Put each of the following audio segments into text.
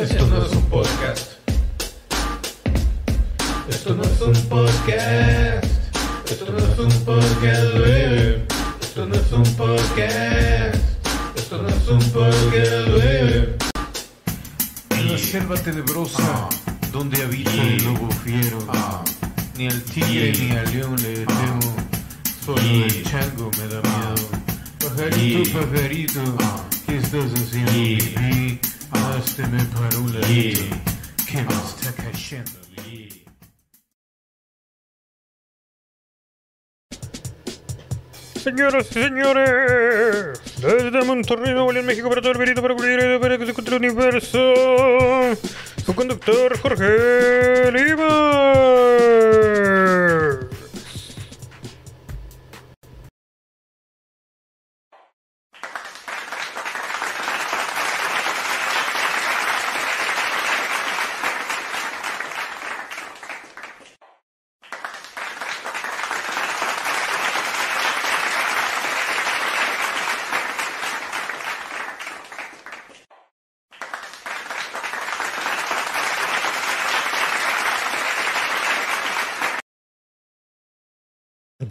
Esto no es un podcast. Esto no es un podcast. Esto no es un podcast, baby. Esto no es un podcast. Esto no es un podcast, baby. En la selva tenebrosa, donde habita el lobo fiero, ni al tigre ni al león le temo, solo el chango me da miedo. Pajarito, pajarito, ¿qué estás haciendo? pipí? Señoras y señores, desde Monterrey, Nuevo León, México, para todo el verito, para cualquier para que se encuentre el universo, su conductor Jorge Lima.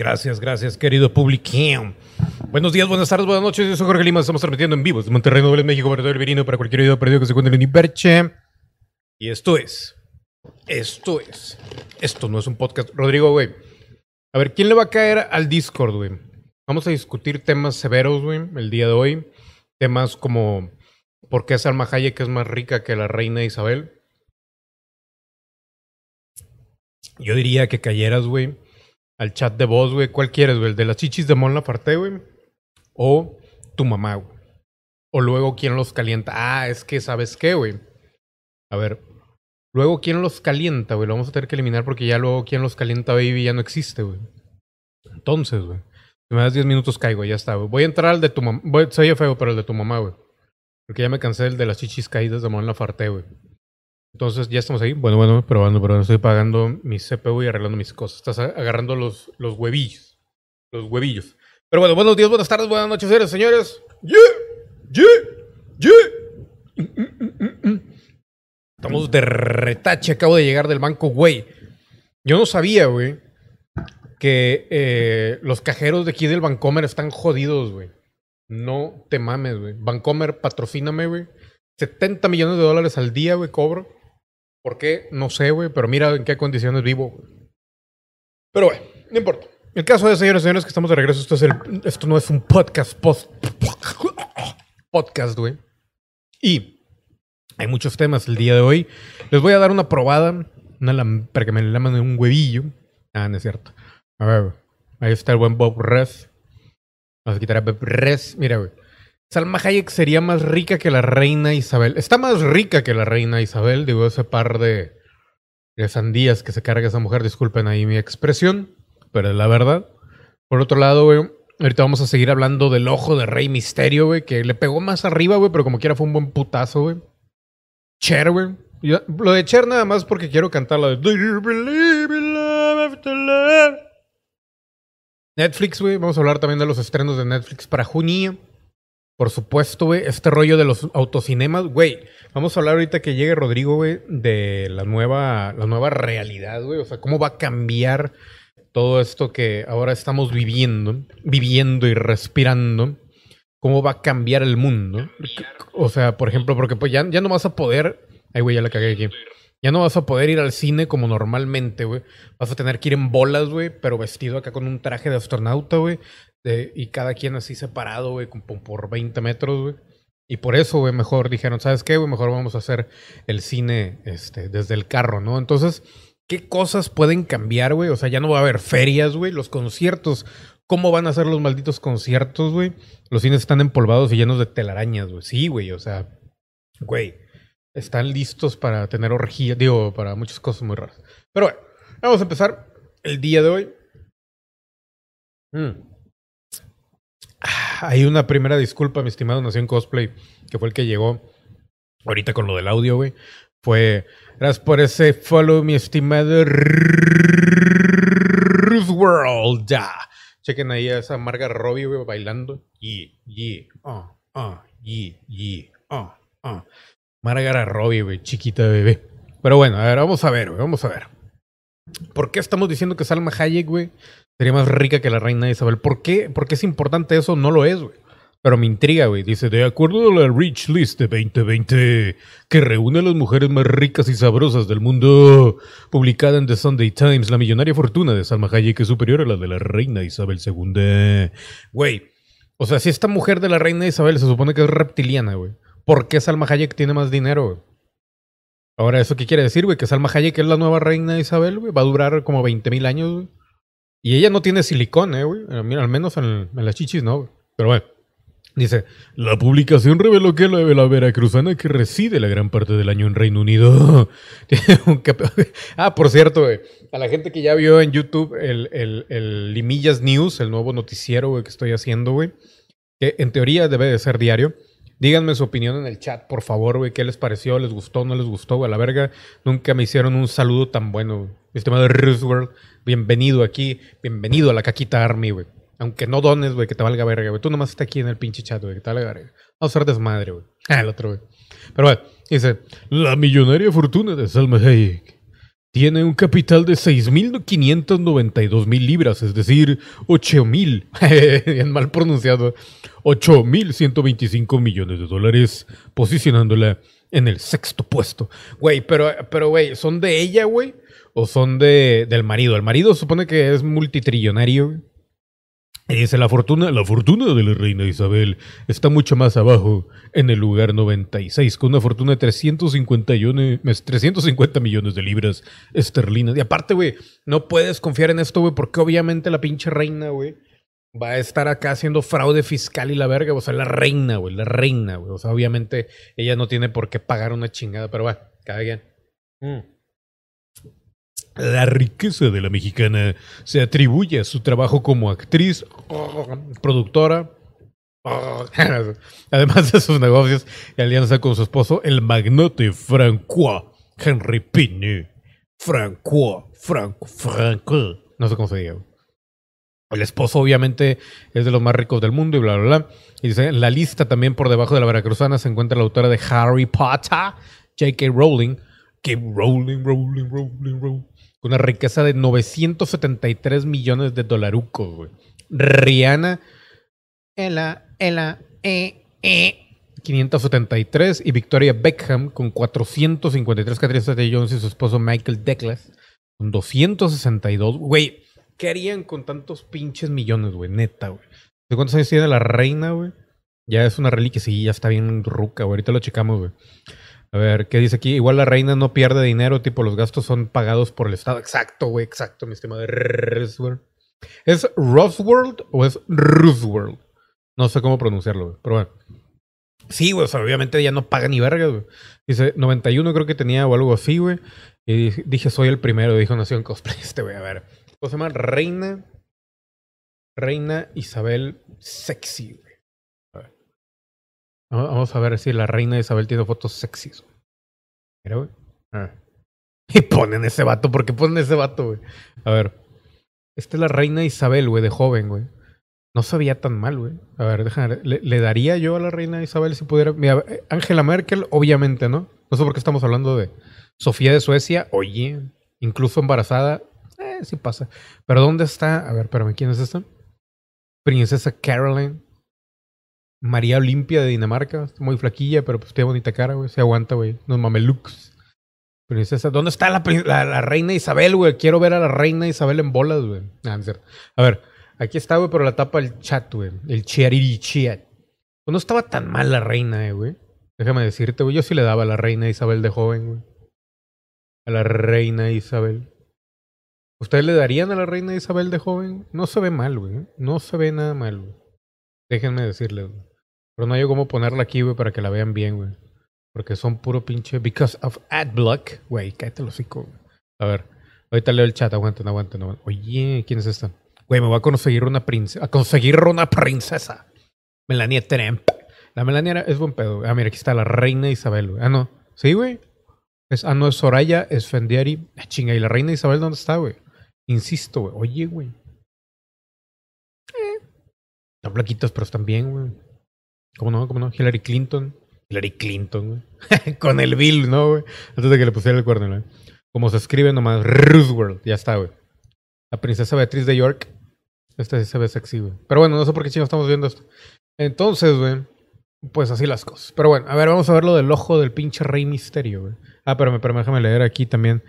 Gracias, gracias, querido publiquín. Buenos días, buenas tardes, buenas noches. Yo soy Jorge Lima. Estamos transmitiendo en vivo desde Monterrey, Nuevo México, para todo el verino, para cualquier video perdido que se encuentre en Univerche. Y esto es, esto es, esto no es un podcast. Rodrigo, güey. A ver, ¿quién le va a caer al Discord, güey? Vamos a discutir temas severos, güey, el día de hoy. Temas como por qué Salma Hayek es más rica que la reina Isabel. Yo diría que cayeras, güey, al chat de voz, güey. ¿Cuál quieres, güey? ¿El de las chichis de Mon Laferte, güey? O tu mamá, güey. O luego, ¿quién los calienta? Ah, es que, ¿sabes qué, güey? A ver. Luego, ¿quién los calienta, güey? Lo vamos a tener que eliminar porque ya luego, ¿quién los calienta, baby? Ya no existe, güey. Entonces, güey. Si me das 10 minutos, caigo, ya está, güey. Voy a entrar al de tu mamá. Se oye feo, pero el de tu mamá, güey. Porque ya me cansé del de las chichis caídas de Mon Laferte, güey. Entonces, ya estamos ahí. Bueno, bueno, probando, probando. Estoy pagando mi CPU y arreglando mis cosas. Estás agarrando los, los huevillos. Los huevillos. Pero bueno, buenos días, buenas tardes, buenas noches, señores, señores. Yeah, yeah, yeah. Estamos de retache. Acabo de llegar del banco, güey. Yo no sabía, güey, que eh, los cajeros de aquí del Bancomer están jodidos, güey. No te mames, güey. Bancomer, patrocíname, güey. 70 millones de dólares al día, güey, cobro. ¿Por qué? No sé, güey, pero mira en qué condiciones vivo. Pero bueno, no importa. El caso de señores y señores que estamos de regreso, esto, es el, esto no es un podcast, post, podcast, güey. Y hay muchos temas el día de hoy. Les voy a dar una probada para que me laman un huevillo. Ah, no es cierto. A ver, ahí está el buen Bob Res. Vamos a quitar a Bob Res. Mira, güey. Salma Hayek sería más rica que la reina Isabel. Está más rica que la reina Isabel, digo, ese par de, de sandías que se carga esa mujer. Disculpen ahí mi expresión, pero es la verdad. Por otro lado, güey, ahorita vamos a seguir hablando del ojo de Rey Misterio, güey, que le pegó más arriba, güey, pero como quiera fue un buen putazo, güey. Cher, güey. Lo de Cher nada más porque quiero cantar la de believe love after love? Netflix, güey. Vamos a hablar también de los estrenos de Netflix para junio. Por supuesto, güey, este rollo de los autocinemas, güey. Vamos a hablar ahorita que llegue Rodrigo, güey, de la nueva, la nueva realidad, güey. O sea, cómo va a cambiar todo esto que ahora estamos viviendo, viviendo y respirando. Cómo va a cambiar el mundo. O sea, por ejemplo, porque pues ya, ya no vas a poder. Ay, güey, ya la cagué aquí. Ya no vas a poder ir al cine como normalmente, güey. Vas a tener que ir en bolas, güey, pero vestido acá con un traje de astronauta, güey. Y cada quien así separado, güey, por 20 metros, güey. Y por eso, güey, mejor dijeron, ¿sabes qué, güey? Mejor vamos a hacer el cine este, desde el carro, ¿no? Entonces, ¿qué cosas pueden cambiar, güey? O sea, ya no va a haber ferias, güey. Los conciertos, ¿cómo van a ser los malditos conciertos, güey? Los cines están empolvados y llenos de telarañas, güey. Sí, güey, o sea, güey, están listos para tener orgía, digo, para muchas cosas muy raras. Pero bueno, vamos a empezar el día de hoy. Mm. Hay una primera disculpa, mi estimado Nación Cosplay, que fue el que llegó ahorita con lo del audio, güey. Fue, gracias por ese follow, mi estimado World. Ya. Chequen ahí a esa Marga Robbie, güey, bailando. Yeah, yeah, ah, ah, yeah, yeah, ah, ah. Margaret Robbie, güey, chiquita bebé. Pero bueno, a ver, vamos a ver, güey, vamos a ver. ¿Por qué estamos diciendo que Salma Hayek, güey, sería más rica que la reina Isabel? ¿Por qué? ¿Por qué es importante eso? No lo es, güey. Pero me intriga, güey. Dice, de acuerdo a la Rich List de 2020, que reúne a las mujeres más ricas y sabrosas del mundo, publicada en The Sunday Times, la millonaria fortuna de Salma Hayek es superior a la de la reina Isabel II. Güey, o sea, si esta mujer de la reina Isabel se supone que es reptiliana, güey, ¿por qué Salma Hayek tiene más dinero, güey? Ahora, ¿eso qué quiere decir, güey? Que Salma Hayek es la nueva reina Isabel, güey. Va a durar como 20 mil años, güey. Y ella no tiene silicón, eh, güey. Al menos en, las chichis, no, güey. Pero bueno. Dice, la publicación reveló que la, la veracruzana que reside la gran parte del año en Reino Unido Ah, por cierto, güey, a la gente que ya vio en YouTube el, el, el Limillas News, el nuevo noticiero que estoy haciendo, güey, que en teoría debe de ser diario. Díganme su opinión en el chat, por favor, güey. ¿Qué les pareció? ¿Les gustó? ¿No les gustó? A la verga, nunca me hicieron un saludo tan bueno. estimado Roosevelt, bienvenido aquí. Bienvenido a la Caquita Army, güey. Aunque no dones, güey, que te valga verga, güey. Tú nomás estás aquí en el pinche chat, güey, que te valga verga. Vamos a hacer desmadre, güey. Ah, el otro, güey. Pero bueno, dice, la millonaria fortuna de Salma Hayek tiene un capital de 6.592 mil libras, es decir, 8.000, bien mal pronunciado, 8.125 millones de dólares, posicionándola en el sexto puesto. Güey, pero, pero, güey, ¿son de ella, güey? ¿O son de, del marido? El marido supone que es multitrillonario. Y dice, la fortuna, la fortuna de la reina Isabel está mucho más abajo, en el lugar 96, con una fortuna de 350, millones- 350 millones de libras esterlinas. Y aparte, güey, no puedes confiar en esto, güey, porque obviamente la pinche reina, güey, va a estar acá haciendo fraude fiscal y la verga. O sea, la reina, güey, la reina, güey. O sea, obviamente ella no tiene por qué pagar una chingada, pero va, cada quien. Mm. La riqueza de la mexicana se atribuye a su trabajo como actriz, productora, además de sus negocios y alianza con su esposo, el magnate Francois Henry Pine. Francois, Franco, Franco. No sé cómo se diga. El esposo, obviamente, es de los más ricos del mundo y bla, bla, bla. Y dice, en la lista también por debajo de la veracruzana se encuentra la autora de Harry Potter, J.K. Rowling. Que Rowling, Rowling, Rowling, Rowling. Con una riqueza de 973 millones de dolarucos, güey. Rihanna, Ella, Ella, eh, eh. 573 y Victoria Beckham con 453 Catherine Zeta-Jones y su esposo Michael Douglas con 262. Güey, ¿qué harían con tantos pinches millones, güey? Neta, güey. ¿De cuántos años tiene la reina, güey? Ya es una reliquia, sí, ya está bien ruca, güey. Ahorita lo checamos, güey. A ver, ¿qué dice aquí? Igual la reina no pierde dinero, tipo, los gastos son pagados por el Estado. Exacto, güey, exacto, mi estimado. ¿Es Rosworld o es Roosevelt? No sé cómo pronunciarlo, güey. Pero bueno. Sí, güey, o sea, obviamente ya no paga ni verga, güey. Dice, 91 creo que tenía o algo así, güey. Y dije- soy el primero, dijo Nación Cosplay este, güey. A ver. ¿Cómo se llama? Reina. Reina Isabel Sexy. Vamos a ver si la reina Isabel tiene fotos sexys. Mira, güey. Ah. Y ponen ese vato. ¿Por qué ponen ese vato, güey? A ver. Esta es la reina Isabel, güey, de joven, güey. No se veía tan mal, güey. A ver, déjame ver. ¿Le, le daría yo a la reina Isabel si pudiera? Mira, eh, Angela Merkel, obviamente, ¿no? No sé por qué estamos hablando de Sofía de Suecia. Oye, incluso embarazada. Eh, sí pasa. Pero ¿dónde está? A ver, espérame, ¿quién es esta? Princesa Caroline. María Olimpia de Dinamarca. Muy flaquilla, pero pues tiene bonita cara, güey. Se aguanta, güey. Unos mamelucos. Princesa. ¿Dónde está la, reina Isabel, güey? Quiero ver a la reina Isabel en bolas, güey. A ver, aquí está, güey, pero la tapa el chat, güey. El chiariri chat. Pues no estaba tan mal la reina, eh, güey. Déjame decirte, güey. Yo sí le daba a la reina Isabel de joven, güey. A la reina Isabel. ¿Ustedes le darían a la reina Isabel de joven? No se ve mal, güey. No se ve nada mal, güey. Déjenme decirles, güey. Pero no hay cómo ponerla aquí, güey, para que la vean bien, güey. Porque son puro pinche. Because of adblock. Güey, cállate el hocico. A ver. Ahorita leo el chat. Aguanten, aguanten, aguanten. Oye, ¿quién es esta? Güey, me voy a conseguir una princesa. A conseguir una princesa. Melania Trump. La Melania es buen pedo. Ah, mira, aquí está la reina Isabel, güey. Ah, no. Sí, güey. Es, ah, no, es Soraya Esfendiari. Ah, chinga, ¿y la reina Isabel dónde está, güey? Insisto, güey. Oye, güey. Eh. Están pero están bien, güey. ¿Cómo no? ¿Cómo no? Hillary Clinton. Hillary Clinton, güey. Con el Bill, ¿no, güey? Antes de que le pusiera el cuerno, güey. Como se escribe nomás, Roosevelt, ya está, güey. La princesa Beatriz de York. Esta sí se ve sexy, güey. Pero bueno, no sé por qué chingos estamos viendo esto. Entonces, güey, pues así las cosas. Pero bueno, a ver, vamos a ver lo del ojo del pinche rey misterio, güey. Ah, pero, pero déjame leer aquí también.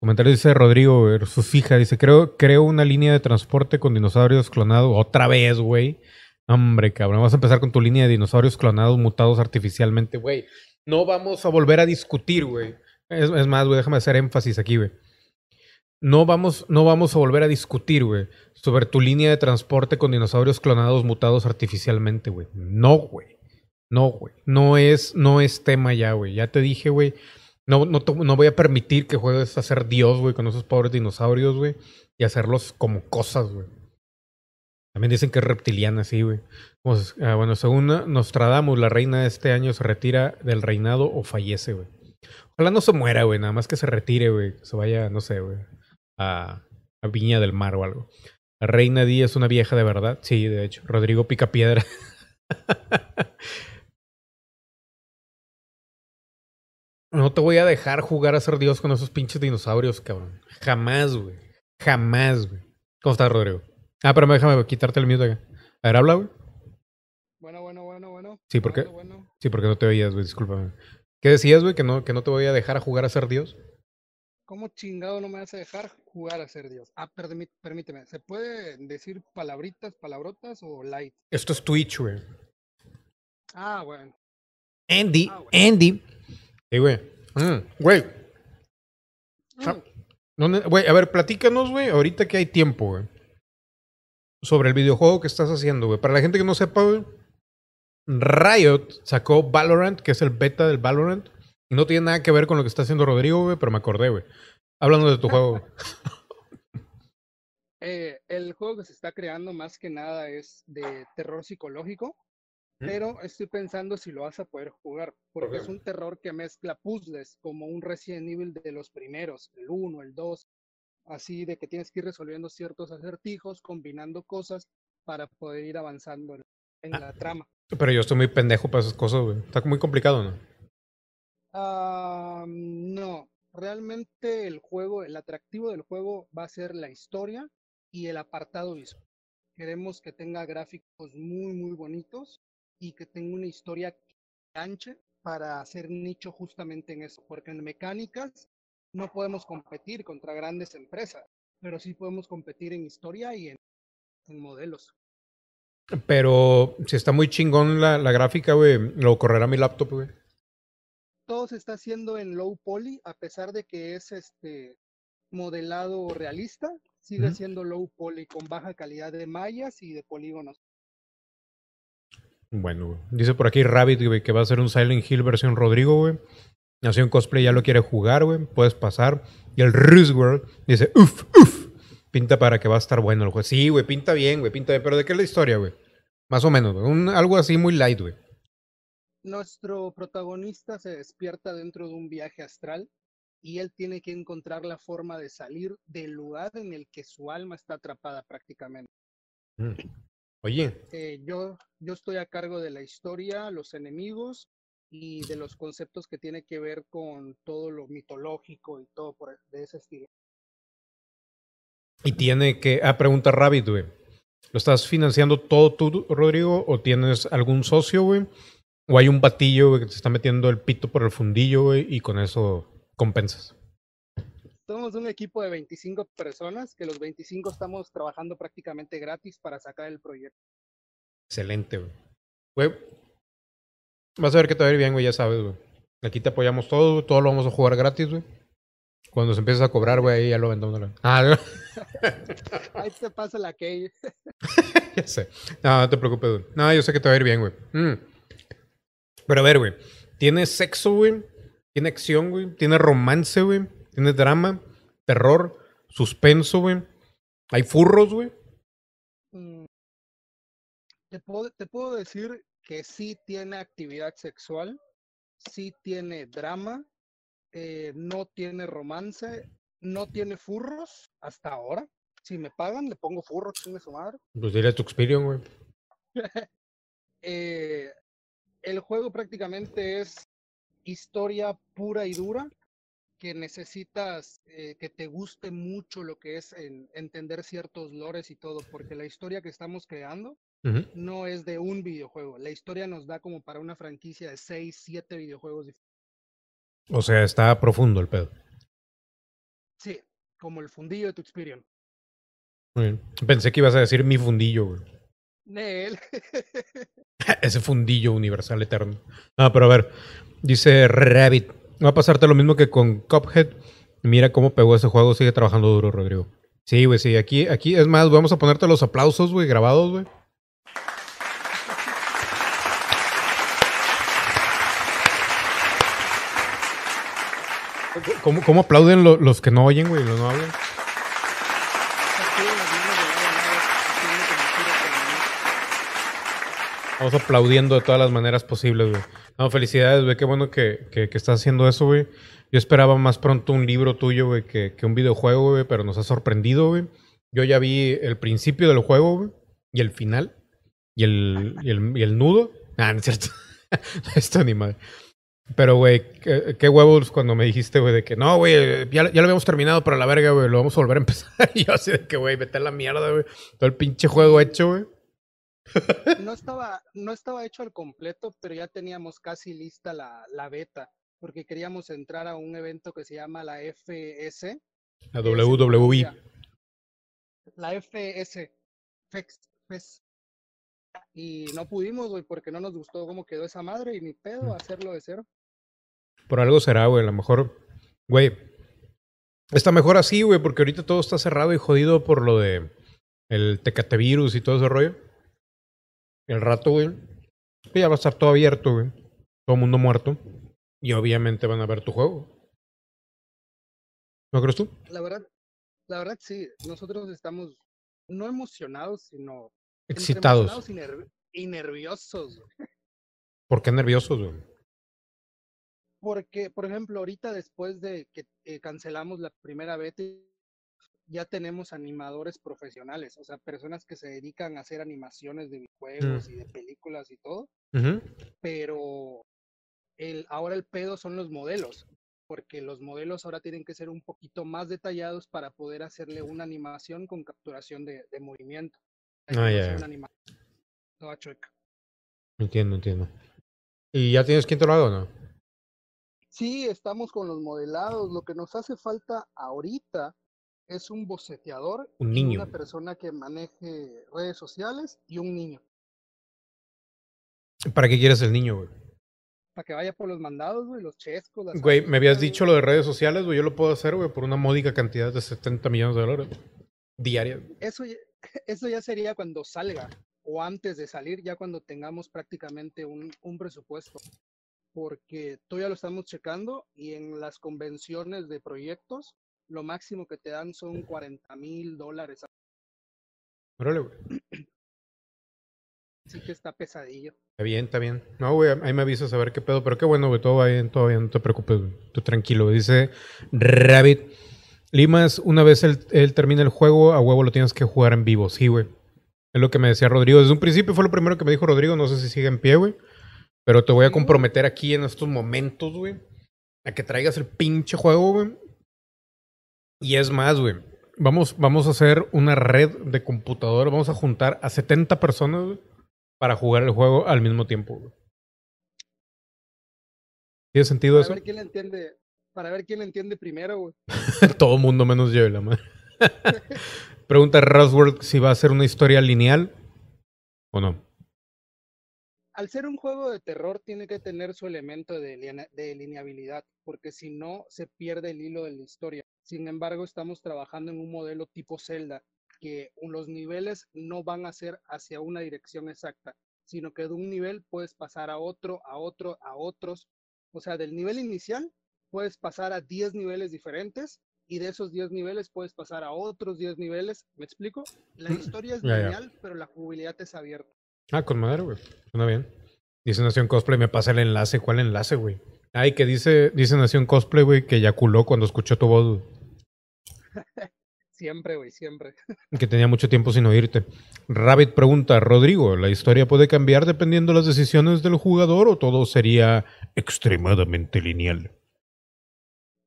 Comentario dice Rodrigo, güey, su hija. Dice, creo, creo una línea de transporte con dinosaurios clonados. Otra vez, güey. Hombre, cabrón. Vamos a empezar con tu línea de dinosaurios clonados, mutados artificialmente, güey. No vamos a volver a discutir, güey. Es, más, güey, déjame hacer énfasis aquí, güey. No vamos, no vamos a volver a discutir, güey, sobre tu línea de transporte con dinosaurios clonados, mutados artificialmente, güey. No, güey. No, güey. No es, no es tema ya, güey. Ya te dije, güey. No, no, no voy a permitir que juegues a ser Dios, güey, con esos pobres dinosaurios, güey. Y hacerlos como cosas, güey. También dicen que es reptiliana, sí, güey. Se- ah, bueno, según Nostradamus, la reina de este año se retira del reinado o fallece, güey. Ojalá no se muera, güey. Nada más que se retire, güey. Se vaya, no sé, güey. A, a Viña del Mar o algo. La reina Di es una vieja de verdad. Sí, de hecho. Rodrigo Picapiedra. No te voy a dejar jugar a ser Dios con esos pinches dinosaurios, cabrón. Jamás, güey. Jamás, güey. ¿Cómo estás, Rodrigo? Ah, pero déjame quitarte el mute acá. A ver, habla, güey. Bueno, bueno, bueno, bueno. Sí, ¿por qué? Bueno, bueno. Sí, porque no te oías, güey. Discúlpame. ¿Qué decías, güey? ¿Que no, ¿Que no te voy a dejar a jugar a ser Dios? ¿Cómo chingado no me vas a dejar jugar a ser Dios? Ah, permí- permíteme. ¿Se puede decir palabritas, palabrotas o light? Esto es Twitch, güey. Ah, bueno. Andy, Ah, bueno. Andy. Sí, güey. Mm, Güey, Mm, Ah. ¿dónde- güey, a ver, platícanos, güey, ahorita que hay tiempo, güey. Sobre el videojuego que estás haciendo, güey. Para la gente que no sepa, güey. Riot sacó Valorant, que es el beta del Valorant. Y no tiene nada que ver con lo que está haciendo Rodrigo, güey, pero me acordé, güey. Hablando de tu juego. eh, el juego que se está creando más que nada es de terror psicológico, ¿Mm? pero estoy pensando si lo vas a poder jugar, porque es un terror que mezcla puzzles, como un Resident Evil de los primeros, el 1, el 2, así de que tienes que ir resolviendo ciertos acertijos, combinando cosas para poder ir avanzando en, en Ah. la trama. Pero yo estoy muy pendejo para esas cosas, güey. Está muy complicado, ¿no? Ah, no, realmente el juego, el atractivo del juego va a ser la historia y el apartado visual. Queremos que tenga gráficos muy, muy bonitos y que tenga una historia que para hacer nicho justamente en eso, porque en mecánicas no podemos competir contra grandes empresas, pero sí podemos competir en historia y en, en modelos. Pero si está muy chingón la, la gráfica, güey, lo correrá mi laptop, güey. todo se está haciendo en low poly, a pesar de que es este modelado realista, sigue siendo low poly con baja calidad de mallas y de polígonos. Bueno, güey. Dice por aquí Rabbit, güey, que va a ser un Silent Hill versión Rodrigo, güey. Nació en cosplay, ya lo quiere jugar, güey. Puedes pasar. Y el Roosevelt dice, uff, uff. Pinta para que va a estar bueno el juego. Sí, güey, pinta bien, güey, pinta bien. Pero ¿de qué es la historia, güey? Más o menos, güey. Algo así muy light, güey. Nuestro protagonista se despierta dentro de un viaje astral y él tiene que encontrar la forma de salir del lugar en el que su alma está atrapada prácticamente. Mm. Oye, Eh, yo, yo estoy a cargo de la historia, los enemigos y de los conceptos que tiene que ver con todo lo mitológico y todo por, de ese estilo. y tiene que... Ah, pregunta Rabbit, güey. ¿Lo estás financiando todo tú, Rodrigo? ¿O tienes algún socio, güey? ¿O hay un batillo, güey, que te está metiendo el pito por el fundillo, güey? Y con eso compensas. Somos un equipo de 25 personas, que los 25 estamos trabajando prácticamente gratis para sacar el proyecto. Excelente, güey. Güey, vas a ver que te va a ir bien, güey, ya sabes, güey. Aquí te apoyamos todo, güey, todo lo vamos a jugar gratis, güey. Cuando se empieza a cobrar, güey, ahí ya lo vendemos. la- Ah, no, Ahí te pasa la que ya sé. No, no te preocupes, güey. No, yo sé que te va a ir bien, güey. Mm. Pero a ver, güey. Tiene sexo, güey. Tiene acción, güey. Tiene romance, güey. Tiene drama, terror, suspenso, güey. Hay furros, güey. Mm, Te puedo, te puedo decir que sí tiene actividad sexual, sí tiene drama, eh, no tiene romance, no tiene furros hasta ahora. Si me pagan, le pongo furros, chingue su madre. Pues dile a tu Experion, güey. Eh, el juego prácticamente es historia pura y dura que necesitas eh, que te guste mucho lo que es en- entender ciertos lores y todo, porque la historia que estamos creando No es de un videojuego. La historia nos da como para una franquicia de 6, 7 videojuegos. dif- O sea, está profundo el pedo. Sí, como el fundillo de tu Experience. Pensé que ibas a decir mi fundillo, güey. Nel. Ese fundillo universal eterno. Ah, pero a ver, dice Rabbit. Va a pasarte lo mismo que con Cuphead. Mira cómo pegó ese juego. Sigue trabajando duro, Rodrigo. Sí, güey, sí. Aquí, aquí, es más, vamos a ponerte los aplausos, güey, grabados, güey. ¿Cómo, cómo aplauden lo- los que no oyen, güey, los no hablan? Vamos aplaudiendo de todas las maneras posibles, güey. No, felicidades, güey. Qué bueno que, que, que estás haciendo eso, güey. Yo esperaba más pronto un libro tuyo, güey, que, que un videojuego, güey, pero nos ha sorprendido, güey. Yo ya vi el principio del juego, güey, y el final, y el, y el, y el nudo. Ah, no es cierto. Esto ni madre. Pero, güey, qué, qué huevos cuando me dijiste, güey, de que no, güey, ya, ya lo habíamos terminado, pero a la verga, güey, lo vamos a volver a empezar. Y yo así de que, güey, vete a la mierda, güey. Todo el pinche juego hecho, güey. No estaba, no estaba hecho al completo, pero ya teníamos casi lista la, la beta, porque queríamos entrar a un evento que se llama la FS. La WWE. La FS. Fex, Fes. Y no pudimos, güey, porque no nos gustó cómo quedó esa madre y ni pedo hacerlo de cero. Por algo será, güey. A lo mejor, güey. Está mejor así, güey, porque ahorita todo está cerrado y jodido por lo de el tecatevirus y todo ese rollo. El rato, güey. Ya va a estar todo abierto, güey. Todo el mundo muerto. Y obviamente van a ver tu juego. ¿No crees tú? La verdad, la verdad sí, nosotros estamos no emocionados, sino Excitados. emocionados y, nerv- y nerviosos. güey. ¿Por qué nerviosos, güey? Porque, por ejemplo, ahorita después de que eh, cancelamos la primera beta, ya tenemos animadores profesionales, o sea, personas que se dedican a hacer animaciones de videojuegos Mm. y de películas y todo, pero el, ahora el pedo son los modelos, porque los modelos ahora tienen que ser un poquito más detallados para poder hacerle una animación con capturación de, de movimiento. Ahí Ah, animación toda chueca. Entiendo, entiendo. ¿Y ya tienes lo haga o no? Sí, estamos con los modelados. Lo que nos hace falta ahorita es un boceteador, Un niño. una persona que maneje redes sociales y un niño ¿Para qué quieres el niño, güey? para que vaya por los mandados, güey, los chescos. las Güey, me habías dicho lo de redes sociales, güey. Yo lo puedo hacer, güey, por una módica cantidad de 70 millones de dólares diarias. Eso ya, eso ya sería cuando salga o antes de salir, ya cuando tengamos prácticamente un, un presupuesto. Porque todavía lo estamos checando y en las convenciones de proyectos, lo máximo que te dan son 40 mil dólares. Órale, güey. Así que está pesadillo. Está bien, está bien. No, güey, ahí me avisas a ver qué pedo. Pero qué bueno, güey, todo va bien, todo bien, no te preocupes, güey. Tú tranquilo. Dice Rabbit. Limas, una vez él, él termina el juego, a huevo lo tienes que jugar en vivo. Sí, güey. Es lo que me decía Rodrigo. Desde un principio fue lo primero que me dijo Rodrigo. No sé si sigue en pie, güey. Pero te voy a comprometer aquí en estos momentos, güey. A que traigas el pinche juego, güey. Y es más, güey. Vamos, vamos a hacer una red de computadora. Vamos a juntar a 70 personas, güey, para jugar el juego al mismo tiempo, güey. ¿Tiene sentido Para eso? ver quién le entiende, para ver quién le entiende primero, güey. Todo mundo menos yo y la madre. Pregunta Rosworld si va a ser una historia lineal o no. Al ser un juego de terror, tiene que tener su elemento de, de lineabilidad, porque si no, se pierde el hilo de la historia. Sin embargo, estamos trabajando en un modelo tipo Zelda, que los niveles no van a ser hacia una dirección exacta, sino que de un nivel puedes pasar a otro, a otro, a otros. O sea, del nivel inicial puedes pasar a 10 niveles diferentes y de esos 10 niveles puedes pasar a otros 10 niveles. ¿Me explico? La historia es lineal, pero la jugabilidad es abierta. Ah, con madre, güey. Suena bien. Dice Nación Cosplay, me pasa el enlace. ¿Cuál enlace, güey? Ay, que dice, dice Nación Cosplay, güey, que eyaculó cuando escuchó tu voz. güey. Siempre, güey, siempre. Que tenía mucho tiempo sin oírte. Rabbit pregunta, Rodrigo, ¿la historia puede cambiar dependiendo de las decisiones del jugador o todo sería extremadamente lineal?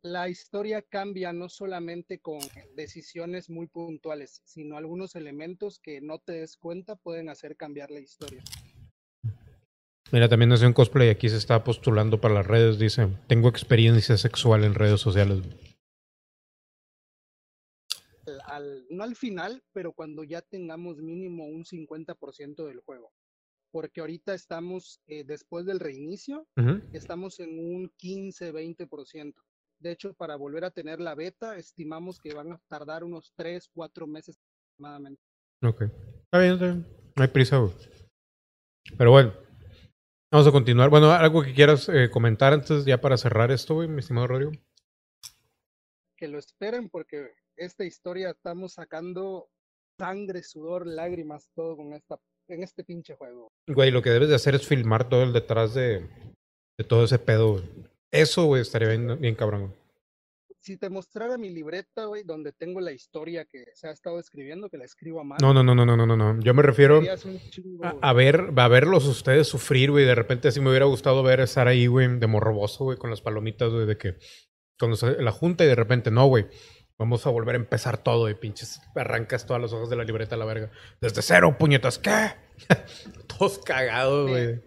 La historia cambia no solamente con decisiones muy puntuales, sino algunos elementos que no te des cuenta pueden hacer cambiar la historia. Mira, también hace un cosplay aquí se está postulando para las redes, dice, tengo experiencia sexual en redes sociales. Al- al- no al final, pero cuando ya tengamos mínimo un 50% del juego. Porque ahorita estamos, eh, después del reinicio, estamos en un 15-20%. De hecho, para volver a tener la beta, estimamos que van a tardar unos 3, 4 meses aproximadamente. Ok. Está bien, está bien. No hay prisa, güey. Pero bueno. Vamos a continuar. Bueno, algo que quieras eh, comentar antes ya para cerrar esto, güey, mi estimado Rodrigo. Que lo esperen porque esta historia estamos sacando sangre, sudor, lágrimas, todo con esta, en este pinche juego. Güey, lo que debes de hacer es filmar todo el detrás de, de todo ese pedo, güey. Eso, güey, estaría bien, bien cabrón. güey. Si te mostrara mi libreta, güey, donde tengo la historia que se ha estado escribiendo, que la escribo a mano. No, no, no, no, no, no, no, no. Yo me refiero chingo, a, a ver, a verlos ustedes sufrir, güey. De repente sí me hubiera gustado ver estar ahí, güey, de morroboso, güey, con las palomitas, güey, de que cuando se- la junta y de repente, no, güey. Vamos a volver a empezar todo y pinches arrancas todas las hojas de la libreta a la verga. Desde cero, puñetas, ¿qué? Todos cagados, güey.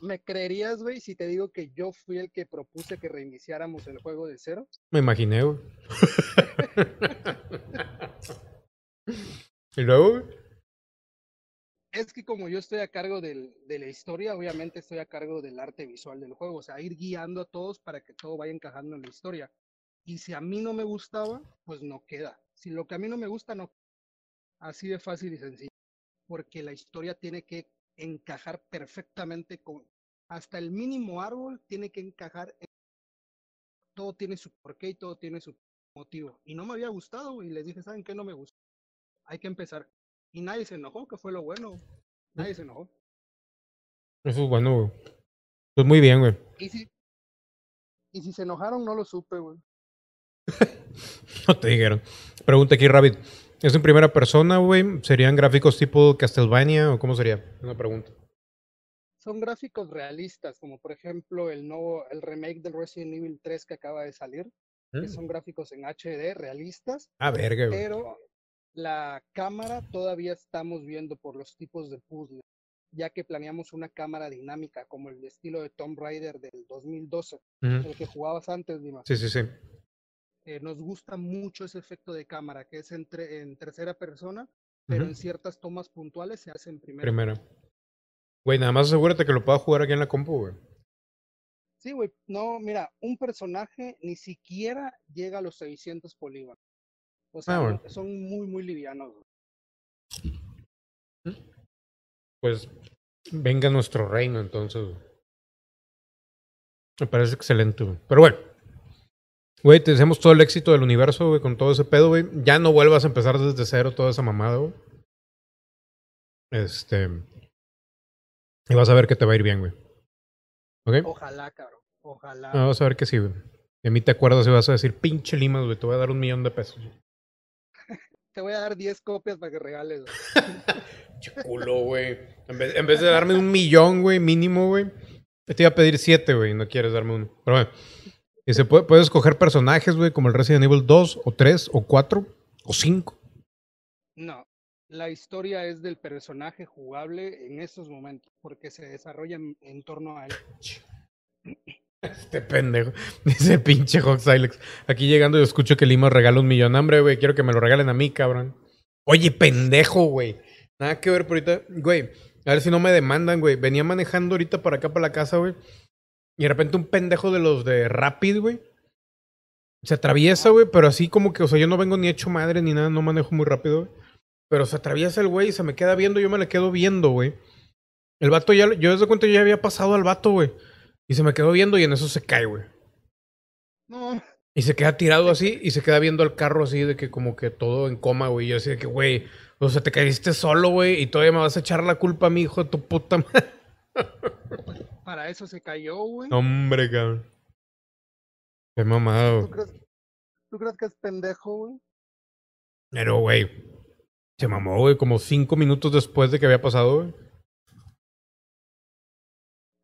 ¿Me creerías, güey, si te digo que yo fui el que propuse que reiniciáramos el juego de cero? Me imaginé, güey. y luego. Es que como yo estoy a cargo del- de la historia, obviamente estoy a cargo del arte visual del juego, o sea, ir guiando a todos para que todo vaya encajando en la historia. Y si a mí no me gustaba, pues no queda. Si lo que a mí no me gusta, no. Así de fácil y sencillo. Porque la historia tiene que encajar perfectamente con... Hasta el mínimo árbol tiene que encajar. en- Todo tiene su porqué y todo tiene su motivo. Y no me había gustado y les dije, ¿saben qué? No me gusta. Hay que empezar. Y nadie se enojó, que fue lo bueno. Nadie se enojó. Eso es bueno, güey. Pues muy bien, güey. Y si, y si se enojaron, no lo supe, güey. No te dijeron. Pregunta aquí, Rabbit. ¿Es en primera persona, güey? ¿Serían gráficos tipo Castlevania o cómo sería? Una pregunta. Son gráficos realistas, como por ejemplo el nuevo, el remake del Resident Evil 3 que acaba de salir, que son gráficos en HD realistas, Ah, verga, güey. pero la cámara todavía estamos viendo por los tipos de puzzle, ya que planeamos una cámara dinámica como el estilo de Tomb Raider del 2012, Ujú. el que jugabas antes, Dima. Sí, sí, sí. Eh, nos gusta mucho ese efecto de cámara, que es entre, en tercera persona, pero en ciertas tomas puntuales se hace en primera. Primera. Güey, nada más asegúrate que lo pueda jugar aquí en la compu, güey. Sí, güey. No, mira, un personaje ni siquiera llega a los 600 polígonos. O sea, Ah, bueno. son muy, muy livianos. güey. Pues venga nuestro reino, entonces. Me parece excelente, güey. Pero bueno. Güey, te deseamos todo el éxito del universo, güey, con todo ese pedo, güey. Ya no vuelvas a empezar desde cero toda esa mamada, güey. Este. Y vas a ver que te va a ir bien, güey. ¿Ok? Ojalá, cabrón. Ojalá. Ah, vas a ver que sí, güey. De mí te acuerdas y vas a decir, pinche Limas, güey, te voy a dar un millón de pesos. Te voy a dar 10 copias para que regales. güey. Culo, güey. En vez, en vez de darme un millón, güey, mínimo, güey. Te iba a pedir siete, güey, y no quieres darme uno. Pero bueno. Y se puede, puedes escoger personajes, güey, como el Resident Evil 2, o 3, o 4, o 5. No. La historia es del personaje jugable en esos momentos, porque se desarrolla en, en torno a él. Este pendejo. Dice pinche Hawk Silex. Aquí llegando yo escucho que Lima regala un millón. Hambre, güey, quiero que me lo regalen a mí, cabrón. Oye, pendejo, güey. Nada que ver por ahorita. Güey, a ver si no me demandan, güey. Venía manejando ahorita para acá, para la casa, güey. Y de repente un pendejo de los de Rapid, güey. Se atraviesa, güey, pero así como que, o sea, yo no vengo ni hecho madre ni nada, no manejo muy rápido, güey. Pero se atraviesa el güey y se me queda viendo, yo me le quedo viendo, güey. El vato ya, yo desde cuenta yo ya había pasado al vato, güey. Y se me quedó viendo y en eso se cae, güey. No, Y se queda tirado así y se queda viendo al carro así de que como que todo en coma, güey. Yo así de que, güey, o sea, te caíste solo, güey, y todavía me vas a echar la culpa a mi hijo de tu puta madre. para eso se cayó, güey. Hombre, cabrón. Qué mamado. ¿Tú crees, ¿Tú crees que es pendejo, güey? Pero, güey, se mamó, güey, como cinco minutos después de que había pasado, güey.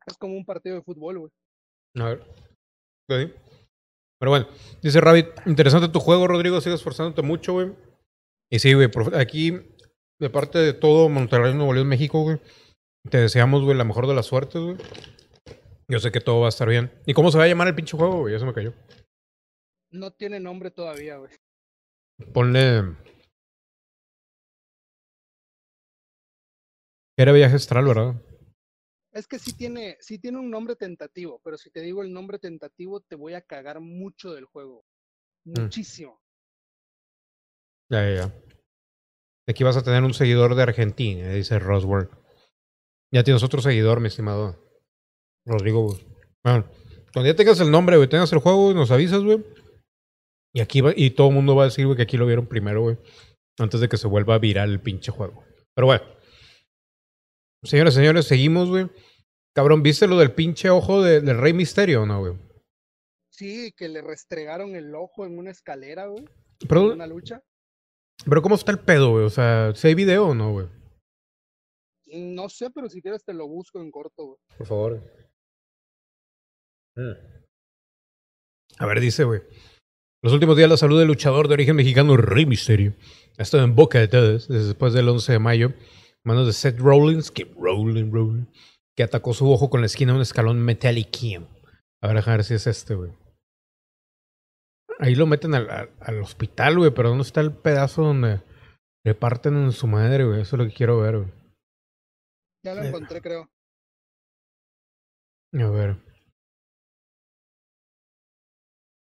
Es como un partido de fútbol, güey. A ver. Sí. Pero bueno, dice Rabbit, interesante tu juego, Rodrigo, sigues esforzándote mucho, güey. Y sí, güey, aquí, de parte de todo Monterrey, Nuevo León, México, güey, te deseamos, güey, la mejor de las suertes, güey. Yo sé que todo va a estar bien. ¿Y cómo se va a llamar el pinche juego, güey? Ya se me cayó. No tiene nombre todavía, güey. Ponle... Era viaje astral, ¿verdad? Es que sí tiene, sí tiene un nombre tentativo, pero si te digo el nombre tentativo, te voy a cagar mucho del juego. Muchísimo. Ya, ya, ya. Aquí vas a tener un seguidor de Argentina, dice Roswell. Ya tienes otro seguidor, mi estimado Rodrigo. güey. Bueno, cuando ya tengas el nombre, güey, tengas el juego, güey, nos avisas, güey. Y aquí va, y todo el mundo va a decir, güey, que aquí lo vieron primero, güey. Antes de que se vuelva viral el pinche juego. Pero bueno. Señores, señores, seguimos, güey. Cabrón, ¿viste lo del pinche ojo de- del Rey Misterio o no, güey? Sí, que le restregaron el ojo en una escalera, güey. En Pero, una lucha. pero ¿cómo está el pedo, güey? O sea, ¿si hay video o no, güey? No sé, pero si quieres te lo busco en corto, güey. Por favor. Mm. A ver, dice, güey. Los últimos días la salud del luchador de origen mexicano Rey Misterio ha estado en boca de todos desde después del 11 de mayo. Manos de Seth Rollins, que Rollins, Rollins, que atacó su ojo con la esquina de un escalón Metallic A ver, a ver si es este, güey. Ahí lo meten al, al- al hospital, güey, pero ¿dónde está el pedazo donde le parten en su madre, güey? Eso es lo que quiero ver, güey. Ya lo Eh. encontré, creo. A ver.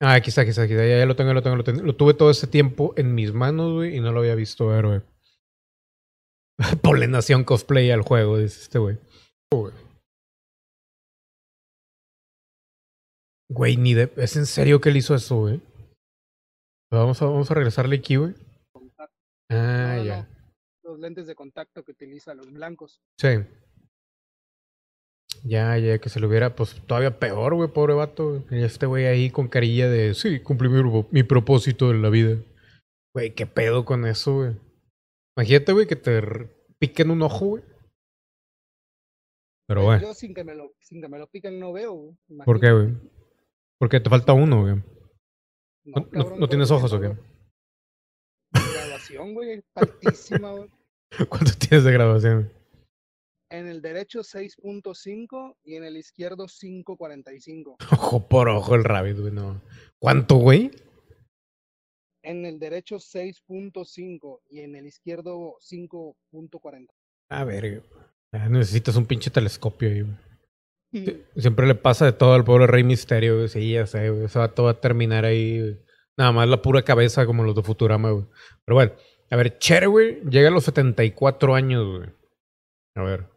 Ah, aquí está, aquí está, aquí está. Ya, ya lo tengo, ya lo tengo, lo tengo. Lo tuve todo ese tiempo en mis manos, güey, y no lo había visto güey. Polenación cosplay al juego, dice este güey. Oh, güey. Ni de... ¿Es en serio que él hizo eso, güey? Vamos a, vamos a regresarle aquí, güey. Ah, no, ya. no. Los lentes de contacto que utiliza los blancos. Sí. Ya, ya, que se lo hubiera, pues todavía peor, güey, pobre vato. güey. Este güey ahí con carilla de, sí, cumplí mi, mi propósito en la vida. Güey, qué pedo con eso, güey. Imagínate, güey, que te piquen un ojo, güey. Pero Pues bueno, Yo sin que me lo, sin que me lo piquen no veo, güey. ¿por qué, güey? Porque te falta uno, güey. No, ¿No, no- cabrón, no tienes ojos o qué? veo. Graduación, güey, altísima, güey. ¿Cuánto tienes de grabación? En el derecho 6.5 y en el izquierdo 5.45. Ojo por ojo el rabbit, güey, no. ¿Cuánto, güey? En el derecho 6.5 y en el izquierdo 5.40. A ver, güey. necesitas un pinche telescopio ahí, güey. Siempre le pasa de todo al pobre Rey Misterio, güey. Sí, ya sé, güey. Vato va a terminar ahí, güey. Nada más la pura cabeza como los de Futurama, güey. Pero bueno, a ver, Cher, güey, llega a los 74 años, güey. A ver.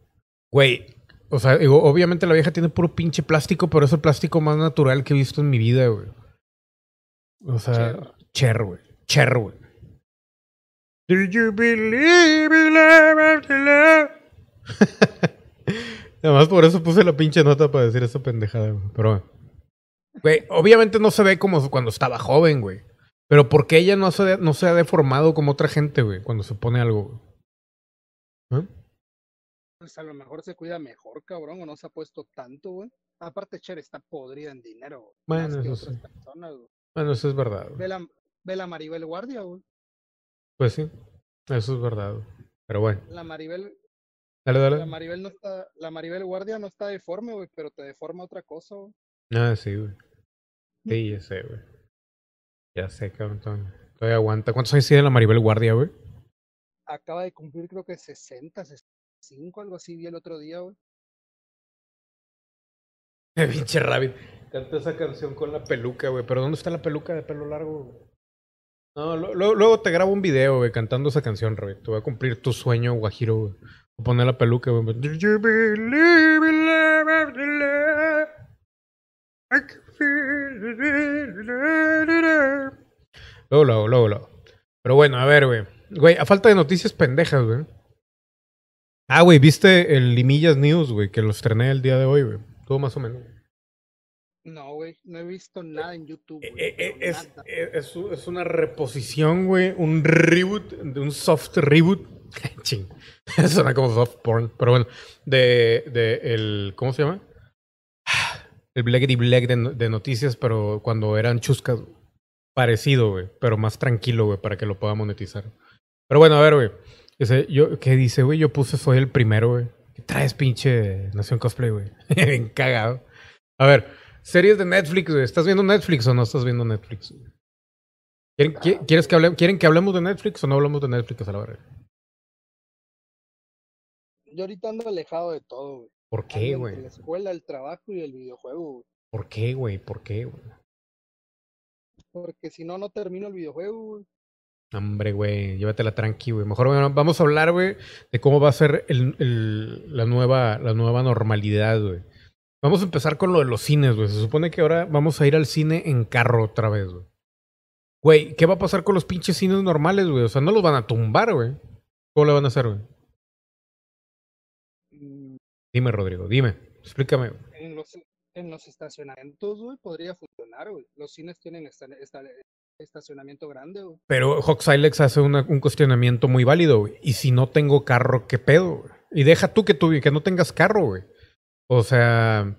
Güey, o sea, digo, obviamente la vieja tiene puro pinche plástico, pero es el plástico más natural que he visto en mi vida, güey. O sea, Cher, güey. Cher, güey. Do you believe in love after love? Nada más por eso puse la pinche nota para decir esa pendejada, güey. Pero bueno. Güey, obviamente no se ve como cuando estaba joven, güey. Pero ¿por qué ella no se, no se ha deformado como otra gente, güey? Cuando se pone algo, güey. ¿Eh? Pues a lo mejor se cuida mejor, cabrón, o no se ha puesto tanto, güey. Aparte, Cher está podrida en dinero, güey, Bueno, eso sí. personas, güey. Bueno, eso es verdad. güey. Ve la, ve la Maribel Guardia, güey. Pues sí, eso es verdad. güey. Pero bueno, La Maribel, dale, la dale. Maribel no está, la Maribel Guardia no está deforme, güey, pero te deforma otra cosa, güey. Ah, sí, güey. Sí, ya sé, güey. Ya sé, cabrón. Todavía, aguanta. ¿Cuántos años tiene la Maribel Guardia, güey? Acaba de cumplir creo que 60, 65, algo así, vi el otro día, güey. Pinche Rabbit. Canta esa canción con la peluca, güey. Pero ¿dónde está la peluca de pelo largo? güey? No, lo- luego te grabo un video, güey, cantando esa canción, Rabbit. Te voy a cumplir tu sueño, Guajiro, güey. Voy a poner la peluca, güey. Luego, luego, luego, luego. Pero bueno, a ver, güey. Güey, a falta de noticias pendejas, güey. Ah, güey, ¿viste el Limillas News, güey? Que lo estrené el día de hoy, güey. Todo más o menos. No, güey, no he visto nada en YouTube. güey, Eh, eh, es, eh, es una reposición, güey. Un reboot, de un soft reboot. Ching. Suena como soft porn. Pero bueno, de, de el. ¿Cómo se llama? El Blackety Black de, de noticias, pero cuando eran chuscas. Parecido, güey. Pero más tranquilo, güey, para que lo pueda monetizar. Pero bueno, a ver, güey. Yo, ¿Qué dice, güey? Yo puse soy el primero, güey. ¿Qué traes, pinche Nación Cosplay, güey? Bien cagado. A ver, series de Netflix, güey. ¿Estás viendo Netflix o no estás viendo Netflix? güey? ¿Quieren, qui- ¿quieres que hable- ¿Quieren que hablemos de Netflix o no hablamos de Netflix a la verga? Yo ahorita ando alejado de todo, güey. ¿Por qué, Ando entre güey? La escuela, el trabajo y el videojuego, güey. ¿Por qué, güey? ¿Por qué, güey? Porque si no, no termino el videojuego, güey. Hombre, güey, llévatela tranqui, güey. Mejor bueno, vamos a hablar, güey, de cómo va a ser el, el- la, nueva, la nueva normalidad, güey. Vamos a empezar con lo de los cines, güey. Se supone que ahora vamos a ir al cine en carro otra vez, güey. Güey, ¿qué va a pasar con los pinches cines normales, güey? O sea, no los van a tumbar, güey. ¿Cómo le van a hacer, güey? Dime, Rodrigo, dime. Explícame. En los, en los estacionamientos, güey, podría funcionar, güey. Los cines tienen esta, esta- estacionamiento grande, güey. Pero Hawk Silex hace una- un cuestionamiento muy válido, güey. Y si no tengo carro, ¿qué pedo, güey? Y deja tú que, tú que no tengas carro, güey. O sea,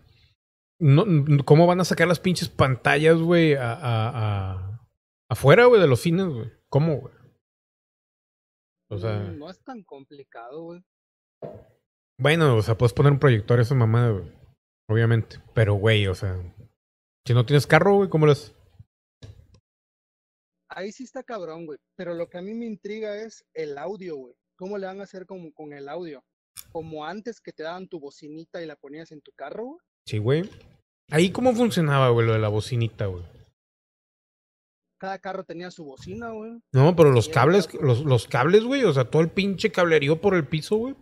no, ¿cómo van a sacar las pinches pantallas, güey, a, a- a- afuera, güey, de los cines, güey? ¿Cómo, güey? O sea, Mm, No es tan complicado, güey. Bueno, o sea, puedes poner un proyector a esa mamada, güey. Obviamente. Pero, güey, o sea, si no tienes carro, güey, ¿cómo las...? Ahí sí está cabrón, güey. Pero lo que a mí me intriga es el audio, güey. ¿Cómo le van a hacer con, con el audio? Como antes que te daban tu bocinita y la ponías en tu carro, güey. Sí, güey. Ahí cómo funcionaba, güey, lo de la bocinita, güey. Cada carro tenía su bocina, güey. No, pero los cables, los, los cables, güey, o sea, todo el pinche cablerío por el piso, güey.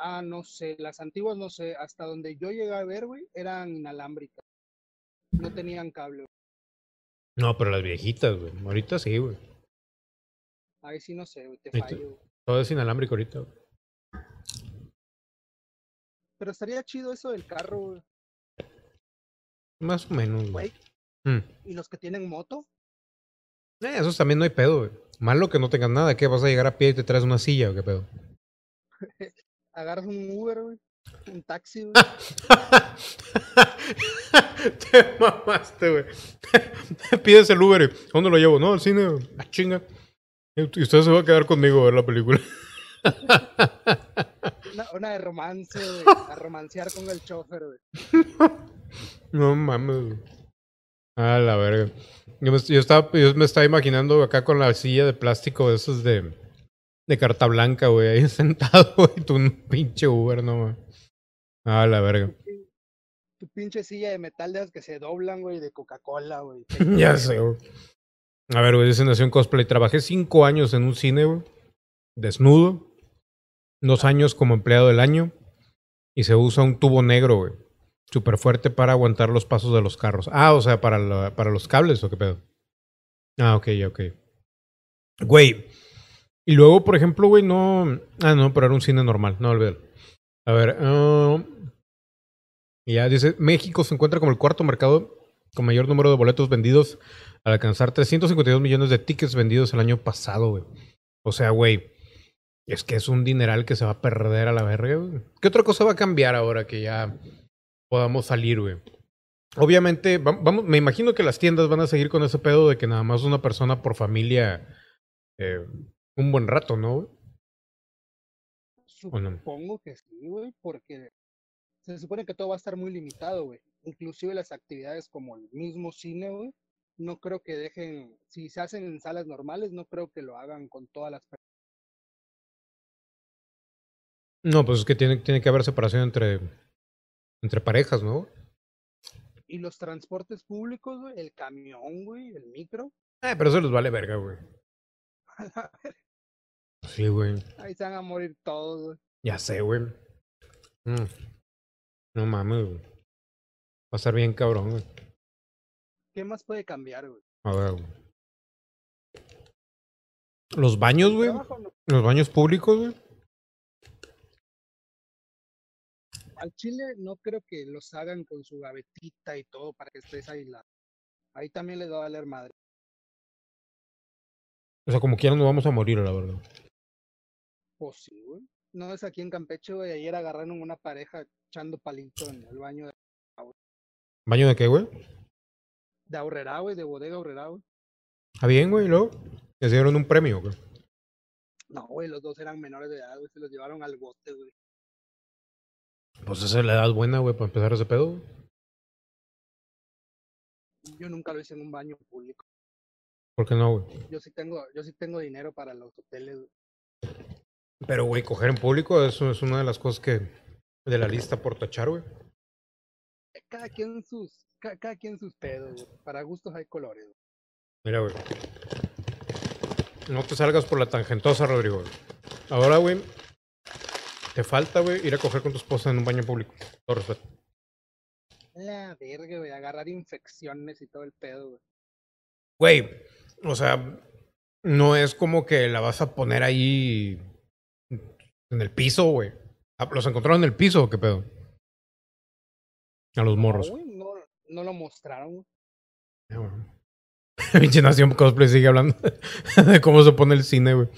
Ah, no sé. Las antiguas, no sé. Hasta donde yo llegué a ver, güey, eran inalámbricas. No tenían cable. güey. No, pero las viejitas, güey. Ahorita sí, güey. Ahí sí no sé, güey. Te fallo. güey. Todo es inalámbrico ahorita. güey. Pero estaría chido eso del carro, güey. Más o menos, güey. Mm. ¿Y los que tienen moto? Eh, esos también no hay pedo, güey. Malo que no tengas nada. ¿Qué? ¿Vas a llegar a pie y te traes una silla o qué pedo? Agarras un Uber, güey. Un taxi, güey. te mamaste, güey. Pides el Uber. y, ¿a ¿Dónde lo llevo? No, al cine. güey. Ah, chinga. Y usted se va a quedar conmigo a ver la película. Una, una de romance, güey. A romancear con el chofer, güey. No mames. güey. Ah, la verga. Yo me, yo estaba, yo me estaba imaginando acá con la silla de plástico esos de, de carta blanca, güey, ahí sentado, güey, tú un pinche Uber, no mames. Ah, la verga. Tu pinche silla de metal de esas que se doblan, güey, de Coca-Cola, güey. ya sé, güey. A ver, güey, dice Nación Cosplay. Trabajé cinco años en un cine, güey. Desnudo. Dos años como empleado del año. Y se usa un tubo negro, güey. Súper fuerte para aguantar los pasos de los carros. Ah, o sea, para, la- para los cables o qué pedo. Ah, ok, ok. Güey. Y luego, por ejemplo, güey, no. Ah, no, pero era un cine normal. No, olvídalo. A ver. y ya dice: México se encuentra como el cuarto mercado con mayor número de boletos vendidos al alcanzar 352 millones de tickets vendidos el año pasado, güey. O sea, güey. Es que es un dineral que se va a perder a la verga, güey. ¿Qué otra cosa va a cambiar ahora que ya podamos salir, güey? Obviamente, va- vamos, me imagino que las tiendas van a seguir con ese pedo de que nada más una persona por familia eh, un buen rato, ¿no? güey? ¿O no? Supongo que sí, güey, porque se supone que todo va a estar muy limitado, güey. Inclusive las actividades como el mismo cine, güey. No creo que dejen, si se hacen en salas normales, no creo que lo hagan con todas las personas. No, pues es que tiene, tiene que haber separación entre, entre parejas, ¿no? Y los transportes públicos, güey, el camión, güey, el micro, Eh, pero eso les vale verga, güey. Sí, güey. ahí se van a morir todos, güey. Ya sé, güey. Mm. No mames, güey. Va a estar bien cabrón, güey. ¿Qué más puede cambiar, güey? A ver, güey. Los baños, güey. Los baños públicos, güey. al chile no creo que los hagan con su gavetita y todo para que estés aislado. Ahí también les va a valer madre. O sea, como quieran nos vamos a morir, la verdad. Pues sí, güey. No es aquí en Campeche, güey. Ayer agarraron una pareja echando palito en el baño de, ¿Baño de qué, güey? de Aurrera, güey, de bodega Aurrera, güey. Ah, bien, güey, y luego. Les dieron un premio, güey. No, güey, los dos eran menores de edad, güey. Se los llevaron al bote, güey. Pues esa es la edad buena, güey, para empezar ese pedo. güey. Yo nunca lo hice en un baño público. ¿Por qué no, güey? Yo sí tengo, yo sí tengo dinero para los hoteles, güey. Pero, güey, coger en público, eso es una de las cosas que. de la lista por tachar, güey. Cada quien sus, ca- cada quien sus pedos, güey. Para gustos hay colores, güey. Mira, güey. No te salgas por la tangentosa, Rodrigo. güey. Ahora, güey, te falta, güey, ir a coger con tu esposa en un baño público. Todo respeto. La verga, güey. Agarrar infecciones y todo el pedo, güey. Güey, o sea, no es como que la vas a poner ahí en el piso, güey. Ah, ¿Los encontraron en el piso o qué pedo? A los morros. No, güey, no, no lo mostraron. Ah. Pinche Nación Cosplay sigue hablando de cómo se pone el cine, güey.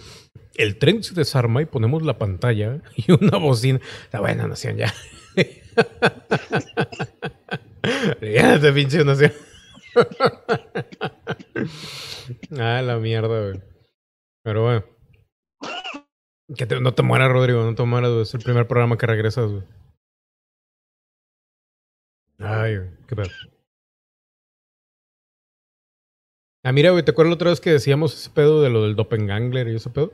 El tren se desarma y ponemos la pantalla y una bocina. Está buena, Nación, ya. Fíjate, pinche Nación. ah, la mierda, güey. Pero bueno. Que te- no te mueras, Rodrigo, no te mueras. Es el primer programa que regresas, güey. Ay, güey, qué pedo. Ah, mira, güey, ¿te acuerdas la otra vez que decíamos ese pedo de lo del doppelganger y ese pedo?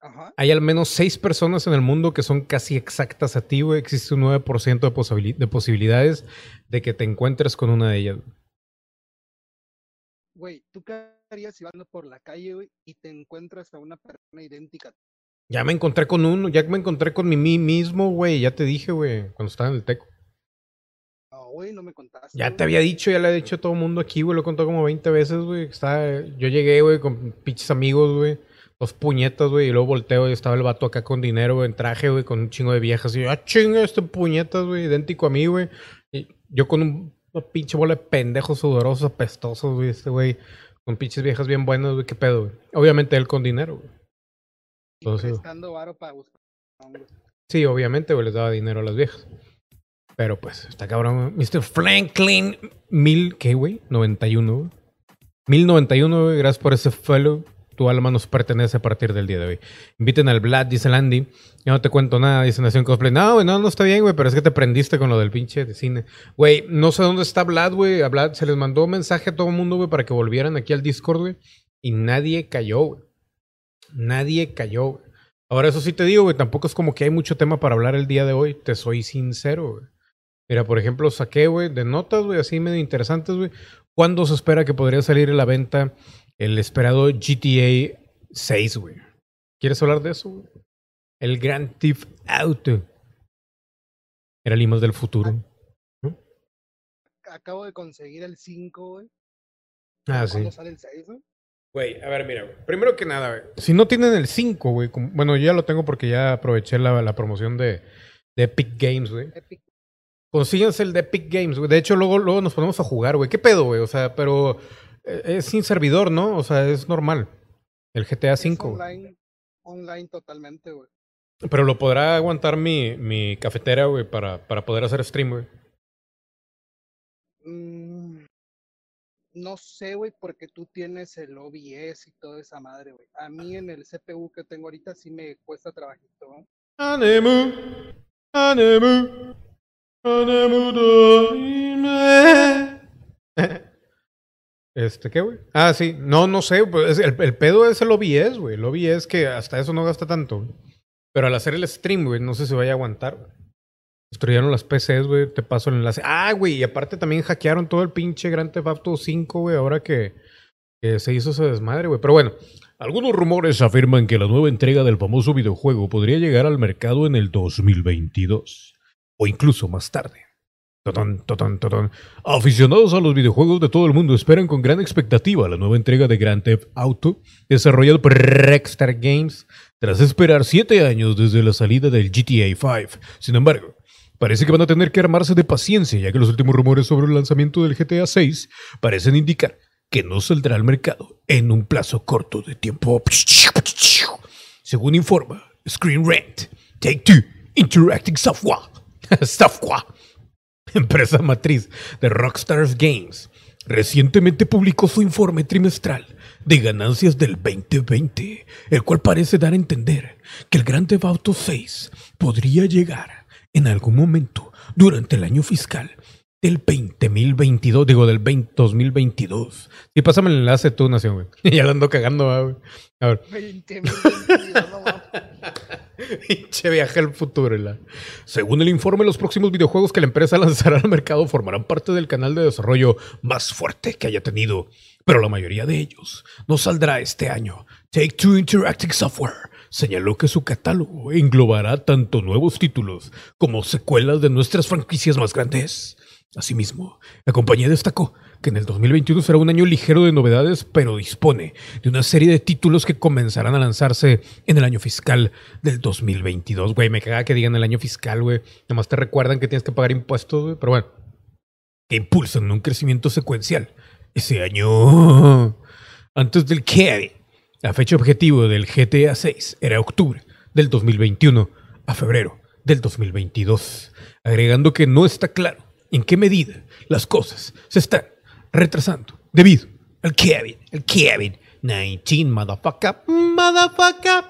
Ajá. Hay al menos seis personas en el mundo que son casi exactas a ti, güey. Existe un 9% de, de posibilidades de que te encuentres con una de ellas. güey. Güey, ¿tú qué harías si vas por la calle, güey, y te encuentras a una persona idéntica? Ya me encontré con uno, ya me encontré con mi mí mismo, güey. Ya te dije, güey, cuando estaba en el teco. No, güey, no me contaste. Ya güey. te había dicho, ya le he dicho a todo el mundo aquí, güey. Lo he contado como 20 veces, güey. Yo llegué, güey, con pinches amigos, güey. Dos puñetas, güey. Y luego volteo y estaba el vato acá con dinero, güey, en traje, güey, con un chingo de viejas. Y yo, ah, chinga, este puñetas, güey, idéntico a mí, güey. Y yo con un, una pinche bola de pendejos sudorosos, apestosos, güey. Este güey, con pinches viejas bien buenas, güey. ¿Qué pedo, güey? Obviamente él con dinero, güey. Prestando varo para buscar. Sí, obviamente, güey, les daba dinero a las viejas. Pero pues, está cabrón. güey. Mr. Franklin, mil, ¿qué, güey? 91, güey. 1091, güey. Gracias por ese follow. Alma nos pertenece a partir del día de hoy. Inviten al Vlad, dice el Andy. Ya no te cuento nada, dice Nación Cosplay. No, güey, no, no está bien, güey, pero es que te prendiste con lo del pinche de cine. Güey, no sé dónde está Vlad, güey. A se les mandó mensaje a todo el mundo, güey, para que volvieran aquí al Discord, güey. Y nadie cayó, güey. Nadie cayó, güey. Ahora, eso sí te digo, güey, tampoco es como que hay mucho tema para hablar el día de hoy. Te soy sincero, güey. Mira, por ejemplo, saqué, güey, de notas, güey, así medio interesantes, güey. ¿Cuándo se espera que podría salir a la venta el esperado GTA 6, güey? ¿Quieres hablar de eso, güey? El Grand Theft Auto. Era el del futuro. Acabo de conseguir el 5, güey. Ah, sí. ¿Cuándo sale el 6, güey? Güey, a ver, mira, güey. Primero que nada, güey. Si no tienen el 5, güey. como- Bueno, yo ya lo tengo porque ya aproveché la, la promoción de, de Epic Games, güey. Epic. Consíguense el de Epic Games, güey. De hecho, luego, luego nos ponemos a jugar, güey. ¿Qué pedo, güey? O sea, pero es sin servidor, ¿no? O sea, es normal. El GTA V. online, online totalmente, güey. Pero lo podrá aguantar mi, mi cafetera, güey, para, para poder hacer stream, güey. Mm, no sé, güey, porque tú tienes el OBS y toda esa madre, güey. A mí en el CPU que tengo ahorita sí me cuesta trabajito, ¿no? Anemu, anemu, anemu. Este, ¿qué, güey? Ah, sí. No, no sé. Pues el, el pedo es el OBS, güey. El OBS que hasta eso no gasta tanto. Pero al hacer el stream, güey, no sé si vaya a aguantar. güey. Destruyeron las PCs, güey. Te paso el enlace. Ah, güey. Y aparte también hackearon todo el pinche Grand Theft Auto 5, güey. Ahora que, que se hizo ese desmadre, güey. Pero bueno. Algunos rumores afirman que la nueva entrega del famoso videojuego podría llegar al mercado en el 2022. O incluso más tarde. Totón, totón, totón. Aficionados a los videojuegos de todo el mundo esperan con gran expectativa la nueva entrega de Grand Theft Auto, desarrollado por Rockstar Games, tras esperar 7 años desde la salida del GTA V. Sin embargo, parece que van a tener que armarse de paciencia, ya que los últimos rumores sobre el lanzamiento del GTA VI parecen indicar que no saldrá al mercado en un plazo corto de tiempo. Según informa Screen Rant, Take Two Interactive Software, Software, empresa matriz de Rockstars Games, recientemente publicó su informe trimestral de ganancias del 2020, el cual parece dar a entender que el Theft Auto 6 podría llegar en algún momento durante el año fiscal del 2022, digo del 20, 2022. Sí, pásame el enlace tú, Nación, güey. ya lo ando cagando, güey. A ver. 20 mil vendidos, no mames. Pinche viaje al futuro. la- Según el informe, los próximos videojuegos que la empresa lanzará al mercado formarán parte del canal de desarrollo más fuerte que haya tenido, pero la mayoría de ellos no saldrá este año. Take Two Interactive Software señaló que su catálogo englobará tanto nuevos títulos como secuelas de nuestras franquicias más grandes. Asimismo, la compañía destacó que en el 2021 será un año ligero de novedades, pero dispone de una serie de títulos que comenzarán a lanzarse en el año fiscal del 2022. Güey, me caga que digan el año fiscal, güey. Nomás te recuerdan que tienes que pagar impuestos, güey. Pero bueno, que impulsan un crecimiento secuencial ese año. Antes del que la fecha objetivo del GTA 6 era octubre del 2021 a febrero del 2022, agregando que no está claro en qué medida las cosas se están retrasando debido al Kevin, el Kevin 19 motherfucker, motherfucker.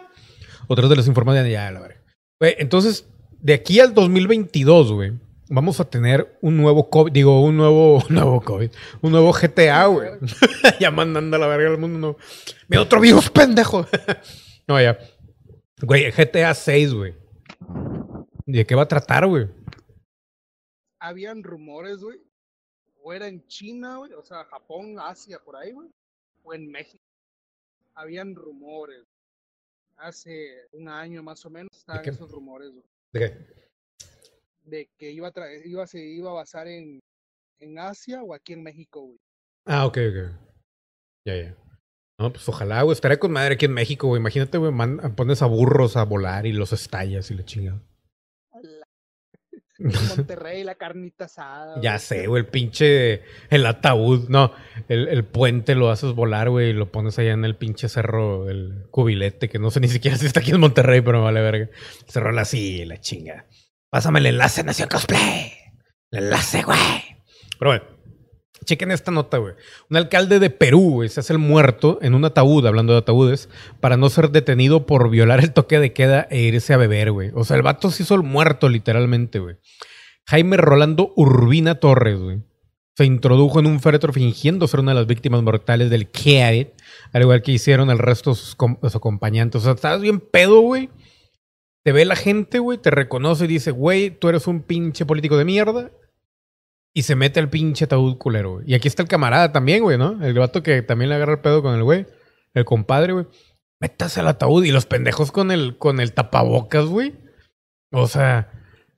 Otras de las informaciones ya la. Güey, entonces, de aquí al 2022, güey, vamos a tener un nuevo COVID, digo, un nuevo, nuevo COVID, un nuevo GTA, güey. ya mandando a la verga al mundo. No. Mira, otro virus, pendejo. no, ya. Güey, GTA 6, güey. ¿De qué va a tratar, güey? Habían rumores, güey. O era en China, güey. O sea, Japón, Asia, por ahí, güey. O en México. Habían rumores. Hace un año más o menos estaban esos rumores, güey. ¿De qué? De que iba a, iba, se iba a basar en, en Asia o aquí en México, güey. Ah, ok, ok. Ya, ya. No, pues ojalá, güey. Estaré con madre aquí en México, güey. Imagínate, güey, man- pones a burros a volar y los estallas y la chingada. Monterrey, la carnita asada. Ya sé, güey, el pinche, el ataúd, no, el, el puente lo haces volar, güey, y lo pones allá en el pinche cerro, el cubilete, que no sé ni siquiera si está aquí en Monterrey, pero vale verga. Cerro la así, la chinga. Pásame el enlace, Nación Cosplay. El enlace, güey. Pero bueno, chequen esta nota, güey. Un alcalde de Perú, güey, se hace el muerto en un ataúd, hablando de ataúdes, para no ser detenido por violar el toque de queda e irse a beber, güey. O sea, el vato se hizo el muerto, literalmente, güey. Jaime Rolando Urbina Torres, güey. Se introdujo en un féretro fingiendo ser una de las víctimas mortales del COVID, al igual que hicieron el resto de sus, com- de sus acompañantes. O sea, estabas bien pedo, güey. Te ve la gente, güey, te reconoce y dice, güey, tú eres un pinche político de mierda. Y se mete al pinche ataúd culero, güey. Y aquí está el camarada también, güey, ¿no? El vato que también le agarra el pedo con el güey. El compadre, güey. Métase al ataúd y los pendejos con el, con el tapabocas, güey. O sea,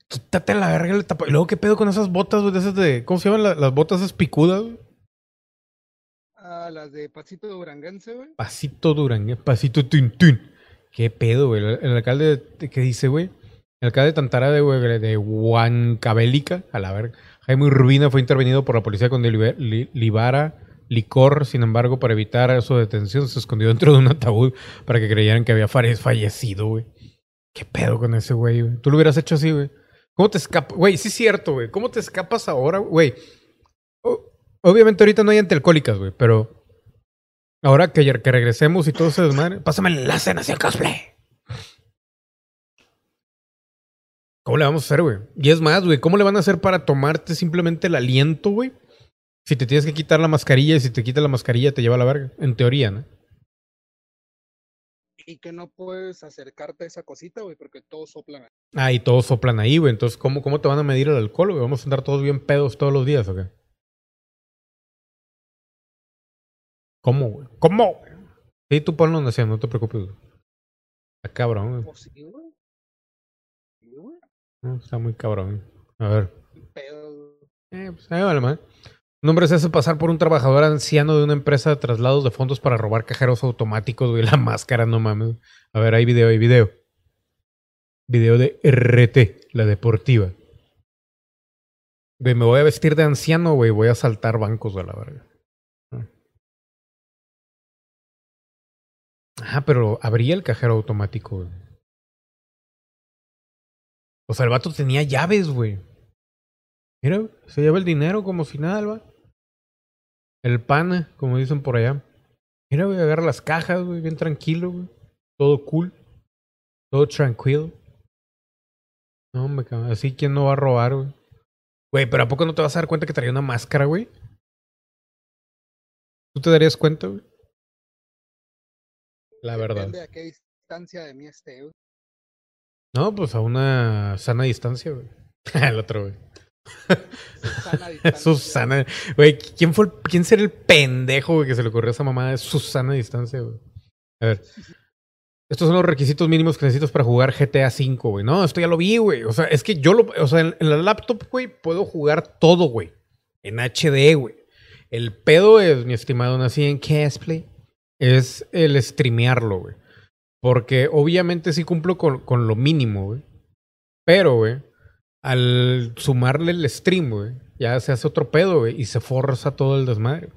quítate la verga el tapabocas. Y luego, ¿qué pedo con esas botas, güey? De esas de. ¿Cómo se llaman la- las botas esas picudas, güey? Ah, las de Pasito Duranguense, güey. Pasito Durangue, pasito tun. ¿Qué pedo, güey? El, el alcalde, de- ¿qué dice, güey? El alcalde de Tantara de, güey, de Huancabélica, a la verga. Jaime Urbina fue intervenido por la policía con li- libara licor, sin embargo, para evitar su detención, se escondió dentro de un ataúd para que creyeran que había fallecido, güey. ¿Qué pedo con ese güey, güey? Tú lo hubieras hecho así, güey. ¿Cómo te escapas? Güey, sí es cierto, güey. ¿Cómo te escapas ahora, güey? Obviamente ahorita no hay antialcohólicas, güey, pero ahora que, que regresemos y todo se desmadre, pásame el enlace en Nación Cosplay. ¿Cómo le vamos a hacer, güey? Y es más, güey, ¿cómo le van a hacer para tomarte simplemente el aliento, güey? Si te tienes que quitar la mascarilla y si te quitas la mascarilla te lleva a la verga. En teoría, ¿no? Y que no puedes acercarte a esa cosita, güey, porque todos soplan. ahí. Ah, y todos soplan ahí, güey. Entonces, ¿cómo, ¿cómo te van a medir el alcohol, güey? ¿Vamos a andar todos bien pedos todos los días o qué? ¿Cómo, güey? ¿Cómo? Sí, tú ponlo sea, no te preocupes, güey. Está cabrón, güey. ¿O sí, güey? Sí, güey. No, Está muy cabrón. A ver. Eh, pues ahí vale, man. Un hombre se hace pasar por un trabajador anciano de una empresa de traslados de fondos para robar cajeros automáticos, güey. La máscara, no mames. A ver, hay video, hay video. Video de RT, la deportiva. Güey, me voy a vestir de anciano, güey. Voy a saltar bancos a la verga. Ah, pero abría el cajero automático, güey. O sea, el vato tenía llaves, güey. Mira, se lleva el dinero como si nada, el. El pan, como dicen por allá. Mira, güey, agarra las cajas, güey, bien tranquilo, güey. Todo cool. Todo tranquilo. No, me cago. Así, ¿quién no va a robar, güey? Güey, pero ¿a poco no te vas a dar cuenta que traía una máscara, güey? ¿Tú te darías cuenta, güey? La verdad. Depende a qué distancia de mí esté, güey. No, pues a una sana distancia, güey. el otro, güey. Susana distancia. Susana. Güey, ¿quién fue el, quién será el pendejo, güey, que se le ocurrió a esa mamada de Susana distancia, güey? A ver. Estos son los requisitos mínimos que necesitas para jugar GTA V, güey. No, esto ya lo vi, güey. O sea, es que yo lo. O sea, en, en la laptop, güey, puedo jugar todo, güey. En HD, güey. El pedo es, mi estimado, nací en Castplay. Es el streamearlo, güey. Porque obviamente sí cumplo con, con lo mínimo, güey. Pero, güey, al sumarle el stream, güey, ya se hace otro pedo, güey, y se forza todo el desmadre.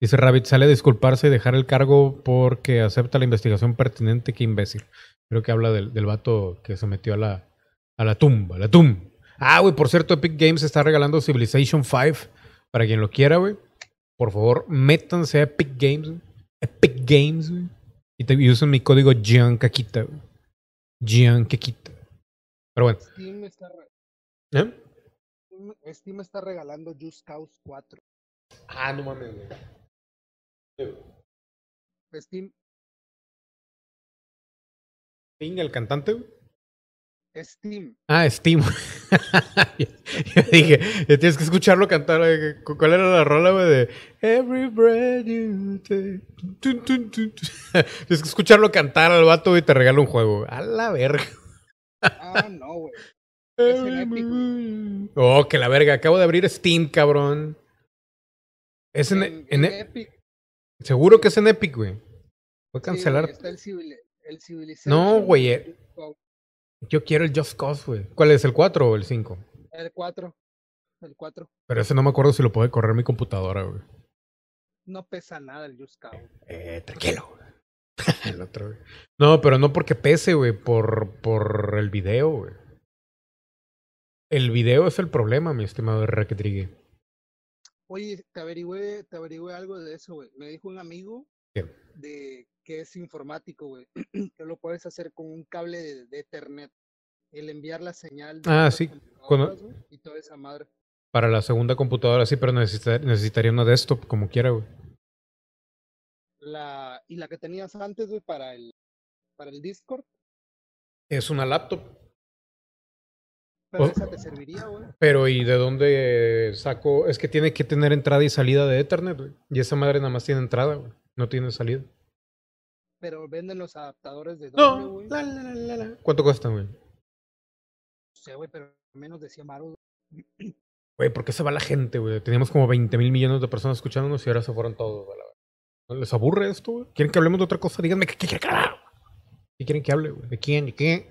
Dice Rabbit, sale a disculparse y dejar el cargo porque acepta la investigación pertinente. Qué imbécil. Creo que habla del, del vato que se metió a la, a la tumba, a la tumba. Ah, güey, por cierto, Epic Games está regalando Civilization 5 para quien lo quiera, güey. Por favor, métanse a Epic Games. Epic Games, güey. Y, te, y usen mi código Giancaquita. Giancaquita. Pero bueno. Steam está, re- ¿Eh? Steam- está regalando Just Cause 4. Ah, no mames, güey. Steam, Sting, el cantante, güey. Steam. Ah, Steam. Yo dije, tienes que escucharlo cantar. ¿cu- ¿Cuál era la rola, güey? De Every breath you take. Tun, tun, tun, tun. Tienes que escucharlo cantar al vato y te regala un juego. A la verga. Ah, no, güey. Es en Epic, Oh, que la verga. Acabo de abrir Steam, cabrón. Es en, En, en- en Epic. Seguro que es en Epic, güey. Voy a cancelar. güey, está el, civil, el Civilization. No, güey, eh. Yo quiero el Just Cause, güey. ¿Cuál es? ¿El 4 o el 5? El 4. El 4. Pero ese no me acuerdo si lo puede correr mi computadora, güey. No pesa nada el Just Cause. Eh, tranquilo. güey. el otro, güey. No, pero no porque pese, güey, por, por el video, güey. El video es el problema, mi estimado Rodrigue. Oye, te averigüé, te averigüé algo de eso, güey. Me dijo un amigo ¿Qué? de que es informático, güey. que lo puedes hacer con un cable de, de Ethernet. El enviar la señal de Ah, sí, y toda esa madre. Para la segunda computadora sí, pero necesita- necesitaría una desktop como quiera, güey. La, y la que tenías antes, güey, para el, para el Discord. Es una laptop. Pero Oh. esa te serviría, güey. Pero ¿y de dónde saco? Es que tiene que tener entrada y salida de Ethernet, güey. Y esa madre nada más tiene entrada, güey. No tiene salida. Pero venden los adaptadores de doble, No. güey. La, la, la, la, la. ¿Cuánto cuestan, güey? No sé, güey, pero menos de 100 baros. Güey, ¿por qué se va la gente, güey? Teníamos como 20 mil millones de personas escuchándonos y ahora se fueron todos, güey. ¿No les aburre esto, güey? ¿Quieren que hablemos de otra cosa? Díganme, ¿qué, qué quieren que hable? ¿Qué quieren que hable, güey? ¿De quién? ¿De qué?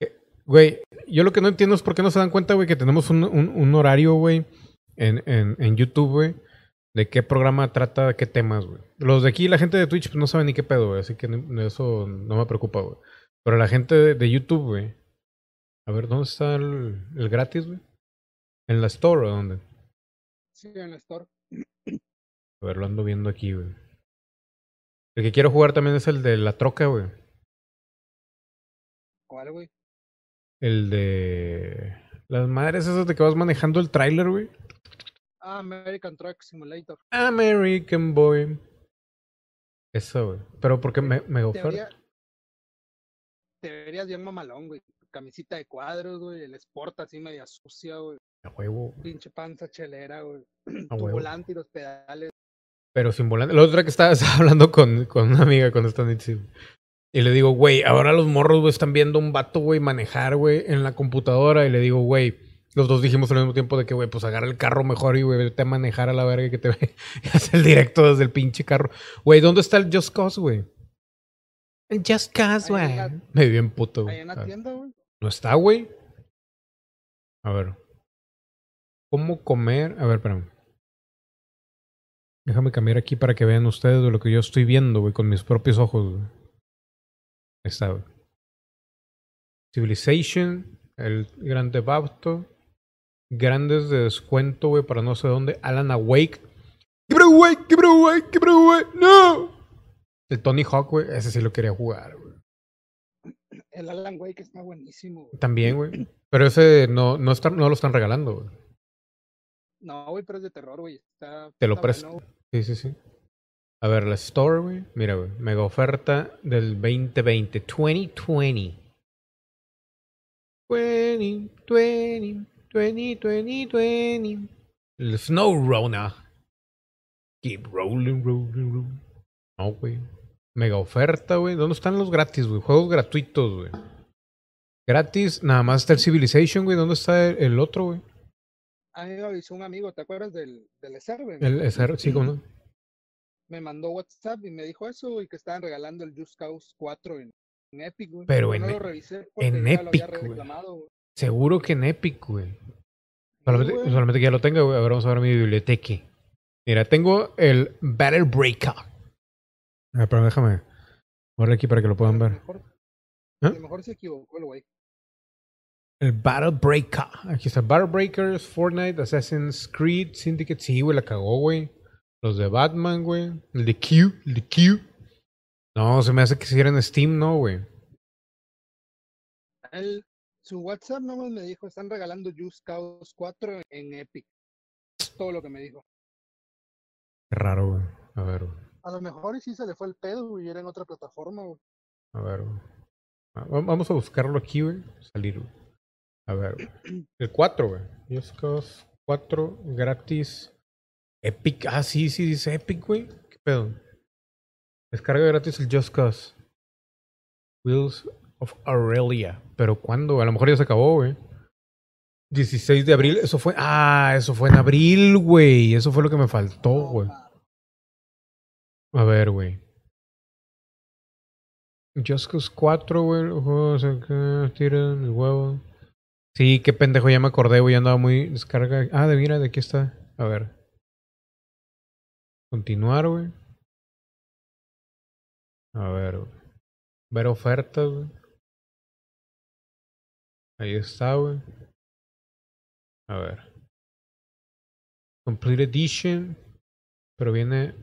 ¿Qué? Güey, yo lo que no entiendo es por qué no se dan cuenta, güey, que tenemos un, un, un horario, güey, en, en, en YouTube, güey, de qué programa trata qué temas, güey. Los de aquí, la gente de Twitch, pues no saben ni qué pedo, güey, así que eso no me preocupa, güey. Pero la gente de, de YouTube, güey. A ver, ¿dónde está el, el gratis, güey? ¿En la store o dónde? Sí, en la Store. A ver, lo ando viendo aquí, güey. El que quiero jugar también es el de la troca, güey. ¿Cuál, güey? El de... Las madres esas de que vas manejando el tráiler, güey. Ah, American Truck Simulator. American Boy. Eso, güey. Pero porque me, me Te oferta. vería- te verías bien mamalón, güey. Camisita de cuadros, güey. El Sport así media sucia, güey. A huevo. Pinche panza chelera, güey. A Tu huevo. volante y los pedales. Pero sin volante. La otra que estaba, estaba hablando con, con una amiga con esta Nitsi. Y le digo, güey, ahora los morros, güey, están viendo un vato, güey, manejar, güey, en la computadora. Y le digo, güey, Los dos dijimos al mismo tiempo de que, güey, pues agarra el carro mejor y, güey, vete a manejar a la verga que te ve. Haz el directo desde el pinche carro. Güey, ¿dónde está el Just Cause, güey? El Just Cause, en güey. Me vi bien puto, Ahí güey. en la tienda, güey. ¿No está, güey? A ver. ¿Cómo comer? A ver, espérame. Déjame cambiar aquí para que vean ustedes de lo que yo estoy viendo, güey, con mis propios ojos, güey. Ahí está, güey. Civilization, el Gran Theft Auto, grandes de descuento, güey, para no sé dónde. Alan Awake. Give it away, give it away, give it away, no. El Tony Hawk, güey, ese sí lo quería jugar, güey. El Alan Wake está buenísimo. güey. También, güey. Pero ese no, no, está- no lo están regalando, güey. No, güey, pero es de terror, güey. Está, Te lo presto. bueno. Sí, sí, sí. A ver, la store, güey. Mira, güey. Mega oferta del 2020. 2020. 20, 20, 20, 20, 20. El Snow Rona. Keep rolling, rolling, rolling. No, güey. Mega oferta, güey. ¿Dónde están los gratis, güey? Juegos gratuitos, güey. Gratis, nada más está el Civilization, güey. ¿Dónde está el, el otro, güey? A mí me avisó un amigo, ¿te acuerdas del, del Serve? El, ese- sí, ¿cómo no? Me mandó WhatsApp y me dijo eso y que estaban regalando el Just Cause 4 en, en Epic, güey. Pero Yo en no e- lo revisé porque en ya lo había Epic, güey. Seguro que en Epic, güey. Sí, Solamente, güey. solamente que ya lo tenga, güey. A ver, vamos a ver mi biblioteca. Mira, tengo el Battle Breaker. Ah, pero déjame. Voy aquí para que lo puedan A lo ver. mejor- ¿Eh? A lo mejor se equivocó el güey. El Battle Breaker. Aquí está. Battle Breakers, Fortnite, Assassin's Creed, Syndicate. Sí, güey, la cagó, güey. Los de Batman, güey. El de Q, el de Q. No, se me hace que si era en Steam, no, güey. Él, su WhatsApp nomás me dijo, están regalando Just Cause 4 en Epic. Es todo lo que me dijo. Qué raro, güey. A ver, güey. A lo mejor y sí se le fue el pedo, güey, era en otra plataforma, güey. A ver, güey. Ah, va- Vamos a buscarlo aquí, güey. Salir, güey. A ver, güey. El 4, güey. Just Cause 4 gratis. Epic. Ah, sí, sí, dice Epic, güey. ¿Qué pedo? Descarga gratis el Just Cause. Wheels of Aurelia. ¿Pero cuándo? A lo mejor ya se acabó, güey. 16 de abril. Eso fue. Ah, eso fue en abril, güey. Eso fue lo que me faltó, güey. A ver, güey. Just Cause 4, güey. El huevo. Sí, qué pendejo, ya me acordé, güey. Andaba muy descarga. Ah, de mira, de aquí está. A ver. Continuar, güey. A ver, güey. Ver ofertas, güey. Ahí está, güey. A ver. Complete Edition. Pero viene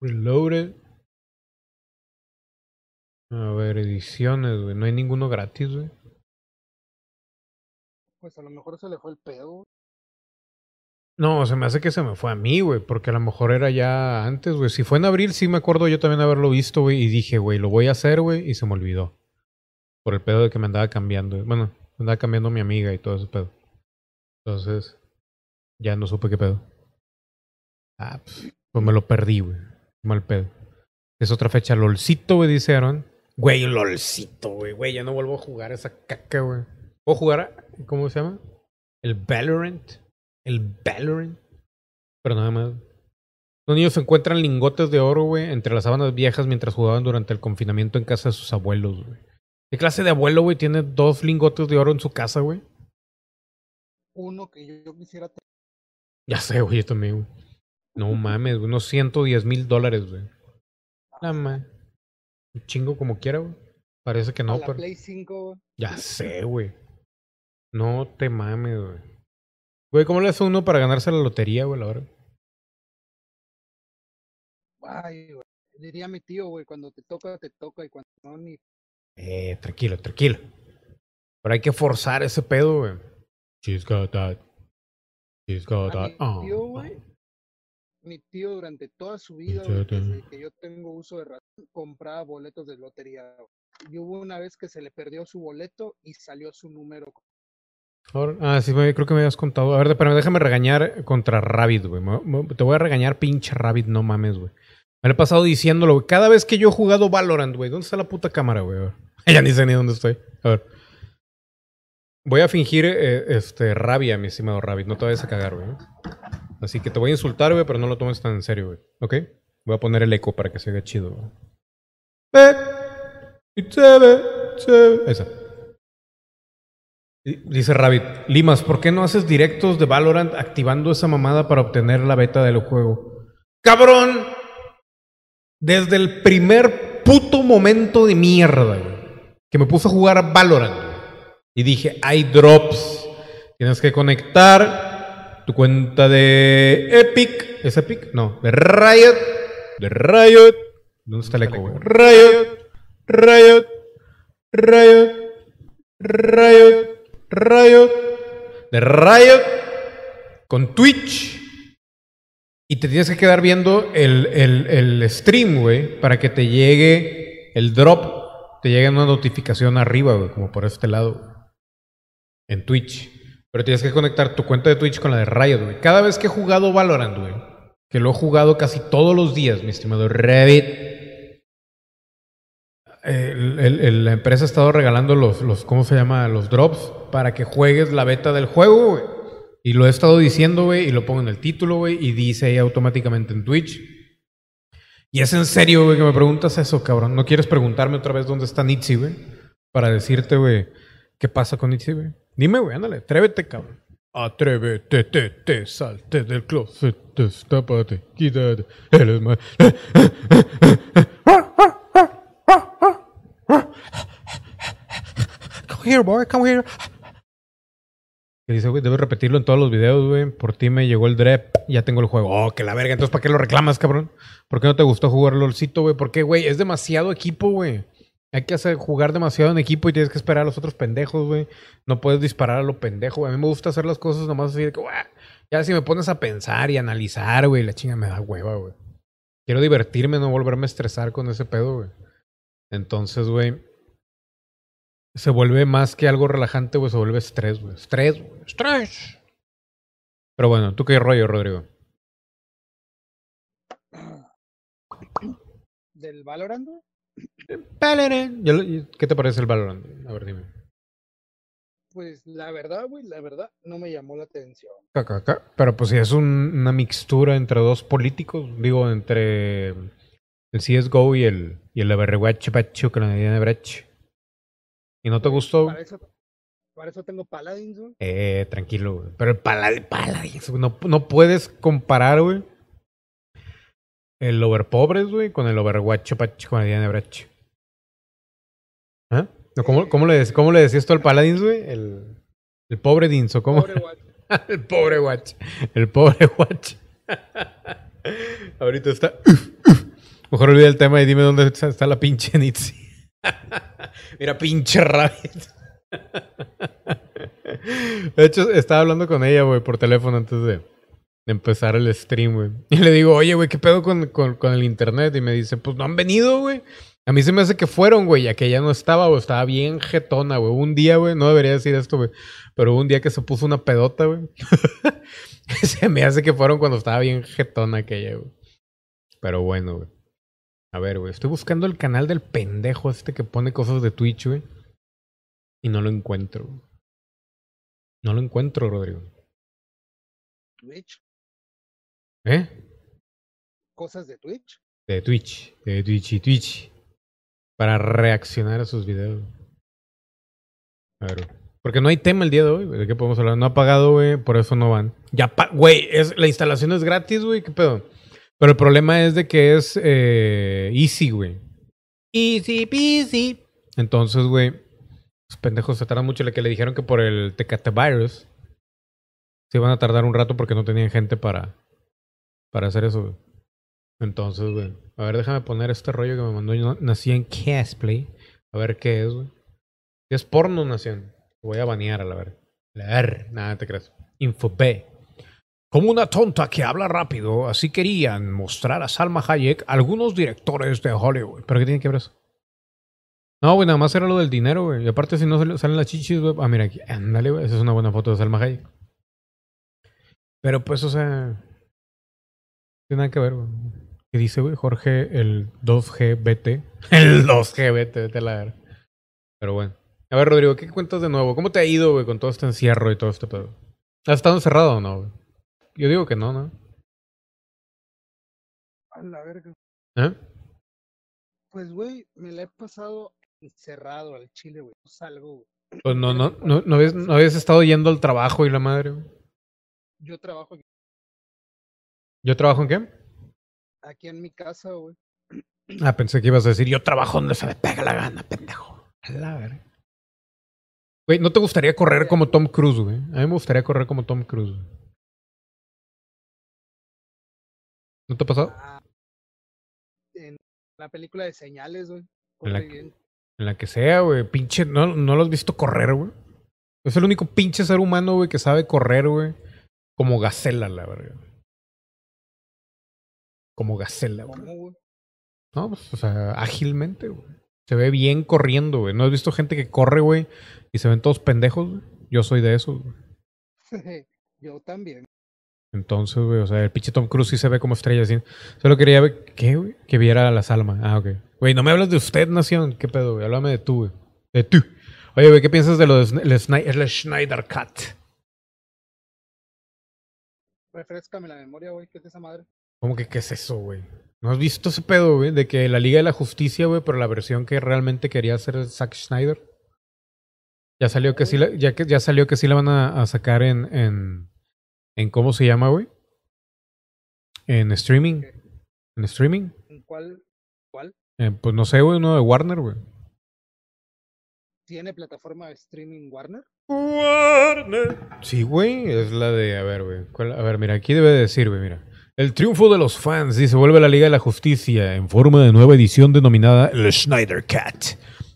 Reloaded. A ver, ediciones, güey. No hay ninguno gratis, güey. Pues a lo mejor se le fue el pedo. No, se me hace que se me fue a mí, güey. Porque a lo mejor era ya antes, güey. Si fue en abril, sí me acuerdo yo también haberlo visto, güey. Y dije, güey, lo voy a hacer, güey. Y se me olvidó. Por el pedo de que me andaba cambiando. Bueno, me andaba cambiando mi amiga y todo ese pedo. Entonces, ya no supe qué pedo. Ah, pues, pues me lo perdí, güey. Mal pedo. Es otra fecha. LOLcito, güey, dice Aaron. Güey, LOLcito, güey. Güey, ya no vuelvo a jugar esa caca, güey. ¿Puedo jugar? a- ¿Cómo se llama? El Valorant. El Valorant. Pero nada más. Los niños encuentran lingotes de oro, güey, entre las sábanas viejas mientras jugaban durante el confinamiento en casa de sus abuelos, güey. ¿Qué clase de abuelo, güey, tiene dos lingotes de oro en su casa, güey? Uno que yo, yo quisiera tener. Ya sé, güey, yo también, güey. No mames, güey, unos 110 mil dólares, güey. Nada más. Un chingo como quiera, güey. Parece que a no, la pero. Play 5, güey. Ya sé, güey. No te mames, güey. Güey, ¿cómo le hace uno para ganarse la lotería, güey, la verdad? Ay, güey. Diría mi tío, güey, cuando te toca, te toca y cuando no, ni. Eh, tranquilo, tranquilo. Pero hay que forzar ese pedo, güey. She's got that. She's got that. mi Oh. tío, güey. Mi tío durante toda su vida, güey, desde que yo tengo uso de razón, compraba boletos de lotería. güey. Y hubo una vez que se le perdió su boleto y salió su número. Ahora- Ah, sí, creo que me habías contado. A ver, pero déjame regañar contra Rabbit, güey. Te voy a regañar, pinche Rabbit, no mames, güey. Me lo he pasado diciéndolo, güey. Cada vez que yo he jugado Valorant, güey. ¿Dónde está la puta cámara, güey? Ya ni sé ni dónde estoy. A ver. Voy a fingir eh, este, rabia, mi estimado Rabbit. No te vayas a cagar, güey. Así que te voy a insultar, güey, pero no lo tomes tan en serio, güey. ¿Ok? Voy a poner el eco para que se haga chido, güey. Ve, y se ve. Esa. Di- Dice Rabbit, Limas, ¿por qué no haces directos de Valorant activando esa mamada para obtener la beta del juego? ¡Cabrón! Desde el primer puto momento de mierda, güey, que me puse a jugar Valorant, y dije, hay drops. Tienes que conectar tu cuenta de Epic. ¿Es Epic? No, de Riot. De Riot. ¿Dónde está el eco, güey? Riot. Riot. Riot. Riot. Riot. De Riot. Con Twitch. Y te tienes que quedar viendo el, el, el stream, güey, para que te llegue el drop. Te llegue una notificación arriba, güey, como por este lado. En Twitch. Pero tienes que conectar tu cuenta de Twitch con la de Riot, güey. Cada vez que he jugado Valorant, güey, que lo he jugado casi todos los días, mi estimado Revit. la empresa ha estado regalando los, los, ¿cómo se llama? Los drops para que juegues la beta del juego, güey. Y lo he estado diciendo, güey, y lo pongo en el título, güey, y dice ahí automáticamente en Twitch. Y es en serio, güey, que me preguntas eso, cabrón. ¿No quieres preguntarme otra vez dónde está Nitsi, güey? Para decirte, güey, qué pasa con Nitsi, güey. Dime, güey, ándale, atrévete, cabrón. Atrévete, te, te, salte del closet, destápate, quítate, eres más. Come here, boy, come here. Dice, güey, debes repetirlo en todos los videos, güey. Por ti me llegó el drep, ya tengo el juego. Oh, que la verga. Entonces, ¿para qué lo reclamas, cabrón? ¿Por qué no te gustó jugar LOLcito, güey? Porque, güey, es demasiado equipo, güey. Hay que hacer, jugar demasiado en equipo y tienes que esperar a los otros pendejos, güey. No puedes disparar a lo pendejo, güey. A mí me gusta hacer las cosas nomás así de que, güey, ya si me pones a pensar y analizar, güey, la chinga me da hueva, güey. Quiero divertirme, no volverme a estresar con ese pedo, güey. Entonces, güey, se vuelve más que algo relajante, güey, se vuelve estrés, güey. Estrés, güey. Estrés. Pero bueno, ¿tú qué rollo, Rodrigo? ¿Del Valorant? Valorant. ¿Qué te parece el Valorant? A ver, dime. Pues la verdad, güey, la verdad, no me llamó la atención. Pero pues si es un- una mixtura entre dos políticos, digo, entre el CSGO y el, y el Overwatch Bacho que la de Brech. ¿Y no te gustó? Para eso, para eso tengo Paladins, güey. Eh, tranquilo, güey. Pero el Paladin, Paladins, güey, no, no puedes comparar, güey. El Overpobres, güey, con el Overwatch con la Diana Brach. ¿Ah? No, ¿Cómo, cómo, le, ¿Cómo le decías tú al Paladins, güey? El, el pobre Dinso, ¿cómo? Pobre guacho. el pobre Watch. El pobre Watch. Ahorita está. Mejor olvida el tema y dime dónde está está la pinche Nitsi. Mira, pinche Rabbit. De hecho, estaba hablando con ella, güey, por teléfono antes de, empezar el stream, güey. Y le digo, oye, güey, ¿qué pedo con, el internet? Y me dice, pues no han venido, güey. A mí se me hace que fueron, güey, ya que ella no estaba, güey. Estaba bien jetona, güey. Un día, güey, no debería decir esto, güey. Pero un día que se puso una pedota, güey. se me hace que fueron cuando estaba bien jetona aquella, güey. Pero bueno, güey. A ver, güey. Estoy buscando el canal del pendejo este que pone cosas de Twitch, güey. Y no lo encuentro. No lo encuentro, Rodrigo. Twitch, ¿Eh? cosas de Twitch. De Twitch. De Twitch y Twitch. Para reaccionar a sus videos. A ver. Porque no hay tema el día de hoy. ¿De qué podemos hablar? No ha pagado, güey. Por eso no van. Ya, pa- güey. Es, la instalación es gratis, güey. ¿Qué pedo? Pero el problema es de que es eh, easy, güey. Easy peasy. Entonces, güey. Los pendejos se tardan mucho. Le que le dijeron que por el Tecate Virus se iban a tardar un rato porque no tenían gente para, para hacer eso, güey. Entonces, güey. A ver, déjame poner este rollo que me mandó. Yo nací en Cosplay. A ver qué es, güey. Si es porno, nación. Voy a banear a la verga. La R. Nada, te creas. Info B. Como una tonta que habla rápido, así querían mostrar a Salma Hayek algunos directores de Hollywood. ¿Pero qué tiene que ver eso? No, güey, nada más era lo del dinero, güey. Y aparte, si no sale- salen las chichis, güey. Ah, mira aquí. Ándale, güey. Esa es una buena foto de Salma Hayek. Pero pues, o sea. Tiene nada que ver, güey. ¿Qué dice, güey? Jorge, el 2GBT. El 2GBT, vete a la verga. Pero bueno. A ver, Rodrigo, ¿qué cuentas de nuevo? ¿Cómo te ha ido, güey, con todo este encierro y todo este pedo? ¿Has estado encerrado o no, güey? Yo digo que no, ¿no? A la verga. ¿Eh? Pues, güey, me la he pasado encerrado al chile, güey. No salgo, güey. Pues no, no, no, no, habías, no habías estado yendo al trabajo y la madre, güey. Yo trabajo aquí- ¿Yo trabajo en qué? aquí en mi casa, güey. Ah, pensé que ibas a decir, yo trabajo donde se me pega la gana, pendejo. A la verga. Güey, ¿no te gustaría correr como Tom Cruise, güey? A mí me gustaría correr como Tom Cruise. güey. ¿No te ha pasado? Ah, en la película de señales, güey. En la que- bien. En la que sea, güey. Pinche, ¿no, no lo has visto correr, güey? Es el único pinche ser humano, güey, que sabe correr, güey. Como gacela, la verga. Como gacela, güey. ¿Cómo, güey? No, pues, o sea, ágilmente, güey. Se ve bien corriendo, güey. ¿No has visto gente que corre, güey? Y se ven todos pendejos, güey. Yo soy de esos, güey. Yo también. Entonces, güey, o sea, el pinche Tom Cruise sí se ve como estrella así. Solo quería ver, ¿qué, güey? Que viera a las almas. Ah, ok. Güey, no me hablas de usted, Nación. ¿Qué pedo, güey? Háblame de tú, güey. De tú. Oye, güey, ¿qué piensas de lo de Sn- el, Sni- el Schneider Cut? Refrescame la memoria, güey. ¿Qué es esa madre? ¿Cómo que qué es eso, güey? ¿No has visto ese pedo, güey? De que la Liga de la Justicia, güey, pero la versión que realmente quería hacer Zack Schneider. Ya salió que sí la, ya que ya salió que sí la van a, a sacar en, en en cómo se llama, güey. En streaming. En streaming. ¿En cuál? ¿Cuál? Eh, pues no sé, güey, uno de Warner, güey. ¿Tiene plataforma de streaming Warner? Warner. Sí, güey, es la de, a ver, güey. ¿cuál? A ver, mira, aquí debe decir, güey, mira. El triunfo de los fans y se vuelve la Liga de la Justicia en forma de nueva edición denominada el Schneider Cat,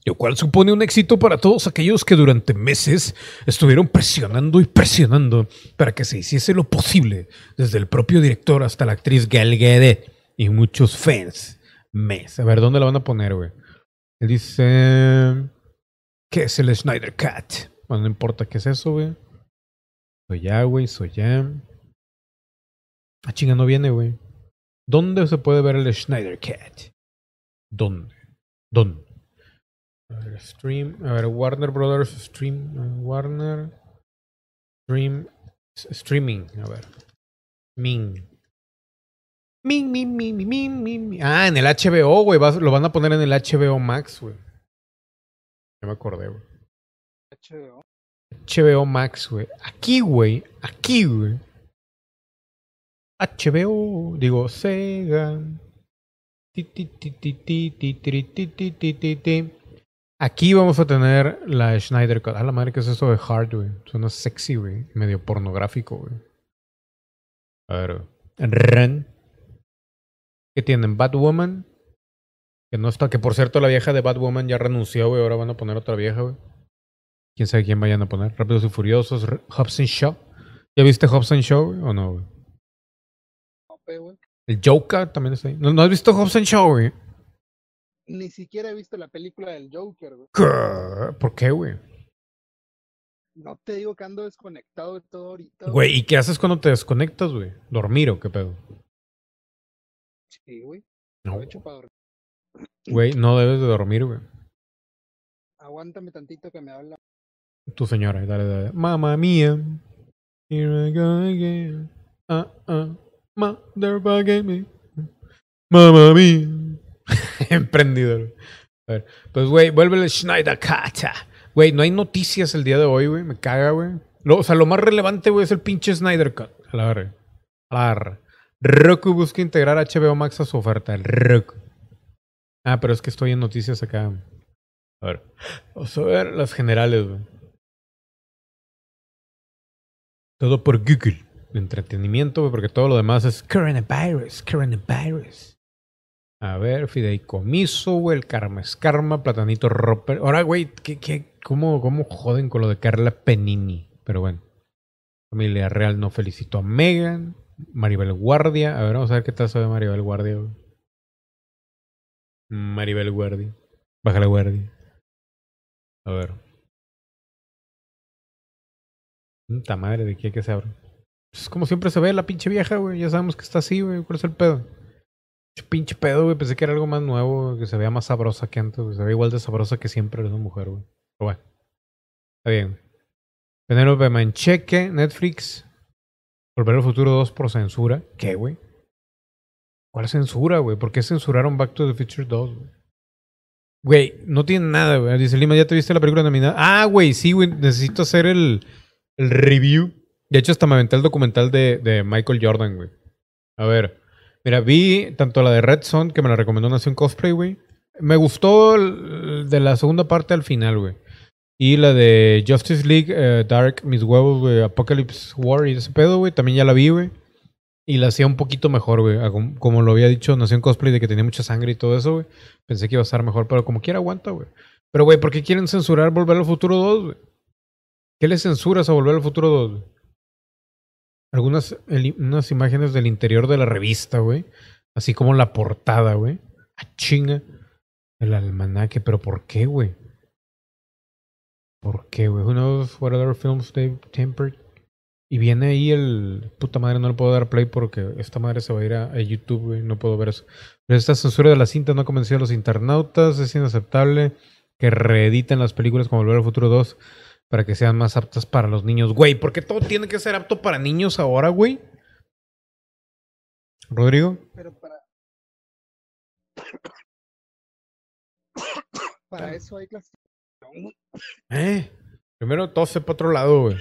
lo cual supone un éxito para todos aquellos que durante meses estuvieron presionando y presionando para que se hiciese lo posible, desde el propio director hasta la actriz Gal Gadot y muchos fans. Mes. A ver, ¿dónde la van a poner, güey? Él dice... ¿Qué es el Schneider Cat? Bueno, no importa qué es eso, güey. Soy ya, güey, soy ya. Ah, chinga, no viene, güey. ¿Dónde se puede ver el Schneider Cat? ¿Dónde? ¿Dónde? A ver, stream. A ver, Warner Brothers Stream. Warner. Stream. Streaming. A ver. Ming. Ming, ming, ming, ming, ming, ming, ming. Ah, en el HBO, güey. Lo van a poner en el HBO Max, güey. Ya me acordé, güey. HBO. HBO Max, güey. Aquí, güey. Aquí, güey. HBO. Digo, Sega. Ti, ti, ti, ti, ti, ti, ti, ti, ti, ti, ti, ti. Aquí vamos a tener la Schneider Cut. A la madre, ¿qué es eso de hard, güey? Suena sexy, güey. Medio pornográfico, güey. A ver, güey. Ren. ¿Qué tienen? Batwoman. Que no está. Que por cierto, la vieja de Batwoman ya renunció, güey. Ahora van a poner otra vieja, güey. Quién sabe quién vayan a poner. Rápidos y Furiosos. And Shaw. ¿Ya viste Hobbs and Shaw, güey? ¿O no, güey? El Joker también está ahí. ¿No, no has visto Hobbs and Shaw, güey? Ni siquiera he visto la película del Joker, güey. ¿Por qué, güey? No te digo que ando desconectado de todo ahorita. Güey, ¿y qué haces cuando te desconectas, güey? ¿Dormir o qué pedo? Sí, güey. No, Aprovecho para dormir. güey, no debes de dormir, güey. Aguántame tantito que me habla. Tu señora, dale, dale. Mamma mía. Here I go again. Ah, ah. Motherfucking me. Mamma mía. Emprendidor. A ver, pues, güey, vuelve el Schneider Cut. Güey, no hay noticias el día de hoy, güey. Me caga, güey. O sea, lo más relevante, güey, es el pinche Snyder Cut. A la verga. A. Roku busca integrar HBO Max a su oferta. Roku. Ah, pero es que estoy en noticias acá. A ver. Vamos a ver las generales, güey. Todo por Google. Entretenimiento, güey, porque todo lo demás es coronavirus, coronavirus. A ver, fideicomiso, güey, el karma es karma, platanito roper. Ahora, güey, ¿qué, qué, cómo, ¿cómo joden con lo de Carla Penini? Pero bueno. Familia Real no felicitó a Megan. Maribel Guardia. A ver, vamos a ver qué tal sabe Maribel Guardia, güey. Maribel Guardia. Baja la guardia. A ver. Puta madre, de a que se abre. Pues como siempre se ve la pinche vieja, güey. Ya sabemos que está así, güey. ¿Cuál es el pedo? Ch- Pinche pedo, güey. Pensé que era algo más nuevo, que se vea más sabrosa que antes. güey. Se ve igual de sabrosa que siempre esa mujer, güey. Pero bueno. Está bien. Penélope Mancheque, Netflix. Volver al futuro 2 por censura. ¿Qué, güey? ¿Cuál censura, güey? ¿Por qué censuraron Back to the Future 2, güey? Güey, no tiene nada, güey. Dice Lima, ¿ya te viste la película nominada? Ah, güey, sí, güey. Necesito hacer el, el review. De hecho, hasta me aventé el documental de, de Michael Jordan, güey. A ver. Mira, vi tanto la de Red Son, que me la recomendó Nación Cosplay, güey. Me gustó de la segunda parte al final, güey. Y la de Justice League, eh, Dark, Mis Huevos, güey, Apocalypse War y ese pedo, güey. También ya la vi, güey. Y la hacía un poquito mejor, güey. Como, como lo había dicho Nación Cosplay, de que tenía mucha sangre y todo eso, güey. Pensé que iba a estar mejor, pero como quiera aguanta, güey. Pero, güey, ¿por qué quieren censurar Volver al Futuro 2, güey? ¿Qué le censuras a Volver al Futuro 2, güey? Algunas el- imágenes del interior de la revista, güey. Así como la portada, güey. A chinga. El almanaque, pero ¿por qué, güey? ¿Por qué, güey? Who knows films they tempered? Y viene ahí el... Puta madre, no le puedo dar play porque esta madre se va a ir a, a YouTube, güey. No puedo ver eso. Pero esta censura de la cinta no ha convencido a los internautas. Es inaceptable que reediten las películas como Volver al Futuro 2 para que sean más aptas para los niños. Güey, ¿por qué todo tiene que ser apto para niños ahora, güey? Rodrigo. Pero para. Para eso hay clasificación. Eh. Primero tose para otro lado, güey.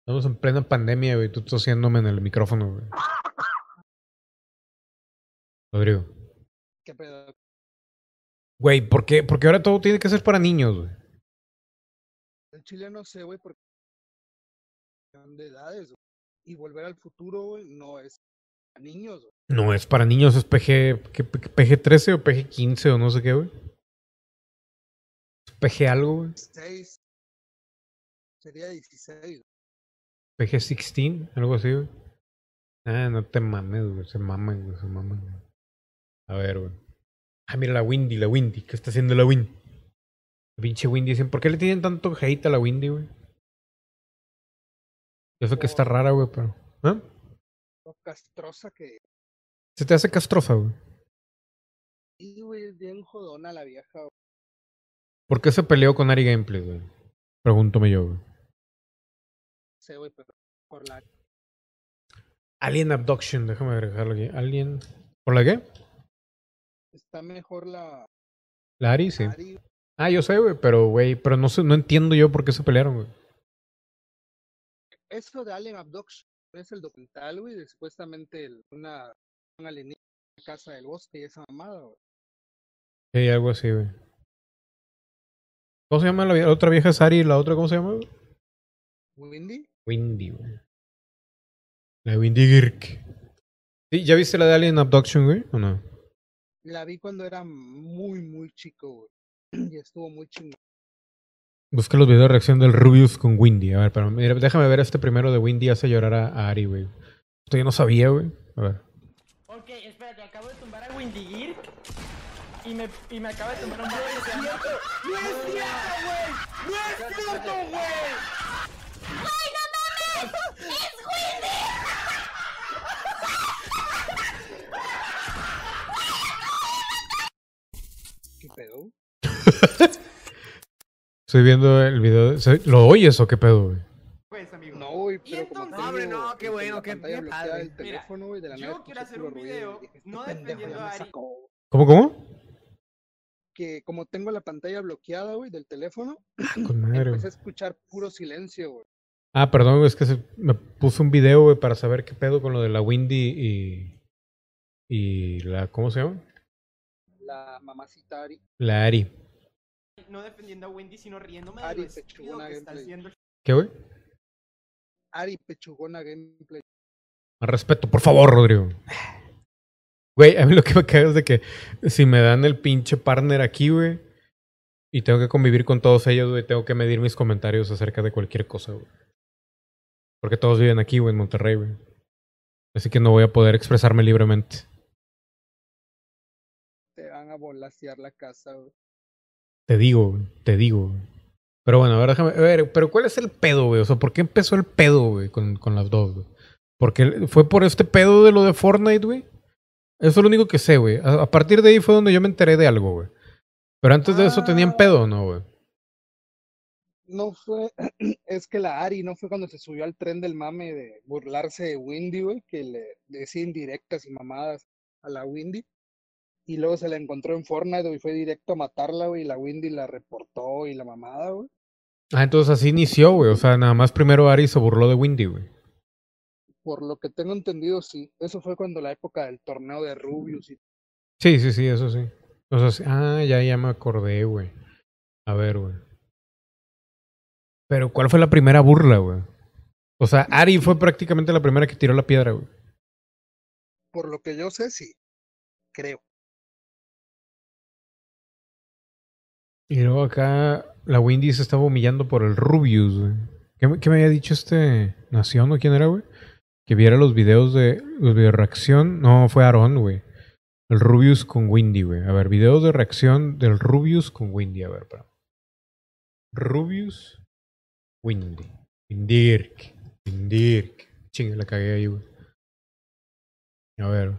Estamos en plena pandemia, güey. Tú tosiéndome en el micrófono, güey. Rodrigo. ¿Qué pedo? Güey, ¿por qué? Porque ahora todo tiene que ser para niños, güey. Chile no sé, güey, porque son de edades, güey. Y volver al futuro, güey, no es a niños, güey. No es para niños, es PG, ¿qué- PG 13 o PG 15 o no sé qué, güey. PG algo, güey. 16. Sería 16. güey. PG 16, algo así, güey. Ah, no te mames, güey. Se maman, güey. Se maman. güey. A ver, güey. Ah, mira la Windy, la Windy. ¿Qué está haciendo la Windy? Pinche Windy. Dicen, ¿por qué le tienen tanto hate a la Windy, güey? Yo sé que está rara, güey, pero. Lo castrosa que. Se te hace castrosa, güey. Y, güey, es bien jodona la vieja, güey. ¿Por qué se peleó con Ari Gameplay, güey? Pregúntame yo, güey. Güey, pero por la. Alien Abduction, déjame agregarlo aquí. Alien. ¿Por la qué? Está mejor la. La Ari, sí. Ari. Ah, yo sé, güey, pero, güey, pero no sé, no entiendo yo por qué se pelearon, güey. Eso de Alien Abduction es el documental, güey, de supuestamente el- una, un alienígena en la casa del bosque y esa mamada, güey. Sí, algo así, güey. ¿Cómo se llama la otra vieja es Ari y la otra cómo se llama? güey? Windy, Windy, güey. La Windy Girk. Sí, ¿ya viste la de Alien Abduction, güey? ¿O no? la vi cuando era muy, muy chico, güey. Y estuvo muy chingón. Busca los videos de reacción del Rubius con Windy. A ver, pero mira, déjame ver este primero de Windy hace llorar a, a Ari, güey. Esto yo no sabía, güey. A ver. Ok, espérate, acabo de tumbar a Windy Gear y me, y me acaba de tumbar un brother que se llama... ¡No es cierto, güey! ¡No es cierto, güey! ¿Qué pedo? Estoy viendo el video. de- ¿se- ¿Lo oyes o qué pedo, güey? Pues, amigo. No, güey, pero como tengo Hombre, no, qué bueno, qué- padre. Mira, teléfono, güey, de la yo quiero hacer un video, este no me a Ari. ¿Cómo, cómo? Que como tengo la pantalla bloqueada, güey, del teléfono, Con madre, empecé a escuchar puro silencio, güey. Ah, perdón, es que se- me puse un video, güey, para saber qué pedo con lo de la Windy y. Y la. ¿Cómo se llama? La mamacita Ari. La Ari. No defendiendo a Wendy, sino riéndome Ari, de lo estúpido pechugona que está gameplay. haciendo. ¿Qué, güey? Ari Pechugona Gameplay. Más respeto, por favor, Rodrigo. Güey, a mí lo que me caga es de que si me dan el pinche partner aquí, güey, y tengo que convivir con todos ellos, güey, tengo que medir mis comentarios acerca de cualquier cosa, güey. Porque todos viven aquí, güey, en Monterrey, güey. Así que no voy a poder expresarme libremente. Te van a volasear la casa, güey. Te digo, te digo. Pero bueno, a ver, déjame. A ver, pero ¿cuál es el pedo, güey? O sea, ¿por qué empezó el pedo, güey, con, con las dos, güey? Porque fue por este pedo de lo de Fortnite, güey. Eso es lo único que sé, güey. A, a partir de ahí fue donde yo me enteré de algo, güey. Pero antes de eso tenían Ah. pedo, ¿no, güey? no fue, es que la Ari no fue cuando se subió al tren del mame de burlarse de Windy, güey, que le decía indirectas y mamadas a la Windy. Y luego se la encontró en Fortnite, y fue directo a matarla, güey, y la Windy la reportó y la mamada, güey. Ah, entonces así inició, güey. O sea, nada más primero Ari se burló de Windy, güey. Por lo que tengo entendido, sí. Eso fue cuando la época del torneo de Rubius y Sí, sí, sí, eso sí. O sea, sí- ah, ya, ya me acordé, güey. A ver, güey. Pero, ¿cuál fue la primera burla, güey? O sea, Ari fue prácticamente la primera que tiró la piedra, güey. por lo que yo sé, sí. Creo. Y luego acá la Windy se estaba humillando por el Rubius, güey. ¿Qué, me- había dicho este Nación o quién era, güey? Que viera los videos de los videos de reacción. No, fue Aaron, güey. El Rubius con Windy, güey. A ver, videos de reacción del Rubius con Windy. A ver, espera. Rubius, Windy. Windirk. Windirk. Chinga, la cagué ahí, güey. A ver.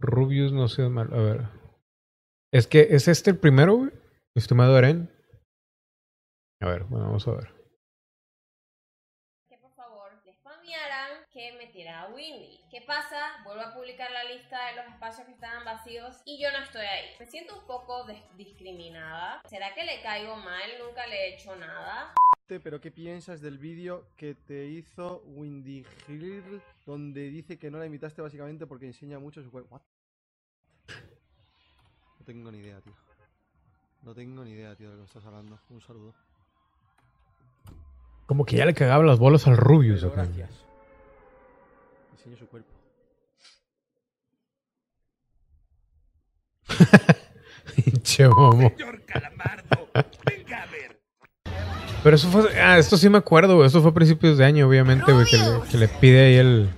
Rubius, no sé mal. A ver. Es que, ¿es este el primero, güey? Estimado Aren. A ver, bueno, vamos a ver. que por favor le spamearan que metiera a Windy. ¿Qué pasa? Vuelvo a publicar la lista de los espacios que estaban vacíos y yo no estoy ahí. Me siento un poco discriminada. ¿Será que le caigo mal? Nunca le he hecho nada. Pero ¿qué piensas del vídeo que te hizo Windy Hill donde dice que no la imitaste básicamente porque enseña mucho su cuerpo? What? No tengo ni idea, tío. No tengo ni idea, tío, de lo que estás hablando. Un saludo. Como que ya le cagaba las bolas al Rubius, Pero acá. gracias. Enseña su cuerpo. Pinche momo. Pero eso fue. Ah, esto sí me acuerdo, güey. Esto fue a principios de año, obviamente, güey. Que le, que le pide ahí el.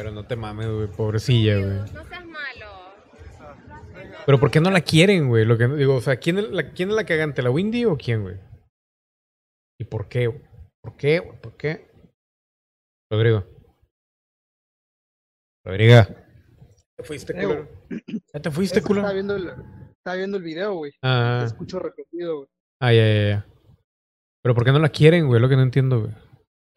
Pero no te mames, güey. Pobrecilla, güey. No seas malo. Pero ¿por qué no la quieren, güey? Lo que digo, o sea, ¿quién es la, quién es la cagante? ¿La Windy o quién, güey? ¿Y por qué, güey? ¿Por qué, güey? ¿Por qué? Rodrigo. Rodrigo. ¿Te fuiste, culero? ¿Ya te fuiste, culo? Estaba viendo el, estaba viendo el video, güey. Te Ah, escucho repetido, güey. ah, ya, ya, ya. Pero ¿por qué no la quieren, güey? Lo que no entiendo, güey.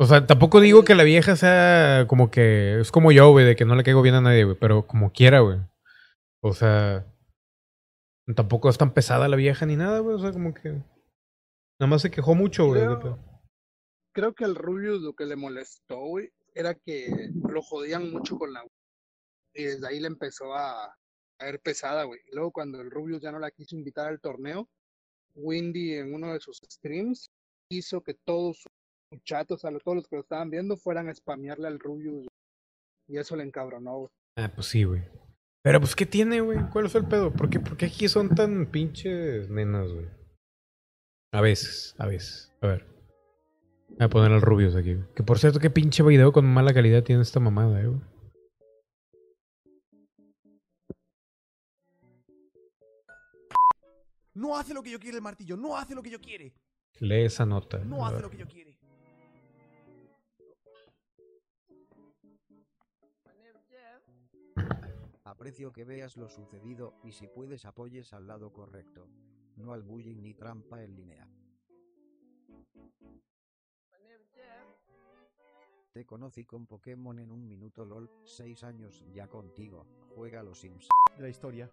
O sea, tampoco digo que la vieja sea como que... Es como yo, güey, de que no le caigo bien a nadie, güey. Pero como quiera, güey. O sea... Tampoco es tan pesada la vieja ni nada, güey. O sea, como que... Nada más se quejó mucho, güey. Creo-. Creo que al Rubius lo que le molestó, güey, era que lo jodían mucho con la y desde ahí le empezó a, ver pesada, güey. Luego cuando el Rubius ya no la quiso invitar al torneo, Windy en uno de sus streams hizo que todos sus sea, lo- todos los que lo estaban viendo fueran a spamearle al Rubius y eso le encabronó, güey. Ah, pues sí, güey. Pero pues, ¿qué tiene, güey? ¿Cuál es el pedo? ¿Por qué, por qué aquí son tan pinches nenas, güey? A veces, a veces. A ver. Voy a poner al Rubius aquí. güey. Que por cierto, qué pinche video con mala calidad tiene esta mamada, eh, güey. No hace lo que yo quiere el martillo, no hace lo que yo quiere. Lee esa nota. No a hace lo que yo quiere. Aprecio que veas lo sucedido y si puedes apoyes al lado correcto. No al bullying ni trampa en línea. Te conocí con Pokémon en un minuto LOL, 6 años ya contigo. Juega a los Sims. De la historia.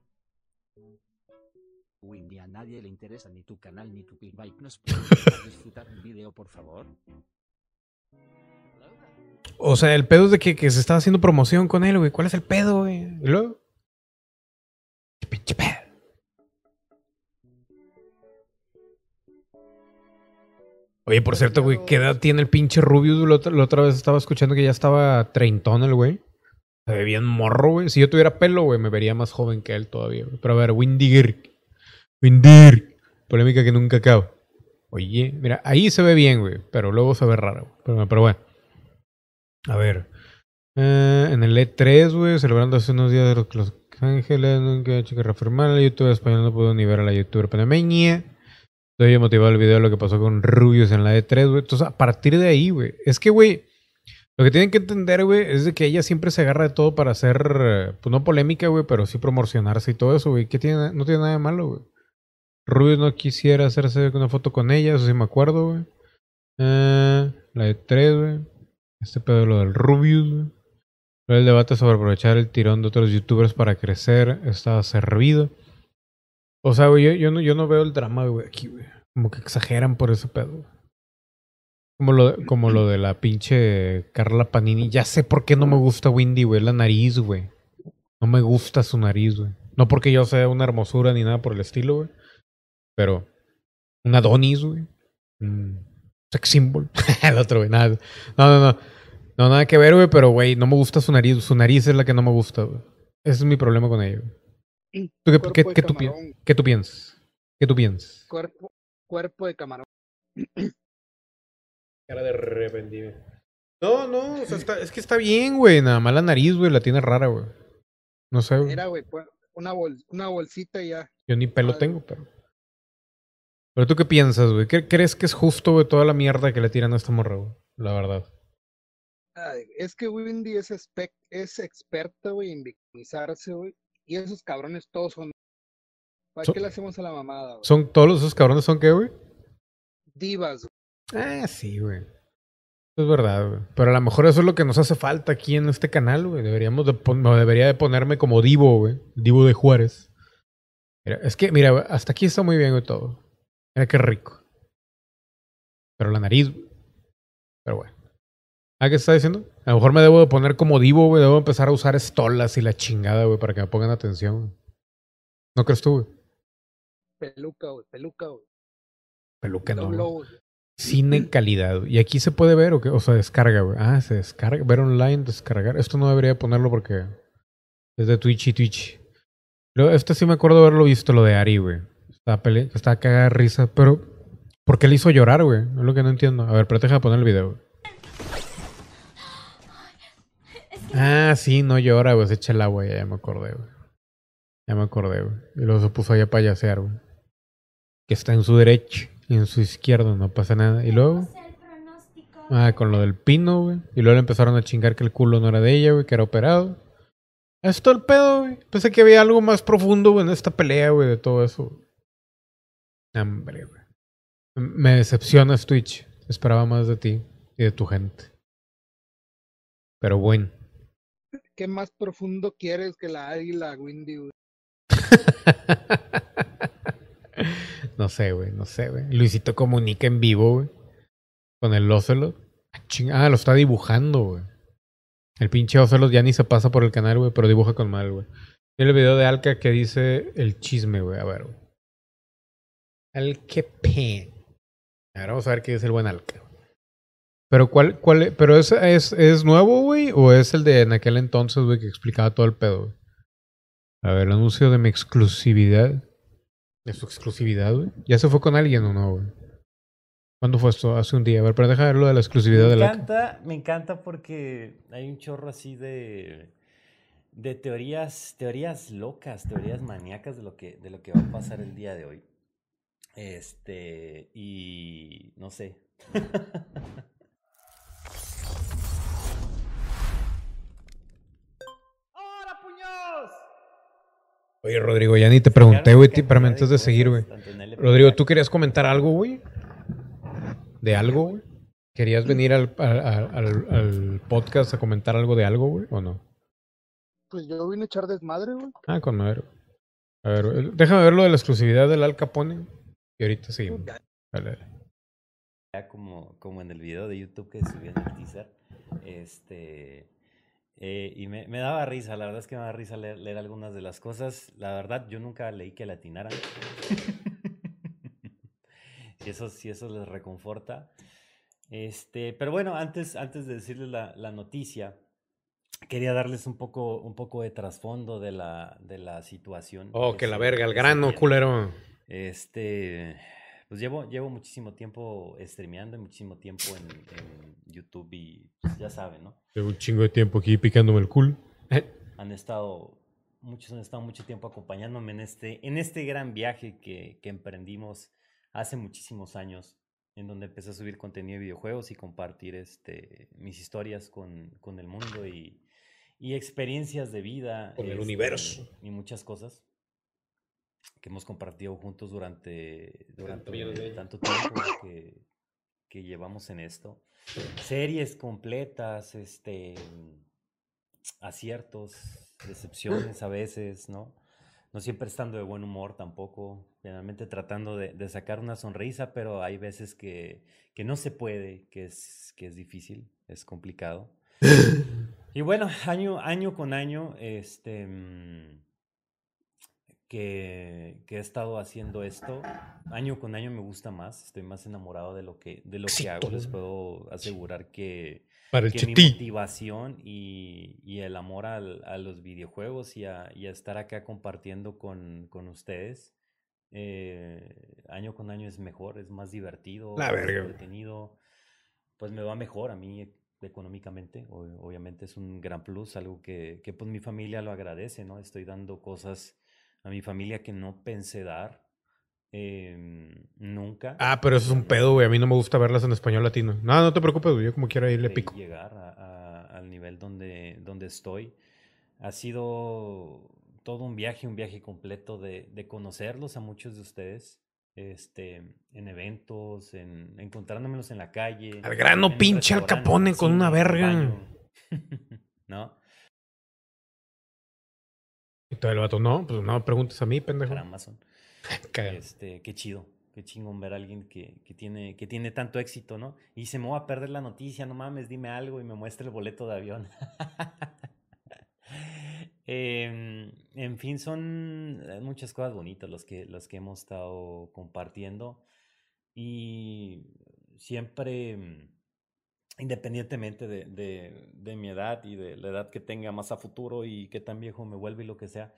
Windy, a nadie le interesa ni tu canal ni tu clickbait. ¿Nos puedes disfrutar un video, por favor? O sea, el pedo es de que, que se estaba haciendo promoción con él, güey. ¿Cuál es el pedo, güey? ¿Y luego? Oye, por cierto, güey, ¿qué edad tiene el pinche Rubius? La otra, la otra vez estaba escuchando que ya estaba treintón el güey. Se ve bien morro, güey. Si yo tuviera pelo, güey, me vería más joven que él todavía. güey. Pero a ver, Windigir. Windir. Polémica que nunca acaba. Oye, mira, ahí se ve bien, güey. Pero luego se ve raro. güey. Pero, pero bueno. A ver. Eh, en el E3, güey, celebrando hace unos días de los, los Ángeles, nunca he hecho que reafirmar. La youtuber española no pudo ni ver a la youtuber panameña. Estoy motivado el video de lo que pasó con Rubius en la E3, güey. Entonces, a partir de ahí, güey. Es que, güey, Lo que tienen que entender, güey, es de que ella siempre se agarra de todo para hacer, pues no polémica, güey, pero sí promocionarse y todo eso, güey. ¿Qué tiene? No tiene nada de malo, güey. Rubius no quisiera hacerse una foto con ella, eso sí me acuerdo, güey. Eh, la de tres, güey. Este pedo lo del Rubius, güey. El debate sobre aprovechar el tirón de otros youtubers para crecer estaba servido. O sea, güey, yo, no, yo no veo el drama, güey, aquí, güey. Como que exageran por ese pedo. güey. Como lo, como lo de la pinche Carla Panini. Ya sé por qué no me gusta Windy, güey. La nariz, güey. No me gusta su nariz, güey. No porque yo sea una hermosura ni nada por el estilo, güey. Pero un Adonis, güey. Sex symbol. el otro, güey. Nada. No, no, no. No, nada que ver, güey. Pero, güey, no me gusta su nariz. Su nariz es la que no me gusta, güey. Ese es mi problema con ella, güey. ¿Tú qué, Cuerpo qué- de qué tú pi- camarón. qué tú piensas? ¿Qué tú piensas? Cuerpo, cuerpo de camarón. Cara de arrepentido. No, no, o sea, está- es que está bien, güey. Nada más la nariz, güey, la tiene rara, güey. No sé, güey. Mira, güey, una, bol- una bolsita y ya. Yo ni pelo tengo, pero. Pero tú qué piensas, güey? ¿Qué- ¿Crees que es justo, güey, toda la mierda que le tiran a esta morra, güey? La verdad. Ay, es que Windy es, es experta, güey, en victimizarse, güey. Y esos cabrones todos son. ¿Para Son- qué le hacemos a la mamada, güey? ¿Son todos esos cabrones son qué, güey? Divas, güey. Ah, sí, güey. Es verdad, güey. Pero a lo mejor eso es lo que nos hace falta aquí en este canal, güey. Deberíamos de debería de ponerme como Divo, güey. Divo de Juárez. Mira, es que, mira, güey, hasta aquí está muy bien, güey, todo. Mira qué rico. Pero la nariz, güey. Pero bueno. ¿Ah, qué está diciendo? A lo mejor me debo de poner como Divo, güey. Debo empezar a usar estolas y la chingada, güey, para que me pongan atención. ¿No crees tú, güey? Peluca, güey, peluca, güey. Peluca no. Cine calidad. güey. ¿Y aquí se puede ver o qué? O sea, descarga, güey. Ah, se descarga. Ver online, descargar. Esto no debería ponerlo porque es de Twitch y Twitch. Pero este sí me acuerdo de haberlo visto, lo de Ari, güey. Estaba, pele estaba cagada de risa, pero ¿por qué le hizo llorar, güey? Es lo que no entiendo. A ver, pero deja de poner el video, güey. Ah, sí, no llora, güey. Se echa el agua, ya, ya me acordé, güey. Ya me acordé, güey. Y luego se puso ahí a payasear, güey. Que está en su derecho y en su izquierdo, no pasa nada. Y luego. Ah, con lo del pino, güey. Y luego le empezaron a chingar que el culo no era de ella, güey, que era operado. Es todo el pedo, güey. Pensé que había algo más profundo, güey, en esta pelea, güey, de todo eso. Hombre, güey. Me decepcionas, Twitch. Esperaba más de ti y de tu gente. Pero bueno. ¿Qué más profundo quieres que la águila, Windy, güey? No sé, güey, no sé, güey. Luisito comunica en vivo, güey. Con el Ocelot. Ah, Ah, lo está dibujando, güey. El pinche Ocelot ya ni se pasa por el canal, güey, pero dibuja con mal, güey. El video de Alca que dice el chisme, güey. A ver, güey. Alquepen. A ver, vamos a ver qué dice el buen Alca. Pero cuál, cuál, es- pero es, es, es nuevo, güey, o es el de en aquel entonces, güey, que explicaba todo el pedo, güey. A ver, el anuncio de mi exclusividad. De su exclusividad, güey. ¿Ya se fue con alguien o no, güey? ¿Cuándo fue esto? Hace un día. A ver, pero deja ver lo de la exclusividad Me de la... encanta, me encanta porque hay un chorro así de, de teorías, teorías locas, teorías maníacas de lo que, de lo que va a pasar el día de hoy. Este, y no sé. Oye, Rodrigo, ya ni te pregunté, güey, ti- pero antes de seguir, güey. Rodrigo, ¿tú querías comentar algo, güey? ¿De algo, güey? ¿Querías venir al, al, al- al podcast a comentar algo de algo, güey? ¿O no? Pues yo vine a echar desmadre, güey. Ah, con madre. A ver, eh, déjame ver lo de la exclusividad del Al Capone. Y ahorita seguimos. Dale, dale. Ya como, como en el video de YouTube que subí en el teaser. Este. Eh, y me, me daba risa, la verdad es que me daba risa leer, leer algunas de las cosas. La verdad, yo nunca leí que latinaran. si, eso, si eso les reconforta. Este, pero bueno, antes, antes de decirles la, la noticia, quería darles un poco, un poco de trasfondo de la, de la situación. Oh, que la se- verga, el que grano, culero. Este, pues llevo, llevo muchísimo tiempo streameando y muchísimo tiempo en, en YouTube y pues, ya saben, ¿no? Llevo un chingo de tiempo aquí picándome el culo. Han estado, muchos han estado mucho tiempo acompañándome en este, en este gran viaje que, que emprendimos hace muchísimos años en donde empecé a subir contenido de videojuegos y compartir este, mis historias con, con el mundo y, y experiencias de vida. Con el este, universo. Y muchas cosas que hemos compartido juntos durante, durante tanto tiempo que, que llevamos en esto. Series completas, este, aciertos, decepciones a veces, ¿no? No siempre estando de buen humor tampoco, generalmente tratando de, de sacar una sonrisa, pero hay veces que, que no se puede, que es, que es difícil, es complicado. Y bueno, año, año con año, este, mm, que, que he estado haciendo esto, año con año me gusta más, estoy más enamorado de lo que, de lo que hago. Les puedo asegurar que, Para el que mi motivación y, y el amor al- a los videojuegos y a, y a estar acá compartiendo con, con ustedes, eh, año con año es mejor, es más divertido, La más entretenido, pues me va mejor a mí económicamente, obviamente es un gran plus, algo que, que pues mi familia lo agradece, ¿no? Estoy dando cosas a mi familia que no pensé dar em, nunca. Ah, pero eso es un pedo, güey. A mí no me gusta verlas en español latino. No, no te preocupes, güey. Yo como quiera ahí le pico. llegar a- a- al nivel donde, donde estoy. Ha sido todo un viaje, un viaje completo de, de conocerlos a muchos de ustedes. Este, en eventos, en encontrándomelos en la calle. Al grano, pinche Al Capone con una verga. ¿No? Y todo el vato, no, pues no me preguntes a mí, pendejo. Para Amazon. Este, qué chido, qué chingón ver a alguien que, que tiene, que tiene tanto éxito, ¿no? Y se me va a perder la noticia, no mames, dime algo y me muestra el boleto de avión. Em, en fin, son muchas cosas bonitas los que, los que hemos estado compartiendo. Y siempre, mm, independientemente de, de- mi edad y de la edad que tenga más a futuro y qué tan viejo me vuelve y lo que sea,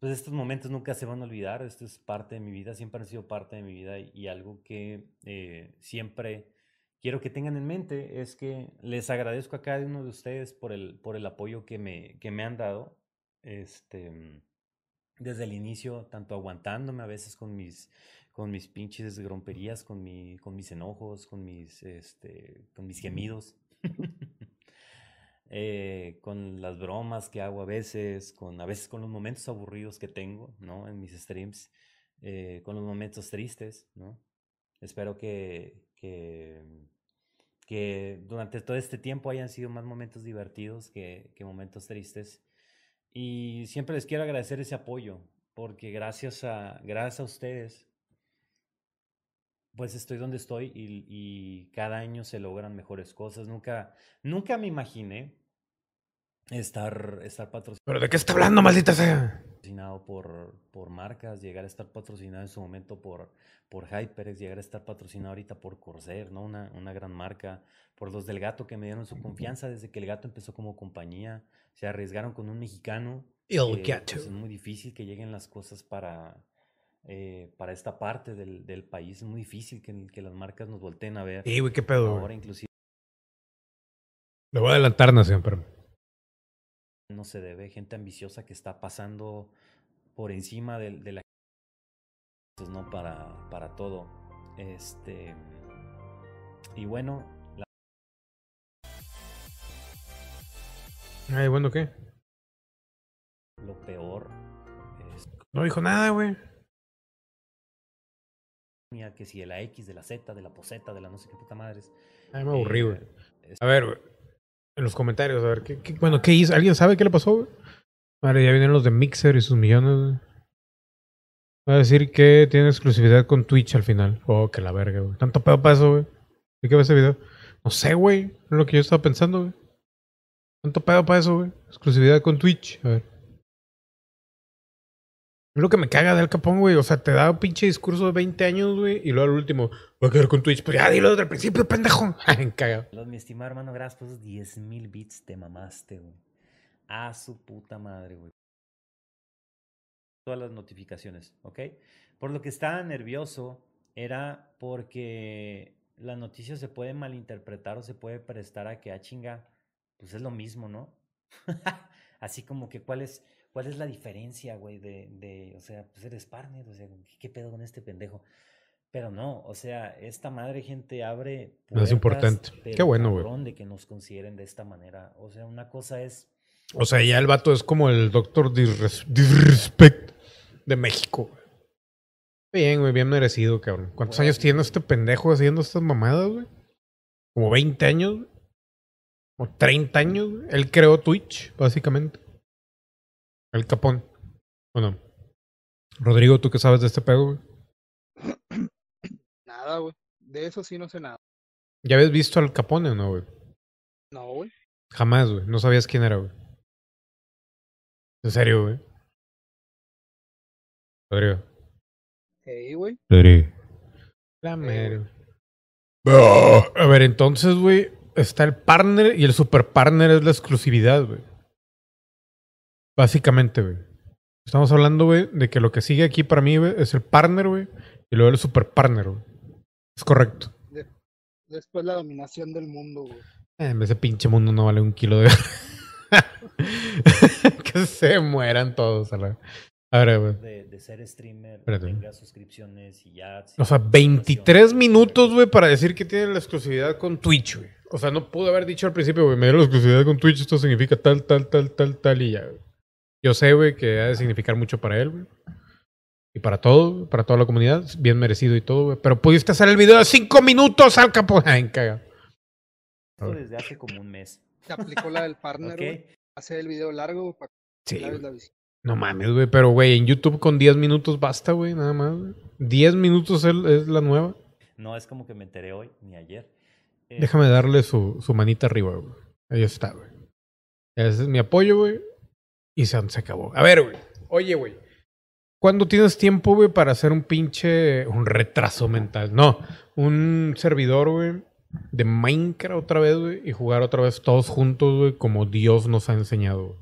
pues estos momentos nunca se van a olvidar. Esto es parte de mi vida, siempre han sido parte de mi vida y, algo que eh, siempre quiero que tengan en mente es que les agradezco a cada uno de ustedes por el, por el apoyo que me, que me han dado. Este, desde el inicio, tanto aguantándome a veces con mis, con mis pinches gromperías, con, mi, con mis enojos, con mis, este, con mis gemidos, eh, con las bromas que hago a veces, con, a veces con los momentos aburridos que tengo, ¿no? En mis streams, eh, con los momentos tristes, ¿no? Espero que, que, que durante todo este tiempo hayan sido más momentos divertidos que, que momentos tristes. Y siempre les quiero agradecer ese apoyo, porque gracias a, gracias a ustedes, pues estoy donde estoy y, y cada año se logran mejores cosas. Nunca, nunca me imaginé estar, estar patrocinado. ¿Pero de qué está hablando, maldita sea? Patrocinado por, por marcas, llegar a estar patrocinado en su momento por, por HyperX, llegar a estar patrocinado ahorita por Corsair, ¿no? Una, una gran marca, por los del gato que me dieron su confianza desde que el gato empezó como compañía, se arriesgaron con un mexicano. El que, gato. pues, es muy difícil que lleguen las cosas para, eh, para esta parte del, del país, es muy difícil que, que las marcas nos volteen a ver. Sí, güey, qué pedo. Ahora inclusive Le voy a adelantar, Nación, pero. no se debe, gente ambiciosa que está pasando por encima de, de la no para, para todo. Este y bueno, la- Ay, bueno, ¿qué? lo peor es No dijo nada, güey. Que si de la X, de la Z, de la poseta, de la no sé qué puta madres. Ay, me aburrí, güey. eh, es- A ver, güey. En los comentarios, a ver, ¿qué, qué- bueno, ¿qué hizo? ¿Alguien sabe qué le pasó, güey? Vale, ya vienen los de Mixer y sus millones, güey. Va a decir que tiene exclusividad con Twitch al final. Oh, que la verga, güey. Tanto pedo para eso, güey. ¿De qué va ese video? No sé, güey. Es lo que yo estaba pensando, güey. Tanto pedo para eso, güey. Exclusividad con Twitch. A ver. Es lo que me caga de Al Capón, güey. O sea, te da un pinche discurso de 20 años, güey. Y luego al último, voy a quedar con Twitch. Pues ya dilo desde el principio, pendejo. Caga. Los, mi estimado hermano, gracias por esos 10 mil bits, te mamaste, güey. A su puta madre, güey. Todas las notificaciones, ¿ok? Por lo que estaba nervioso era porque la noticia se puede malinterpretar o se puede prestar a que, a chinga, pues es lo mismo, ¿no? Así como que, ¿cuál es, cuál es la diferencia, güey? De, de, o sea, pues eres partner, o sea, ¿qué, qué pedo con este pendejo? Pero no, o sea, esta madre gente abre Es importante. Qué bueno, güey. de que nos consideren de esta manera. O sea, una cosa es O sea, ya el vato es como el doctor Disres- Disrespect de México. güey. Bien, güey, bien merecido, cabrón. ¿Cuántos años tiene este pendejo haciendo estas mamadas, güey? Como 20 años, güey. O 30 años, güey. Él creó Twitch, básicamente. El capón. ¿O no? Rodrigo, ¿tú qué sabes de este pedo, güey? Nada, güey. De eso sí no sé nada. ¿Ya habías visto al Capone o no, güey? No, güey. Jamás, güey. No sabías quién era, güey. En serio, güey. Rodrigo. Ey, güey. Rodrigo. La mero. A ver, entonces, güey, está el partner y el super partner es la exclusividad, güey. Básicamente, güey. Estamos hablando, güey, de que lo que sigue aquí para mí, güey, es el partner, güey, y luego el super partner, güey. Es correcto. De- después la dominación del mundo, güey. Eh, ese pinche mundo no vale un kilo de... que se mueran todos, a la... A ver, güey. de, de ser streamer, Espérate. tenga suscripciones y ya. O sea, 23 minutos, güey, para decir que tiene la exclusividad con Twitch, güey. O sea, no pude haber dicho al principio, güey, me dio la exclusividad con Twitch, esto significa tal, tal, tal, tal, tal y ya, güey. Yo sé, güey, que ha de significar mucho para él, güey. Y para todo, para toda la comunidad, bien merecido y todo, güey. Pero pudiste hacer el video de 5 minutos al capo. Ay, caga. Esto desde hace como un mes. Se aplicó la del partner, güey. Hacer el video largo para Sí, que la. No mames, güey, pero, güey, en YouTube con 10 minutos basta, güey, nada más, güey. 10 minutos es, es la nueva. No es como que me enteré hoy ni ayer. Eh, Déjame darle su, su manita arriba, güey. Ahí está, güey. Ese es mi apoyo, güey. Y se, se acabó. A ver, güey. Oye, güey. ¿Cuándo tienes tiempo, güey, para hacer un pinche... Un retraso mental? No. Un servidor, güey, de Minecraft otra vez, güey. Y jugar otra vez todos juntos, güey, como Dios nos ha enseñado, güey.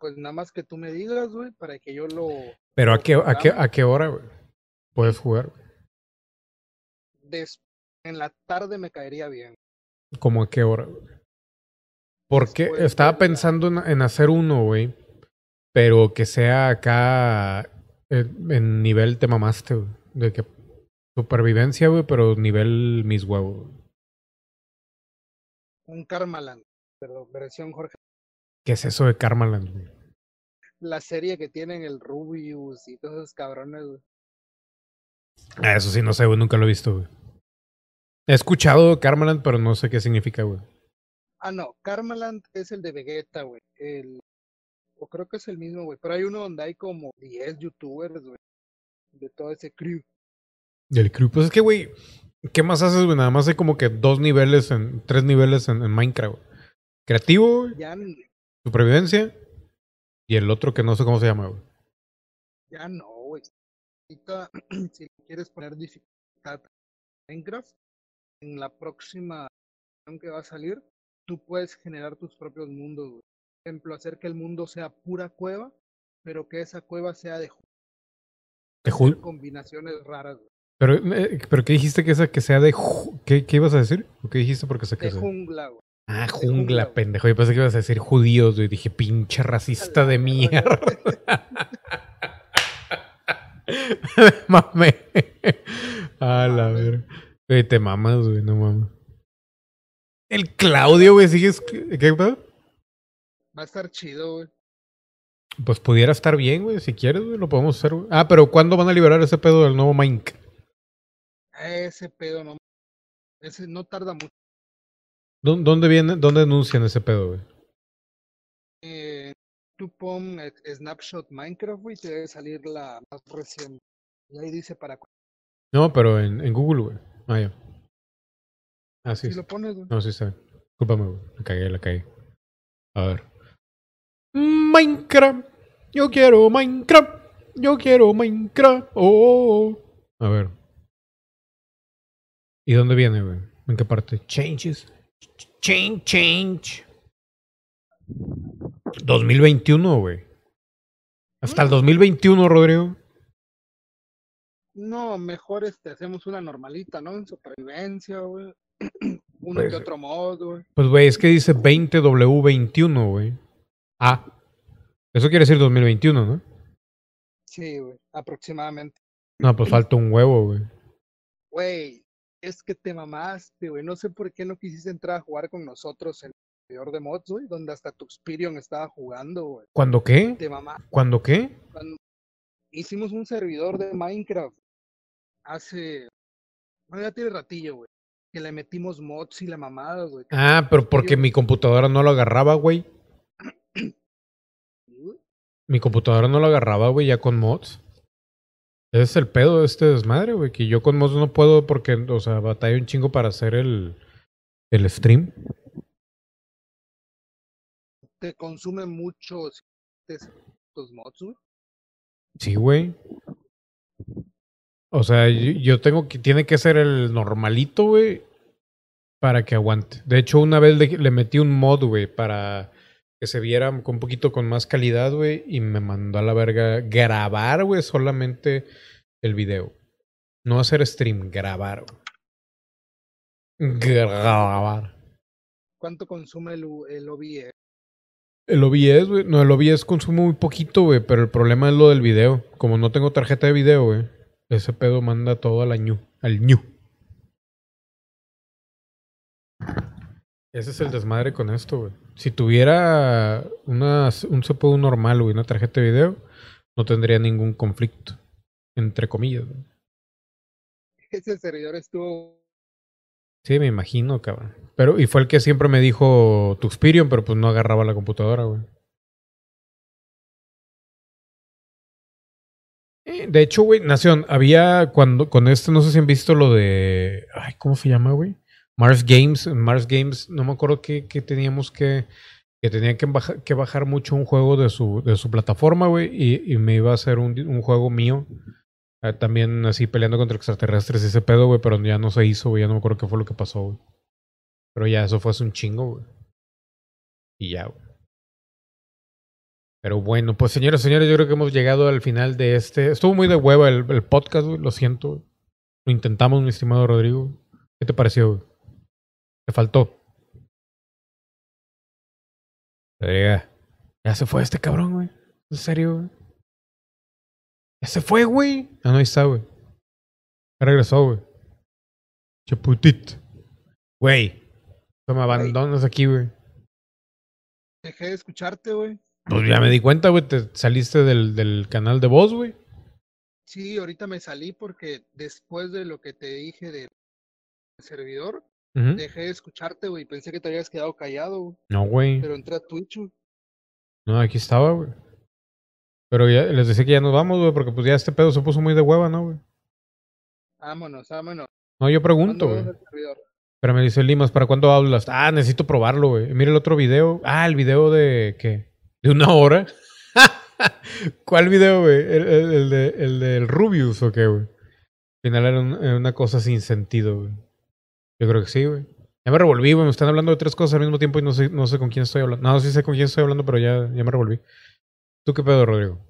Pues nada más que tú me digas, güey, para que yo lo. Pero ¿a qué, a qué, a qué hora, güey? Puedes jugar, güey? Des- En la tarde me caería bien. ¿Cómo a qué hora, güey? Porque estaba pensando en, en hacer uno, güey. Pero que sea acá en, en nivel te mamaste, güey. De que supervivencia, güey, pero nivel mis huevos. Un Karmaland, pero versión Jorge. ¿Qué es eso de Karmaland, güey? La serie que tienen el Rubius y todos esos cabrones, güey. Ah, eso sí, no sé, güey. Nunca lo he visto, güey. He escuchado Karmaland, pero no sé qué significa, güey. Ah, no, Karmaland es el de Vegeta, güey. El... O creo que es el mismo, güey. Pero hay uno donde hay como 10 youtubers, güey. De todo ese crew. Del crew. Pues es que, güey, ¿qué más haces, güey? Nada más hay como que dos niveles, en tres niveles en, en Minecraft. Creativo, güey. Ya, Supervivencia. Y el otro que no sé cómo se llama, güey. ya no, güey. Si quieres poner dificultad en Minecraft, en la próxima que va a salir, tú puedes generar tus propios mundos, güey. Por ejemplo, hacer que el mundo sea pura cueva, pero que esa cueva sea de ¿De Jul? combinaciones raras, güey. Pero, eh, pero ¿qué dijiste que esa que sea de ¿Qué, ¿Qué ibas a decir? ¿O qué dijiste porque sé que De sea? jungla, güey. Ah, jungla, pendejo. Yo pensé que ibas a decir judíos, güey. Dije, pinche racista de mierda. Mame. A la ver. Güey, te mamas, güey, no mames. El Claudio, güey, sigues. ¿Qué pedo? Va a estar chido, güey. Pues pudiera estar bien, güey, si quieres, güey, lo podemos hacer, güey. Ah, pero ¿cuándo van a liberar ese pedo del nuevo Minec? Ese pedo no. Ese no tarda mucho. ¿Dó- ¿Dónde viene, dónde anuncian ese pedo, güey? Eh, tú pon eh, Snapshot Minecraft, güey, te debe salir la más reciente. Y ahí dice para No, pero en, en Google, güey. Ah, ya. Ah, sí. Si lo pones, güey. No, sí está bien. Discúlpame, güey. La cagué, la cagué. A ver. Minecraft. Yo quiero Minecraft. Yo quiero Minecraft. Oh. oh, oh. A ver. ¿Y dónde viene, güey? ¿En qué parte? Changes. Change, change. 2021, güey. Hasta el 2021, Rodrigo. No, mejor este, hacemos una normalita, ¿no? En supervivencia, güey. Uno Pues- que otro mod, güey. Pues, güey, es que dice 20W21, güey. Ah. Eso quiere decir 2021, ¿no? Sí, güey, aproximadamente. No, pues falta un huevo, güey. Güey, es que te mamaste, güey. No sé por qué no quisiste entrar a jugar con nosotros en el servidor de mods, güey, donde hasta Tuxperion estaba jugando, güey. ¿Cuándo qué? Te mamá. ¿Cuándo qué? Cuando hicimos un servidor de Minecraft hace. Bueno, ya tiene ratillo, güey. Que le metimos mods y la mamada, güey. Ah, pero porque mi computadora no lo agarraba, güey. Mi computadora no lo agarraba, güey, ya con mods. Ese es el pedo de este desmadre, güey. Que yo con mods no puedo porque, o sea, batalla un chingo para hacer el, el stream. Te consume mucho tus mods, güey. Sí, güey. O sea, yo, yo tengo que. Tiene que ser el normalito, güey. Para que aguante. De hecho, una vez le, le metí un mod, güey, para que se viera con un poquito con más calidad, güey. Y me mandó a la verga grabar, güey, solamente el video. No hacer stream, grabar. güey. Grabar. ¿Cuánto consume el, el OBS? El OBS, güey. No, el OBS consume muy poquito, güey. Pero el problema es lo del video. Como no tengo tarjeta de video, güey. Ese pedo manda todo al ñu. Al ñu. Ese es el desmadre con esto, güey. Si tuviera una, un CPU normal, güey, una tarjeta de video, no tendría ningún conflicto. Entre comillas, güey. Ese servidor estuvo. Sí, me imagino, cabrón. Pero, y fue el que siempre me dijo Tuxperion, pero pues no agarraba la computadora, güey. De hecho, güey, Nación, había cuando con este, no sé si han visto lo de. Ay, ¿cómo se llama, güey? Mars Games. En Mars Games, no me acuerdo que, que teníamos que. Que tenía que, baja- que bajar mucho un juego de su, de su plataforma, güey. Y, y me iba a hacer un, un juego mío. Eh, también así peleando contra extraterrestres y ese pedo, güey. Pero ya no se hizo, güey. Ya no me acuerdo qué fue lo que pasó, güey. Pero ya, eso fue hace un chingo, güey. Y ya, güey. Pero bueno, pues señores, señores, yo creo que hemos llegado al final de este. Estuvo muy de hueva el, el podcast, güey. Lo siento. güey. Lo intentamos, mi estimado Rodrigo. ¿Qué te pareció, güey? Te faltó. Ya se fue este cabrón, güey. ¿En serio, güey? Ya se fue, güey. Ah, no, ahí está, güey. Ya regresó, güey. Chaputit. Güey. Me abandonas aquí, güey. Dejé de escucharte, güey. Pues ya me di cuenta, güey. Te saliste del, del canal de voz, güey. Sí, ahorita me salí porque después de lo que te dije del servidor, dejé de escucharte, güey. Pensé que te habías quedado callado, güey. No, güey. Pero entré a Twitch, güey. No, aquí estaba, güey. Pero ya les decía que ya nos vamos, güey, porque pues ya este pedo se puso muy de hueva, ¿no, güey? Vámonos, vámonos. No, yo pregunto, ¿Cuándo güey. Pero me dice Limas, ¿para cuándo hablas? Ah, necesito probarlo, güey. Mira el otro video. Ah, el video de ¿qué? ¿De una hora? ¿Cuál video, güey? ¿El, el, el de, ¿El del Rubius o qué, güey? Al final era, un- era una cosa sin sentido, güey. Yo creo que sí, güey. Ya me revolví, güey. Me están hablando de tres cosas al mismo tiempo y no sé, no sé con quién estoy hablando. No, sí sé con quién estoy hablando, pero ya, ya me revolví. ¿Tú qué pedo, Rodrigo?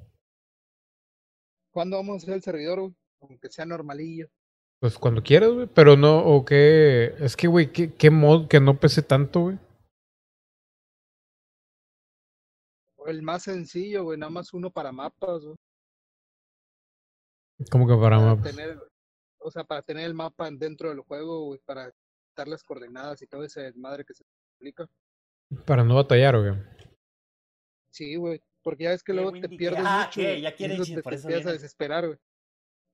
¿Cuándo vamos a hacer el servidor, güey? Aunque sea normalillo. Pues cuando quieras, güey. Pero no, o qué. Es que, güey, ¿qué, qué mod que no pese tanto, güey? El más sencillo, güey. Nada más uno para mapas, güey. Como que para Para mapas. tener, o sea, para tener el mapa dentro del juego, güey. Para dar las coordenadas y todo ese desmadre que se explica. Para no batallar, güey. Sí, güey. Porque ya es que ¿Qué, luego te pierdes Ah, mucho. Ya te, por te eso empiezas a desesperar, güey.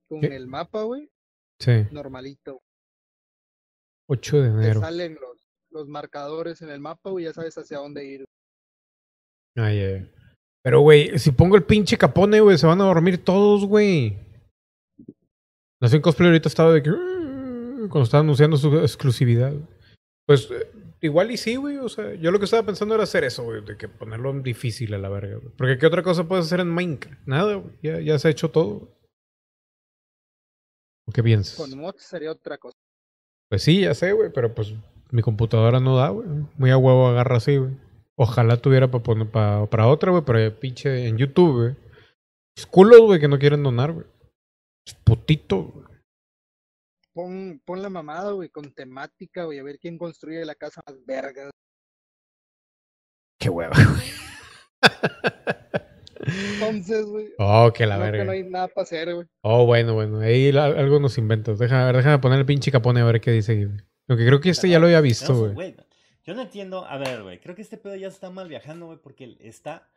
Con ¿Qué? el mapa, güey, Sí. normalito. 8 de Te enero. salen los, los marcadores en el mapa, güey, ya sabes hacia dónde ir. Ay, ay. Pero, güey, si pongo el pinche capone, güey, se van a dormir todos, güey. Nación Cosplay ahorita estaba de que. Cuando estaba anunciando su exclusividad. Pues eh, igual y sí, güey. O sea, yo lo que estaba pensando era hacer eso, güey. De que ponerlo en difícil a la verga, güey. Porque ¿qué otra cosa puedes hacer en Minecraft? Nada, güey. Ya, ya se ha hecho todo. ¿O qué piensas? Con mods sería otra cosa. Pues sí, ya sé, güey, pero pues mi computadora no da, güey. Muy a huevo agarra así, güey. Ojalá tuviera para poner pa- para otra, güey, pero pinche en YouTube, güey. Es culos, güey, que no quieren donar, güey. Es putito, güey. Pon, pon la mamada, güey, con temática, güey, a ver quién construye la casa más verga. Qué hueva, güey. Entonces, güey. Oh, que la creo que verga. no hay nada para hacer, güey. Oh, bueno, bueno. Ahí la- algo nos inventas. Déjame, a ver, déjame poner el pinche capone a ver qué dice. güey. Lo que creo que este ya lo había visto, güey. Yo no entiendo. A ver, güey. Creo que este pedo ya está mal viajando, güey, porque está.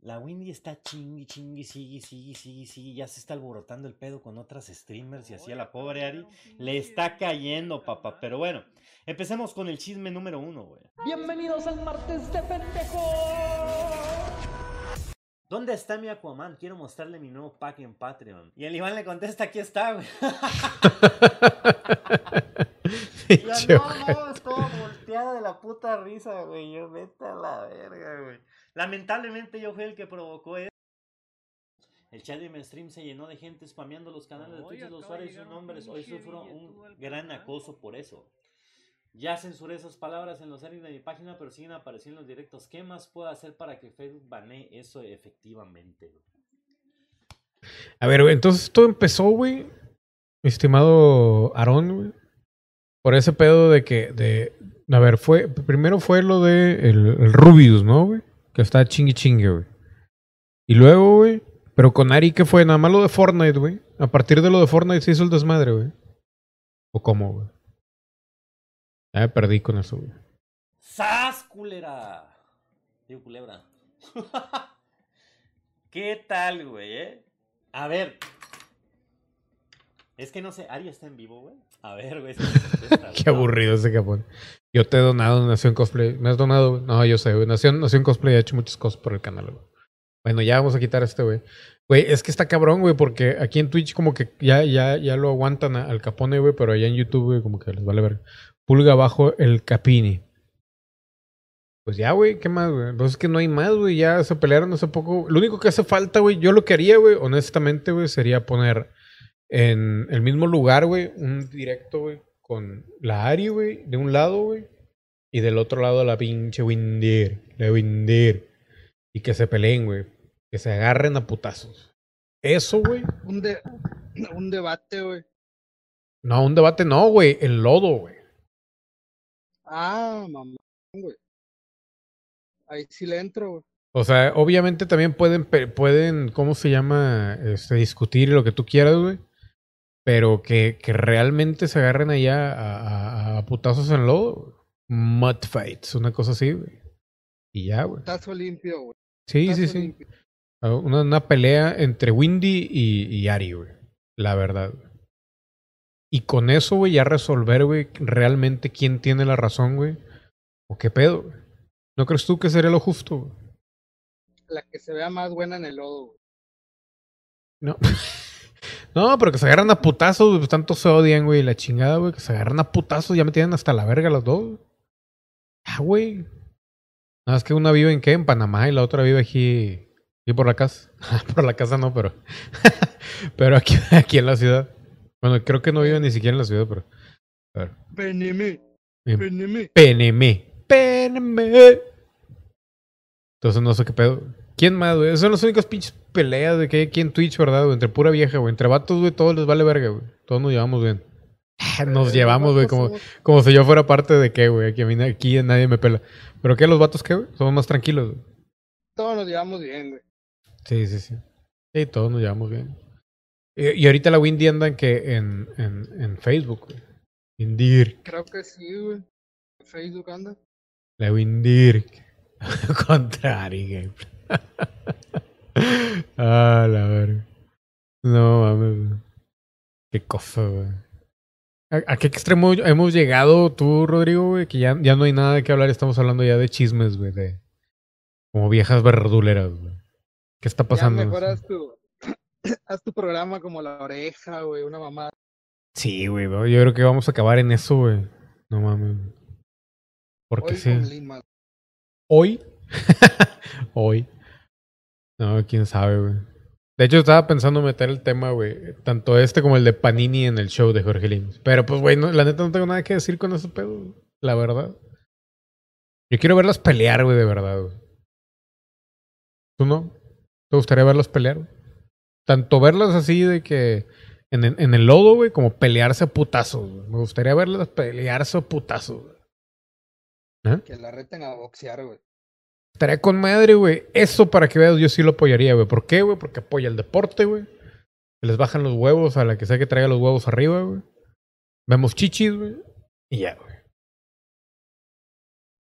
La Windy está chingui, chingui, sigue, sigue, sigue, sigue. Ya se está alborotando el pedo con otras streamers y así a la pobre Ari. Le está cayendo, papá. Pero bueno, empecemos con el chisme número uno, güey. Bienvenidos al martes de pendejo. ¿Dónde está mi Aquaman? Quiero mostrarle mi nuevo pack en Patreon. Y el Iván le contesta, aquí está, güey. Pinche no, ojete. no, de la puta risa, güey. Yo, vete a la verga, güey. Lamentablemente yo fui el que provocó eso. El chat de mi stream se llenó de gente spameando los canales de Twitch de los usuarios y sus nombres. Hoy sufro un gran acoso por eso. Ya censuré esas palabras en los settings de mi página, pero siguen apareciendo en los directos. ¿Qué más puedo hacer para que Facebook banee eso efectivamente? güey? A ver, güey, entonces todo empezó, güey, mi estimado Aarón, güey, por ese pedo de que, de, a ver, fue, primero fue lo de el, el Rubius, ¿no, güey? Que está chingue chingue, güey. Y luego, güey, pero con Ari, ¿qué fue? Nada más lo de Fortnite, güey. A partir de lo de Fortnite se hizo el desmadre, güey. ¿O cómo, güey? Ya me perdí con eso, güey. ¡Sas, culera! Digo, culebra. ¿Qué tal, güey, eh? A ver. Es que no sé, ¿Ari está en vivo, güey? A ver, güey. Qué aburrido ese capón. Yo te he donado Nación Cosplay. ¿Me has donado? No, yo sé, güey. Nación, Nación Cosplay ha hecho muchas cosas por el canal, güey. Bueno, ya vamos a quitar este, güey. Güey, es que está cabrón, güey, porque aquí en Twitch como que ya, ya, ya lo aguantan al capone, güey, pero allá en YouTube, güey, como que les vale ver. Pulga abajo el capini. Pues ya, güey, ¿qué más, güey? Pues es que no hay más, güey. Ya se pelearon hace poco. Lo único que hace falta, güey, yo lo que haría, güey, honestamente, güey, sería poner en el mismo lugar, güey, un directo, güey, con la Ari, güey, de un lado, güey, y del otro lado la pinche Windir, la Windir. Y que se peleen, güey. Que se agarren a putazos. Eso, güey. Un, de, un debate, güey. No, un debate no, güey. El lodo, güey. Ah, mamá, güey. Ahí sí le entro, güey. O sea, obviamente también pueden, pueden, ¿cómo se llama? Este, discutir lo que tú quieras, güey. Pero que, que realmente se agarren allá a, a- a putazos en lodo. Mud fights, una cosa así, güey. Y ya, güey. Tazo limpio, güey. Sí, sí, sí. Ah, Una, una pelea entre Windy y, y Ari, güey. La verdad. güey. Y con eso, güey, ya resolver, güey, realmente quién tiene la razón, güey. O qué pedo, güey. ¿No crees tú que sería lo justo, güey? La que se vea más buena en el lodo, güey. No. no, pero que se agarran a putazos, pues Tanto se odian, güey. La chingada, güey. Que se agarran a putazos. Ya me tienen hasta la verga los dos. Ah, güey. Nada, es que una vive en qué? En Panamá y la otra vive aquí. Aquí por la casa. por la casa no, pero. pero aquí, aquí en la ciudad. Bueno, creo que no vive ni siquiera en la ciudad, pero. En venime. PNM. PNM. Entonces no sé qué pedo. ¿Quién más, güey? Esas son las únicas pinches peleas de que hay aquí en Twitch, ¿verdad, güey? Entre pura vieja, güey. Entre vatos, güey, todos les vale verga, güey. Todos nos llevamos bien. Nos llevamos, güey, como, como si yo fuera parte de qué, güey. Aquí, a mí, aquí nadie me pela. ¿Pero qué, los vatos qué, güey? Somos más tranquilos, güey. Todos nos llevamos bien, güey. Sí, sí, sí. Sí, todos nos llevamos bien. Y, y ahorita la Windy anda en que en, en, en Facebook, güey. Indir. Creo que sí, güey. Facebook anda. La Windir. Contra Ari Gameplay. ah, la verga. No mames. Qué cosa, güey. ¿A, a qué extremo hemos llegado tú, Rodrigo, güey? Que ya, ya no hay nada de qué hablar. Estamos hablando ya de chismes, güey. De... Como viejas verduleras, güey. ¿Qué está Ya pasando? mejor haz tu, haz tu programa como La Oreja, güey. Una mamá. Sí, güey. Yo creo que vamos a acabar en eso, güey. No mames. Porque Hoy sí. ¿Hoy? Hoy. No, quién sabe, güey. De hecho, estaba pensando meter el tema, güey. Tanto este como el de Panini en el show de Jorge Lims. Pero pues, güey, la neta no tengo nada que decir con ese pedo, güey. La verdad. Yo quiero verlas pelear, güey, de verdad, güey. ¿Tú no? ¿Te gustaría verlas pelear? güey? Tanto verlas así de que en, en el lodo, güey, como pelearse a putazos. güey. Me gustaría verlas pelearse a putazos. ¿Eh? Que la reten a boxear, güey. Estaría con madre, güey. Eso para que veas, yo sí lo apoyaría, güey. ¿Por qué, güey? Porque apoya el deporte, güey. Les bajan los huevos a la que sea que traiga los huevos arriba, güey. Vemos chichis, güey. Y ya, güey.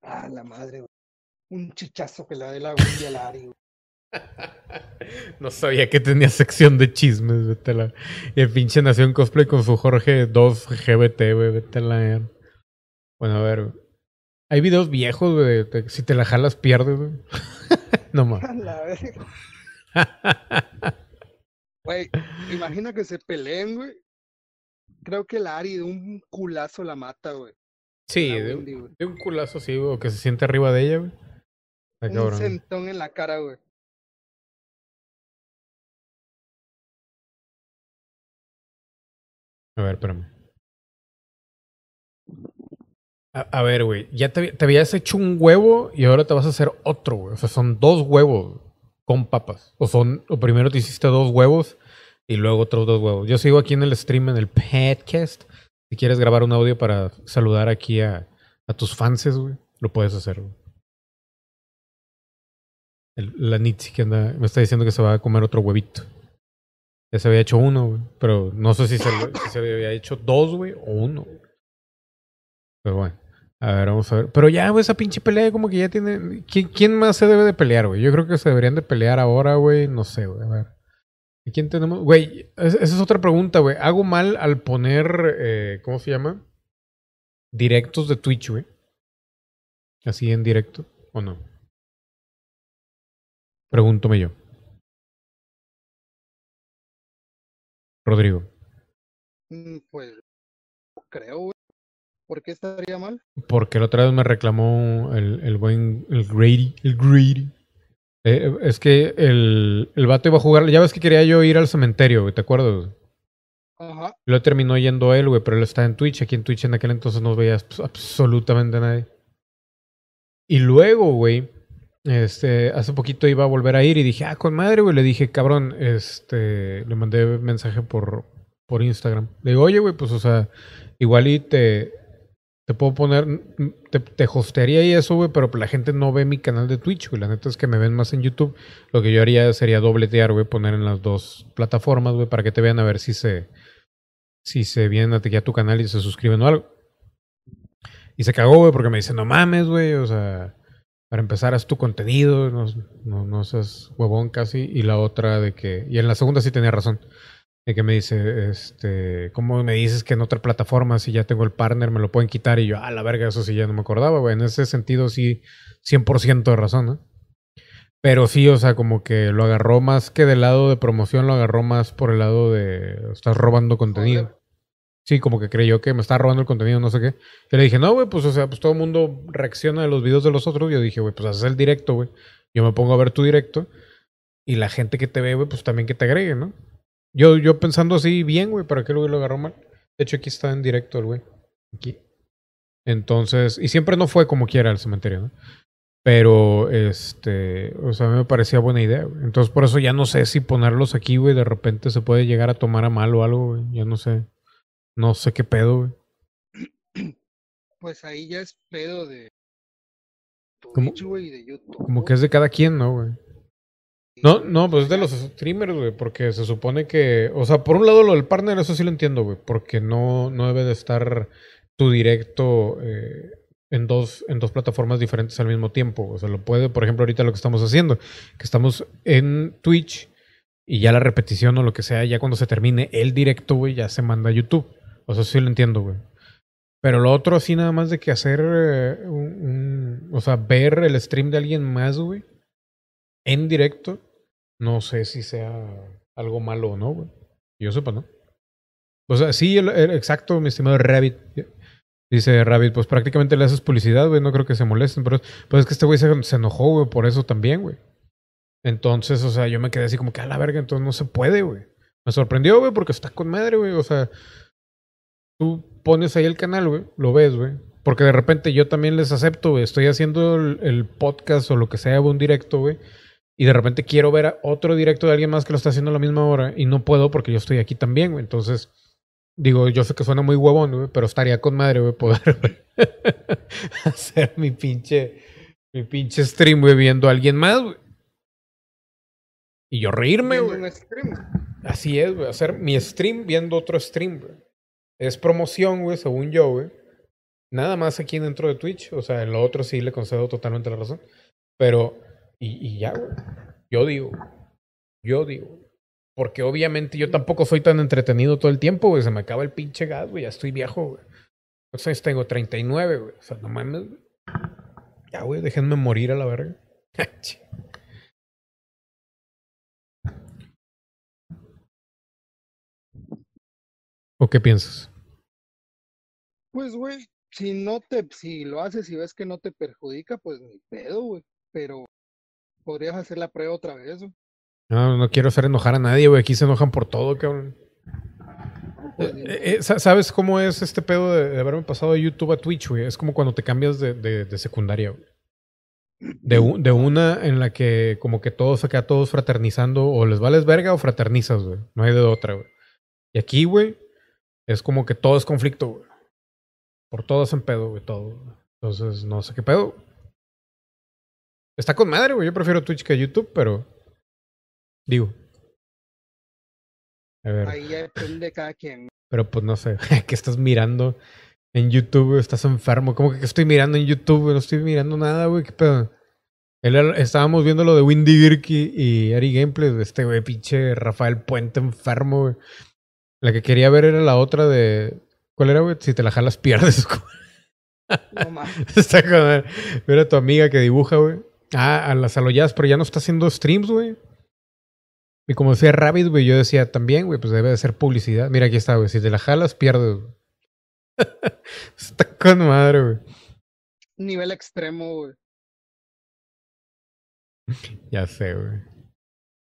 Ah, la madre, güey. Un chichazo que le dé la Wendy al Ari, güey. No sabía que tenía sección de chismes, vete la... Y el pinche Nación Cosplay con su Jorge 2 GBT, güey, vete la... Bueno, a ver, güey. Hay videos viejos, güey, si te la jalas pierdes, güey. no más. Güey, imagina que se peleen, güey. Creo que el Ari de un culazo la mata, güey. Sí, de, Wendy, güey. de un culazo así, güey, que se siente arriba de ella, güey. Está Un cabrón. sentón en la cara, güey. A ver, espérame. A, ver, güey, ya te, habías hecho un huevo y ahora te vas a hacer otro, güey. O sea, son dos huevos con papas. O son, o primero te hiciste dos huevos y luego otros dos huevos. Yo sigo aquí en el stream, en el podcast. Si quieres grabar un audio para saludar aquí a, tus fans, güey, lo puedes hacer, güey. La Nitsi que anda, me está diciendo que se va a comer otro huevito. Ya se había hecho uno, güey. Pero no sé si se, había hecho dos, güey, o uno. Pero bueno. A ver, vamos a ver. Pero ya, güey, esa pinche pelea como que ya tiene... ¿Quién, más se debe de pelear, güey? Yo creo que se deberían de pelear ahora, güey. No sé, güey. A ver. ¿Y quién tenemos? Güey, es- esa es otra pregunta, güey. ¿Hago mal al poner... eh, ¿Cómo se llama? Directos de Twitch, güey. Así en directo. ¿O no? Pregúntome yo. Rodrigo. Mm, Pues, creo. ¿Por qué estaría mal? Porque la otra vez me reclamó el, el buen, el Grady, el Grady. Eh, es que el, el vato iba a jugar, ya ves que quería yo ir al cementerio, güey, ¿te acuerdas? Ajá. Lo terminó yendo él, güey, pero él está en Twitch, aquí en Twitch en aquel entonces no veías abs- absolutamente a nadie. Y luego, güey, este, hace poquito iba a volver a ir y dije, ah, con madre, güey, le dije, cabrón, este, le mandé mensaje por, por Instagram. Le digo, oye, güey, pues, o sea, igual y te, te puedo poner, te, te hostearía y eso, güey, pero la gente no ve mi canal de Twitch, güey. La neta es que me ven más en YouTube. Lo que yo haría sería dobletear, güey, poner en las dos plataformas, güey, para que te vean a ver si se, si se vienen a a tu canal y se suscriben o algo. Y se cagó, güey, porque me dice, no mames, güey, o sea, para empezar, haz tu contenido, no, no, no seas huevón casi. Y la otra de que, y en la segunda sí tenía razón, de que me dice, este, ¿cómo me dices que en otra plataforma, si ya tengo el partner, me lo pueden quitar? Y yo, ah, la verga, eso sí ya no me acordaba, güey. En ese sentido, sí, 100% de razón, ¿no? Pero sí, o sea, como que lo agarró más que del lado de promoción, lo agarró más por el lado de, estás robando contenido. Sí, como que creyó que me estaba robando el contenido, no sé qué. Yo le dije, no, güey, pues, o sea, pues todo el mundo reacciona a los videos de los otros. Yo dije, güey, pues haces el directo, güey. Yo me pongo a ver tu directo. Y la gente que te ve, güey, pues también que te agregue, ¿no? Yo, yo pensando así, bien, güey, ¿para qué güey lo agarró mal? De hecho, aquí está en directo el güey. Aquí. Entonces, y siempre no fue como quiera el cementerio, ¿no? Pero, este, o sea, a mí me parecía buena idea, güey. Entonces, por eso ya no sé si ponerlos aquí, güey, de repente se puede llegar a tomar a mal o algo, güey. Ya no sé. No sé qué pedo, güey. Pues ahí ya es pedo de de YouTube. Como que es de cada quien, ¿no, güey? No, no, pues es de los streamers, güey, porque se supone que, o sea, por un lado lo del partner, eso sí lo entiendo, güey, porque no, no debe de estar tu directo eh, en dos, en dos plataformas diferentes al mismo tiempo. O sea, lo puede, por ejemplo, ahorita lo que estamos haciendo, que estamos en Twitch y ya la repetición o lo que sea, ya cuando se termine el directo, güey, ya se manda a YouTube. O sea, sí lo entiendo, güey. Pero lo otro así nada más de que hacer eh, o sea, ver el stream de alguien más, güey, en directo, no sé si sea algo malo o no, güey. Yo sepa, ¿no? O sea, sí, exacto, mi estimado Rabbit. Dice Rabbit, pues prácticamente le haces publicidad, güey, no creo que se molesten, pero pues es que este güey se, enojó, güey, por eso también, güey. Entonces, o sea, yo me quedé así como que a la verga, entonces no se puede, güey. Me sorprendió, güey, porque está con madre, güey. O sea, tú pones ahí el canal, güey, lo ves, güey. Porque de repente yo también les acepto, güey. Estoy haciendo el, el podcast o lo que sea, un directo, güey. Y de repente quiero ver a otro directo de alguien más que lo está haciendo a la misma hora. Y no puedo porque yo estoy aquí también, güey. Entonces, digo, yo sé que suena muy huevón, güey. Pero estaría con madre, güey, poder güey, hacer mi pinche mi pinche stream, güey, viendo a alguien más, güey. Y yo reírme, güey. Así es, güey. Hacer mi stream viendo otro stream, güey. Es promoción, güey, según yo, güey. Nada más aquí dentro de Twitch. O sea, en lo otro sí le concedo totalmente la razón. Pero, y, ya, güey. Yo digo. Yo digo. Porque obviamente yo tampoco soy tan entretenido todo el tiempo, güey. Se me acaba el pinche gas, güey. Ya estoy viejo, güey. ¿Cuántos años tengo? 39, güey. O sea, no mames, güey. Ya, güey, déjenme morir a la verga. ¿O qué piensas? Pues, güey, si no te, si lo haces y ves que no te perjudica, pues ni pedo, güey. Pero podrías hacer la prueba otra vez, güey. No, no quiero hacer enojar a nadie, güey. Aquí se enojan por todo, cabrón. Pues, Eh, eh, sa- ¿Sabes cómo es este pedo de, de haberme pasado de YouTube a Twitch, güey? Es como cuando te cambias de, de- de secundaria, güey. De, de una en la que como que todos acá, todos fraternizando, o les vales verga o fraternizas, güey. No hay de otra, güey. Y aquí, güey, es como que todo es conflicto, güey. Por todo es en pedo, güey, todo. Entonces, no sé qué pedo. Está con madre, güey. Yo prefiero Twitch que YouTube, pero... Digo. A ver. Ahí ya depende de cada quien. Pero pues no sé, ¿qué estás mirando en YouTube? Estás enfermo. ¿Cómo que estoy mirando en YouTube? No estoy mirando nada, güey. ¿Qué pedo? Él- estábamos viendo lo de Windy Girk y, Ari Gameplay. Este güey, pinche Rafael Puente enfermo, güey. La que quería ver era la otra de. ¿Cuál era, güey? Si te la jalas, pierdes. No mames. Está con. Ver a tu amiga que dibuja, güey. Ah, a las aloyadas, pero ya no está haciendo streams, güey. Y como decía Rabbit, güey, yo decía también, güey, pues debe de ser publicidad. Mira, aquí está, güey. Si te la jalas, pierdes. güey. está con madre, güey. Nivel extremo, güey. Ya sé, güey.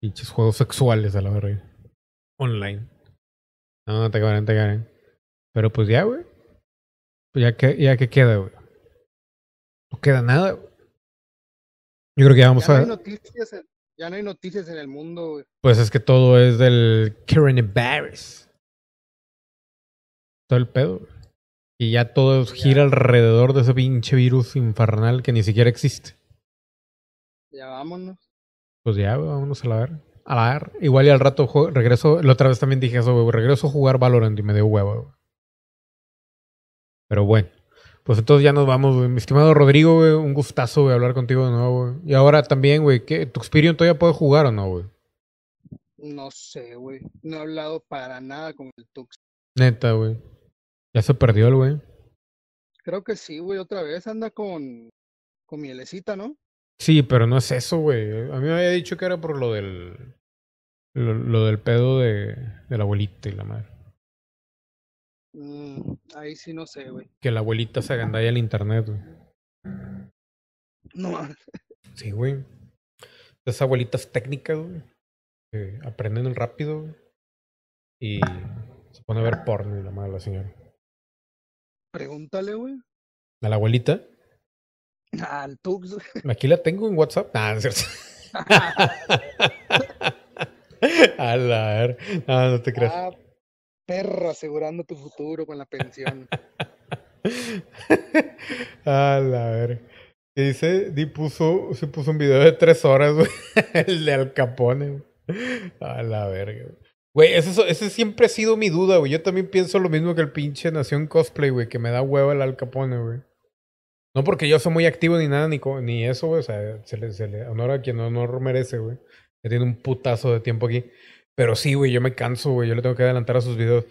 Pinches juegos sexuales a la verga. Online. No, te cabrón, te cabrón. Pero pues ya, güey. Pues ya que, ya que queda, güey. No queda nada, güey. Yo creo que ya vamos Ya no a. hay noticias, en- ya no hay noticias en el mundo, güey. Pues es que todo es del coronavirus. Todo el pedo. güey. Y ya todo gira alrededor de ese pinche virus infernal que ni siquiera existe. Ya vámonos. Pues ya, güey, vámonos a la ver. A la ver. Igual y al rato regreso. La otra vez también dije eso, güey. Regreso a jugar Valorant y me dio huevo, güey. Pero bueno. Pues entonces ya nos vamos, güey. Mi estimado Rodrigo, güey. Un gustazo, güey, hablar contigo de nuevo, güey. Y ahora también, güey. ¿qué? ¿Tu Experion todavía puede jugar o no, güey? No sé, güey. No he hablado para nada con el Tux. Neta, güey. Ya se perdió el güey. Creo que sí, güey. Otra vez anda con, con mielecita, ¿no? Sí, pero no es eso, güey. A mí me había dicho que era por lo del. Lo, lo del pedo de, de la abuelita y la madre. Mm, ahí sí no sé, güey. Que la abuelita se agandalla el internet, güey. No mames. Sí, güey. Esas abuelitas técnicas, güey. Que aprenden rápido, güey. Y se pone a ver porno y la madre de la señora. Pregúntale, güey. ¿A la abuelita? Al Tux. güey. Aquí la tengo en WhatsApp. Ah, no es cierto. A la ver. Ah, no te creas. Ah, perro, asegurando tu futuro con la pensión. A la ver. Que dice, Di puso, se puso un video de tres horas, güey. El de Al Capone, güey. A la verga, güey. Güey, ese siempre ha sido mi duda, güey. Yo también pienso lo mismo que el pinche Nación Cosplay, güey, que me da huevo el Al Capone, güey. No porque yo soy muy activo ni nada, ni, ni eso, güey. O sea, se le, se le honora a quien honor merece, güey. Que tiene un putazo de tiempo aquí. Pero sí, güey, yo me canso, güey. Yo le tengo que adelantar a sus videos.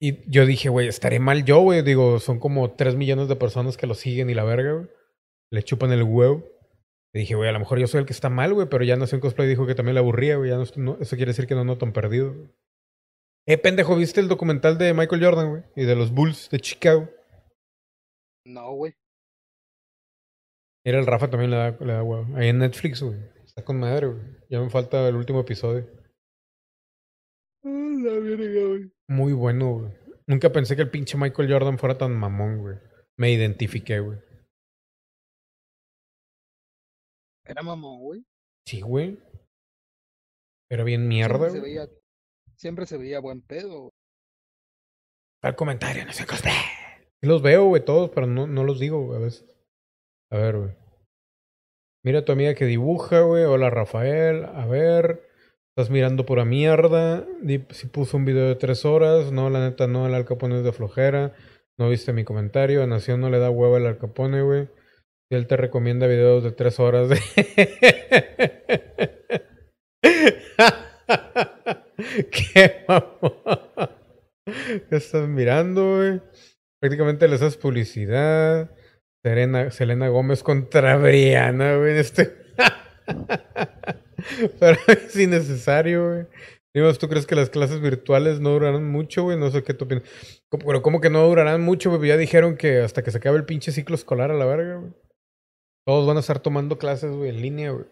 Y yo dije, güey, estaré mal yo, güey. Digo, son como 3 millones de personas que lo siguen y la verga, güey. Le chupan el huevo. Y dije, güey, a lo mejor yo soy el que está mal, güey. Pero ya Nación Cosplay dijo que también le aburría, güey. Ya no, no- eso quiere decir que no no tan perdido. Eh, pendejo, ¿viste el documental de Michael Jordan, güey? Y de los Bulls de Chicago. No, güey. Era el Rafa también le da, le da huevo. Ahí en Netflix, güey. Está con madre, güey. Ya me falta el último episodio. La verga, güey. Muy bueno, güey. Nunca pensé que el pinche Michael Jordan fuera tan mamón, güey. Me identifiqué, güey. Era mamón, güey. Sí, güey. Era bien mierda, Siempre se veía, siempre se veía buen pedo. güey. Al comentario, no sé cosplay. Sí los veo, güey, todos, pero no, no los digo, güey, a veces. A ver, güey. Mira a tu amiga que dibuja, güey. Hola, Rafael. A ver. Estás mirando pura mierda. Si puso un video de tres horas. No, la neta, no. El Al Capone es de flojera. No viste mi comentario. A Nación no le da huevo el Al Capone, güey. Si él te recomienda videos de tres horas. De... Qué mamón. ¿Qué estás mirando, güey? Prácticamente les haces publicidad. Serena, Selena Gómez contra Briana, güey. Este... Pero es innecesario, güey. ¿tú crees que las clases virtuales no durarán mucho, güey? No sé qué tú. ¿Cómo- Pero ¿cómo que no durarán mucho, güey? Ya dijeron que hasta que se acabe el pinche ciclo escolar a la verga, güey. Todos van a estar tomando clases, güey, en línea, güey.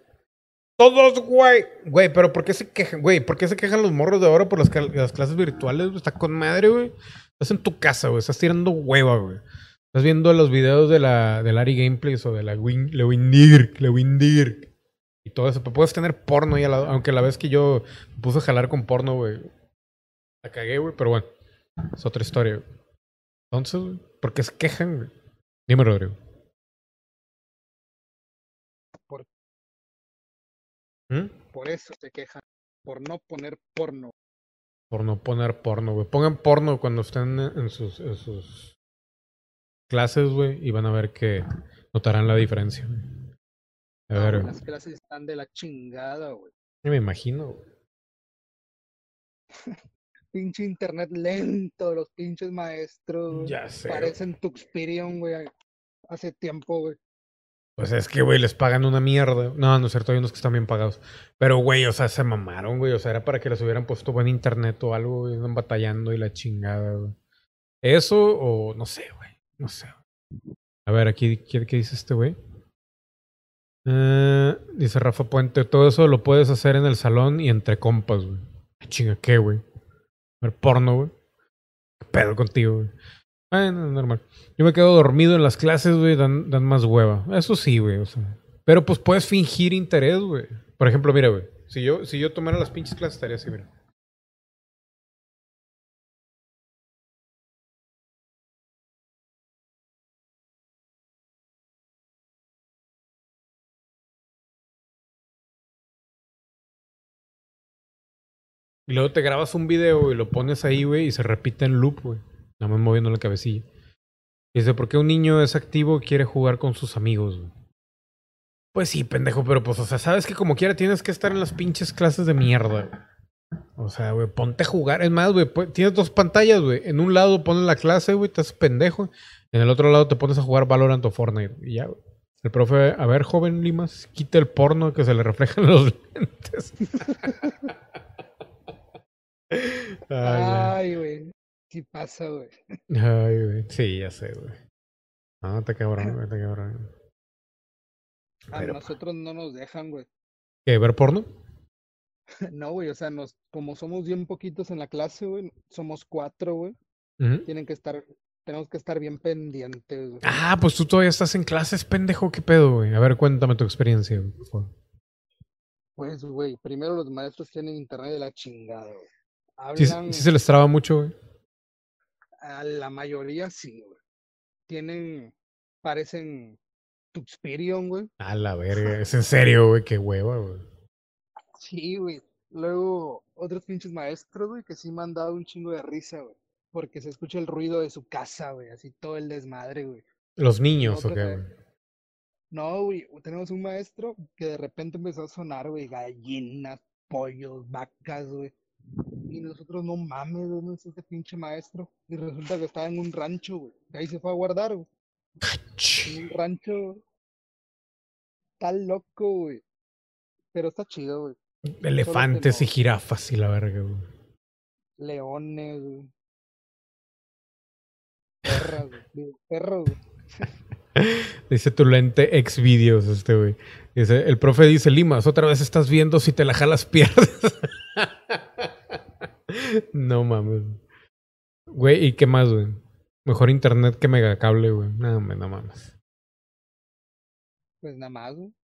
Todos, güey. Güey, pero ¿por qué se quejan, güey? ¿Por qué se quejan los morros de ahora por las, clases virtuales? Está con madre, güey. Estás en tu casa, güey. Estás tirando hueva, güey. Estás viendo los videos de la del Ari Gameplays o de la Win, la Windirk, la Windirk. Y todo eso. Pero puedes tener porno ahí al lado. Aunque la vez que yo me puse a jalar con porno, güey. La cagué, güey. Pero bueno. Es otra historia, güey. Entonces, güey, ¿por qué se quejan, güey? Dime, Rodrigo. Por, ¿Mm? por eso se quejan. Por no poner porno. Por no poner porno, güey. Pongan porno cuando estén en sus, en sus clases, güey. Y van a ver que notarán la diferencia. güey. A No, ver, güey, güey. las clases están de la chingada, güey. Yo me imagino, güey. Pinche internet lento, los pinches maestros. Ya sé, Parecen Tuxperion, güey. Hace tiempo, güey. Pues es que, güey, les pagan una mierda. No, no es cierto, hay unos que están bien pagados. Pero, güey, o sea, se mamaron, güey. O sea, era para que les hubieran puesto buen internet o algo, güey. Andan batallando y la chingada, güey. Eso o no sé, güey. No sé. A ver, aquí, ¿qué, qué dice este güey? Eh, dice Rafa Puente, todo eso lo puedes hacer en el salón y entre compas, güey. Ah, Chinga, ¿qué, güey? Ver porno, güey. ¿Qué pedo contigo, güey? Bueno, normal. Yo me quedo dormido en las clases, güey, dan, dan más hueva. Eso sí, güey, o sea. Pero pues puedes fingir interés, güey. Por ejemplo, mira, güey. Si yo, si yo tomara las pinches clases, estaría así, mira. Y luego te grabas un video y lo pones ahí, güey, y se repite en loop, güey. Nada más moviendo la cabecilla. Y dice, ¿por qué un niño es activo quiere jugar con sus amigos, güey? Pues sí, pendejo, pero pues, o sea, sabes que como quiera tienes que estar en las pinches clases de mierda. O sea, güey, ponte a jugar. Es más, güey, tienes dos pantallas, güey. En un lado pones la clase, güey, haces pendejo. En el otro lado te pones a jugar Valorant o Fortnite. Y ya, güey. El profe, a ver, joven Limas, quita el porno que se le refleja en los lentes. Ay, güey. Sí pasa, güey. Ay, güey. Sí, ya sé, güey. No, te cabrón, güey, te cabrón. A Pero, nosotros no nos dejan, güey. ¿Qué, ver porno? No, güey, o sea, nos, como somos bien poquitos en la clase, güey, somos cuatro, güey. Tienen que estar, tenemos que estar bien pendientes, güey. Ah, pues tú todavía estás en clases, pendejo. ¿Qué pedo, güey? A ver, cuéntame tu experiencia, güey. Pues, güey, primero los maestros tienen internet de la chingada, güey. Hablan, sí se les traba mucho, güey. a la mayoría sí, güey. Tienen, parecen Tuxperion, güey. A la verga. Es en serio, güey. Qué hueva, güey. Sí, güey. Luego, otros pinches maestros, güey, que sí me han dado un chingo de risa, güey. Porque se escucha el ruido de su casa, güey. Así todo el desmadre, güey. Los niños, ¿o qué, güey? No, güey. Tenemos un maestro que de repente empezó a sonar, güey, gallinas, pollos, vacas, güey. Y nosotros no mames, ¿dónde es ese pinche maestro? Y resulta que estaba en un rancho, güey. Y ahí se fue a guardar, güey. En un rancho. güey. Está loco, güey. Pero está chido, güey. Elefantes y jirafas y la verga, güey. Leones, güey. Perras, güey. Perros, güey. Dice tu lente ex videos este güey. Dice, el profe dice, Limas, otra vez estás viendo si te la jalas pierdes. No mames. Güey, ¿y qué más, güey? Mejor internet que megacable, güey. No, no mames. Pues nada más, güey.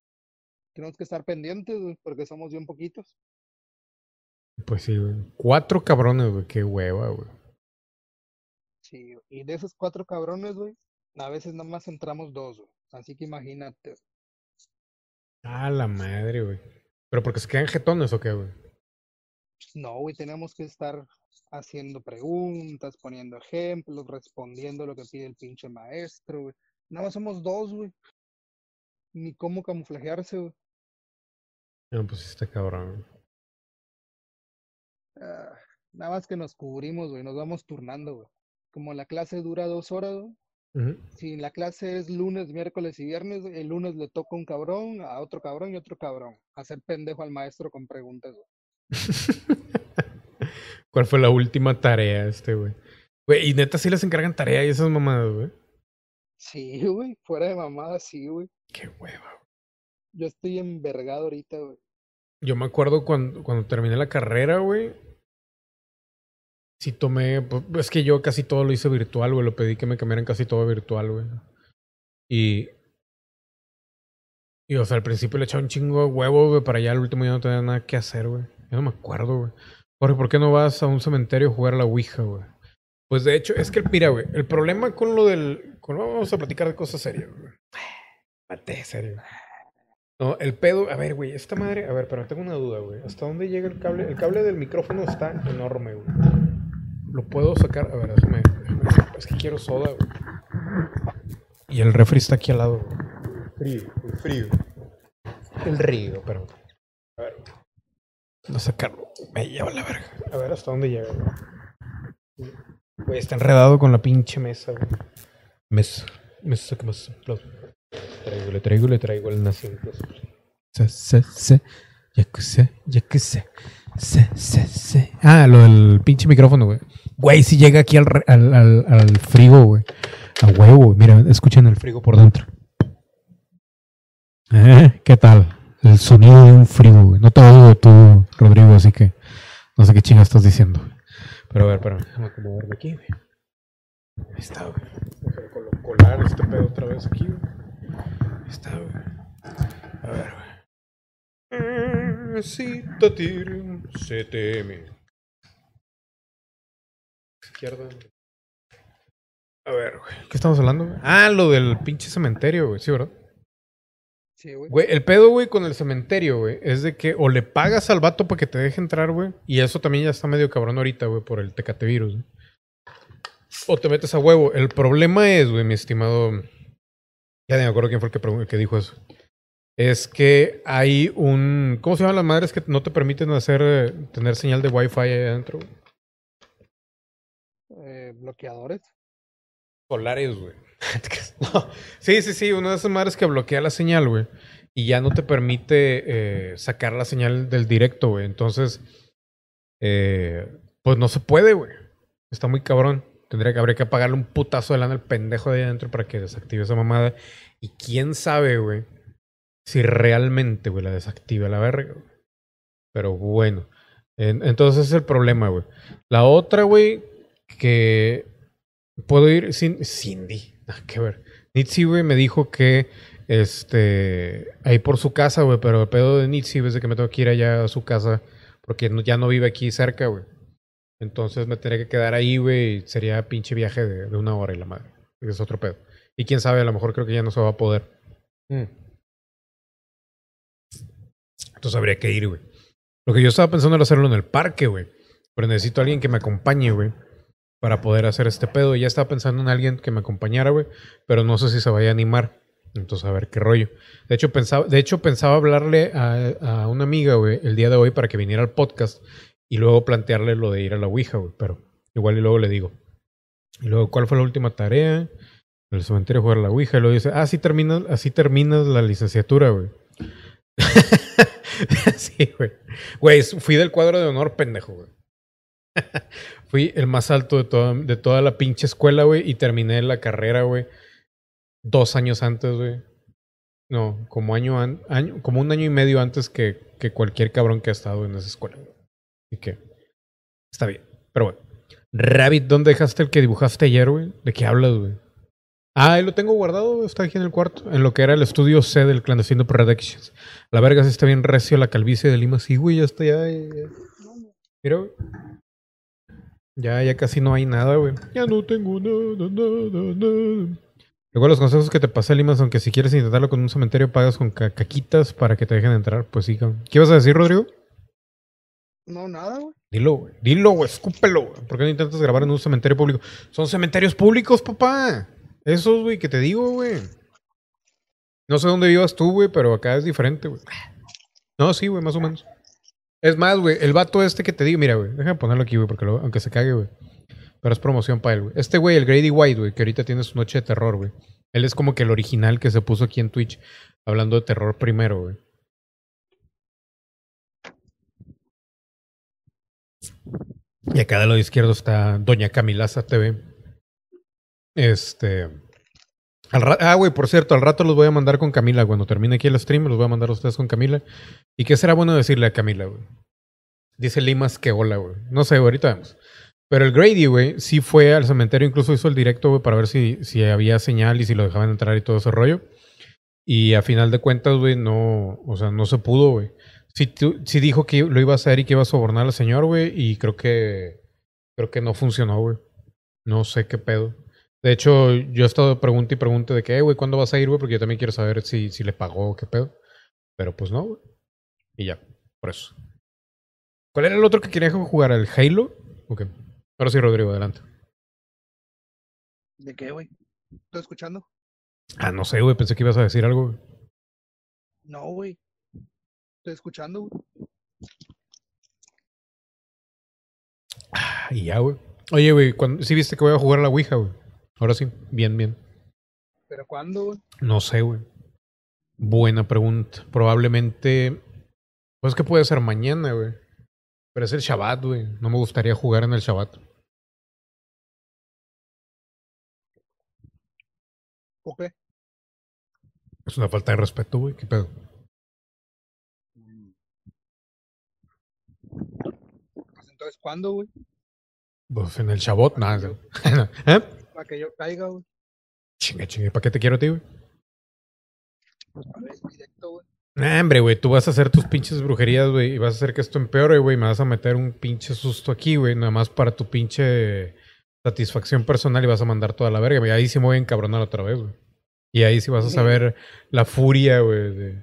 Tenemos que estar pendientes, güey, porque somos bien poquitos. Pues sí, güey. Cuatro cabrones, güey. Qué hueva, güey. Sí, y de esos cuatro cabrones, güey, a veces nada más entramos dos, güey. Así que imagínate. Ah, la madre, güey. ¿Pero porque se quedan jetones o qué, güey? No, güey, tenemos que estar haciendo preguntas, poniendo ejemplos, respondiendo lo que pide el pinche maestro, güey. Nada más somos dos, güey. Ni cómo camuflajearse, güey. No, pues está cabrón. Ah, nada más que nos cubrimos, güey, nos vamos turnando, güey. Como la clase dura dos horas, güey. Ujú. Si la clase es lunes, miércoles y viernes, el lunes le toca un cabrón, a otro cabrón y otro cabrón. Hacer pendejo al maestro con preguntas, güey. ¿Cuál fue la última tarea este, güey? Güey, y neta sí les encargan tarea y esas mamadas, güey. Sí, güey, fuera de mamada, sí, güey. Qué hueva. Yo estoy envergado ahorita, güey. Yo me acuerdo cuando, cuando terminé la carrera, güey. Sí tomé, pues, es que yo casi todo lo hice virtual, güey. Lo pedí que me cambiaran casi todo virtual, güey. Y, y, o sea, al principio le echaba un chingo de huevo, güey, para allá al último ya no tenía nada que hacer, güey. Yo no me acuerdo, güey. Jorge, ¿por qué no vas a un cementerio a jugar a la Ouija, güey? Pues de hecho, es que, mira, güey, el problema con lo del... Con, vamos a platicar de cosas serias, güey. Mate, serio. No, el pedo, a ver, güey, esta madre, a ver, pero tengo una duda, güey. ¿Hasta dónde llega el cable? El cable del micrófono está enorme, güey. Lo puedo sacar, a ver, déjame. Es que quiero soda, güey. Y el refri está aquí al lado, güey. Frío, el frío. El río, pero. A ver. No sacarlo. Me lleva la verga. A ver hasta dónde llega, güey. Güey, está enredado con la pinche mesa, güey. Mesa. Mesa, ¿qué más? Traigo, le traigo, le traigo el nación. Se, se, se. Ya que sé, ya que sé. Se, se, se. Ah, lo del pinche micrófono, güey. Güey, si llega aquí al, al, al, al frigo, güey. A huevo, mira, escuchen el frigo por dentro. ¿Eh? ¿Qué tal? El sonido de un frigo, güey. No te oigo tú, Rodrigo, así que no sé qué chinga estás diciendo. Pero a ver, espérame, déjame acomodarme aquí, güey. Ahí está, güey. Déjame colar este pedo otra vez aquí, güey. Ahí está, güey. A ver, güey. Citatir CTM. Izquierda. A ver, güey. ¿Qué estamos hablando? Ah, lo del pinche cementerio, güey. Sí, ¿verdad? Sí, güey. Güey, el pedo, güey, con el cementerio, güey, es de que o le pagas al vato para que te deje entrar, güey. Y eso también ya está medio cabrón ahorita, güey, por el tecate virus. güey. O te metes a huevo. El problema es, güey, mi estimado. Ya ni me acuerdo quién fue el que, dijo eso. Es que hay un. ¿Cómo se llaman las madres que no te permiten hacer eh, tener señal de Wi-Fi ahí adentro? güey? Eh, bloqueadores. Solares, güey. Sí, sí, sí, una de esas madres que bloquea la señal, güey. Y ya no te permite eh, sacar la señal del directo, güey. Entonces, eh, pues no se puede, güey. Está muy cabrón. Tendría que, habría que pagarle un putazo de lana al pendejo de ahí adentro para que desactive esa mamada. Y quién sabe, güey, si realmente, güey, la desactive a la verga. Pero bueno. En- entonces es el problema, güey. La otra, güey, que puedo ir sin Cindy. Nada que ver. Nitsi, güey, me dijo que este ahí por su casa, güey, pero el pedo de Nitsi es de que me tengo que ir allá a su casa porque no- ya no vive aquí cerca, güey. Entonces me tendría que quedar ahí, güey, y sería pinche viaje de, de una hora y la madre. Es otro pedo. Y quién sabe, a lo mejor creo que ya no se va a poder. Mm. Entonces habría que ir, güey. Lo que yo estaba pensando era hacerlo en el parque, güey. Pero necesito a alguien que me acompañe, güey. Para poder hacer este pedo. Y ya estaba pensando en alguien que me acompañara, güey. Pero no sé si se vaya a animar. Entonces, a ver qué rollo. De hecho, pensaba, de hecho, pensaba hablarle a, a una amiga, güey, el día de hoy para que viniera al podcast. Y luego plantearle lo de ir a la Ouija, güey. Pero igual y luego le digo. Y luego, ¿cuál fue la última tarea? El cementerio jugar a la Ouija. Y luego dice, ah, así terminas, así terminas la licenciatura, güey. sí, güey. Güey, fui del cuadro de honor, pendejo, güey. Fui el más alto de toda, de toda la pinche escuela, güey. Y terminé la carrera, güey. Dos años antes, güey. No, como año, año, como un año y medio antes que, que cualquier cabrón que ha estado en esa escuela. Así que está bien. Pero bueno. Rabbit, ¿dónde dejaste el que dibujaste ayer, güey? ¿De qué hablas, güey? Ah, ahí lo tengo guardado, está aquí en el cuarto. En lo que era el estudio C del clandestino Productions. La verga sí está bien recio la calvicie de Lima. Sí, güey, ya está ya- ya. Mira, güey. Ya, ya casi no hay nada, güey. Ya no tengo nada, nada, nada. Luego los consejos que te pasé, Limas, aunque si quieres intentarlo con un cementerio, pagas con ca- caquitas para que te dejen entrar. Pues sí, cabrón. ¿Qué ibas a decir, Rodrigo? No, nada, güey. Dilo, güey. Dilo, güey. Escúpelo, güey. ¿Por qué no intentas grabar en un cementerio público? Son cementerios públicos, papá. Esos, güey, que te digo, güey. No sé dónde vivas tú, güey, pero acá es diferente, güey. No, sí, güey, más o menos. Es más, güey, el vato este que te digo, mira, güey, déjame ponerlo aquí, güey, porque aunque se cague, güey. Pero es promoción para él, güey. Este güey, el Grady White, güey, que ahorita tiene su noche de terror, güey. Él es como que el original que se puso aquí en Twitch hablando de terror primero, güey. Y acá del lado izquierdo está Doña Camilaza TV. Este. Al ah, güey, por cierto, al rato los voy a mandar con Camila. Cuando termine aquí el stream, los voy a mandar a ustedes con Camila. ¿Y qué será bueno decirle a Camila, güey? Dice Limas que hola, güey. No sé, ahorita vemos. Pero el Grady, güey, sí fue al cementerio, incluso hizo el directo, güey, para ver si, si había señal y si lo dejaban entrar y todo ese rollo. Y a final de cuentas, güey, no, o sea, no se pudo, güey. Sí, sí dijo que lo iba a hacer y que iba a sobornar al señor, güey, y creo que, creo que no funcionó, güey. No sé qué pedo. De hecho, yo he estado pregunta y pregunta de que, "Eh, güey, ¿cuándo vas a ir, güey? Porque yo también quiero saber si, si le pagó o qué pedo. Pero pues no, güey. Y ya, por eso. ¿Cuál era el otro que quería jugar? ¿El Halo? Ok. Ahora sí, Rodrigo, adelante. ¿De qué, güey? ¿Estoy escuchando? Ah, no sé, güey, pensé que ibas a decir algo. güey. No, güey. Estoy escuchando, güey. Ah, y ya, güey. Oye, güey, ¿cuándo- sí viste que voy a jugar a la Ouija, güey. Ahora sí, bien, bien. ¿Pero cuándo, güey? No sé, güey. Buena pregunta. Probablemente. Pues que puede ser mañana, güey. Pero es el Shabbat, güey. No me gustaría jugar en el Shabbat. ¿Por qué? Es una falta de respeto, güey. ¿Qué pedo? Pues entonces, ¿cuándo, güey? Pues en el Shabbat, nada. ¿Eh? Para que yo caiga, güey. Chinga, chinga. ¿Para qué te quiero a ti, güey? Pues para ver el directo, güey. Nah, hombre, güey, tú vas a hacer tus pinches brujerías, güey, y vas a hacer que esto empeore, güey, y me vas a meter un pinche susto aquí, güey, nada más para tu pinche satisfacción personal y vas a mandar toda la verga, güey. Ahí sí me voy a encabronar otra vez, güey. Y ahí sí vas a saber la furia, güey, de,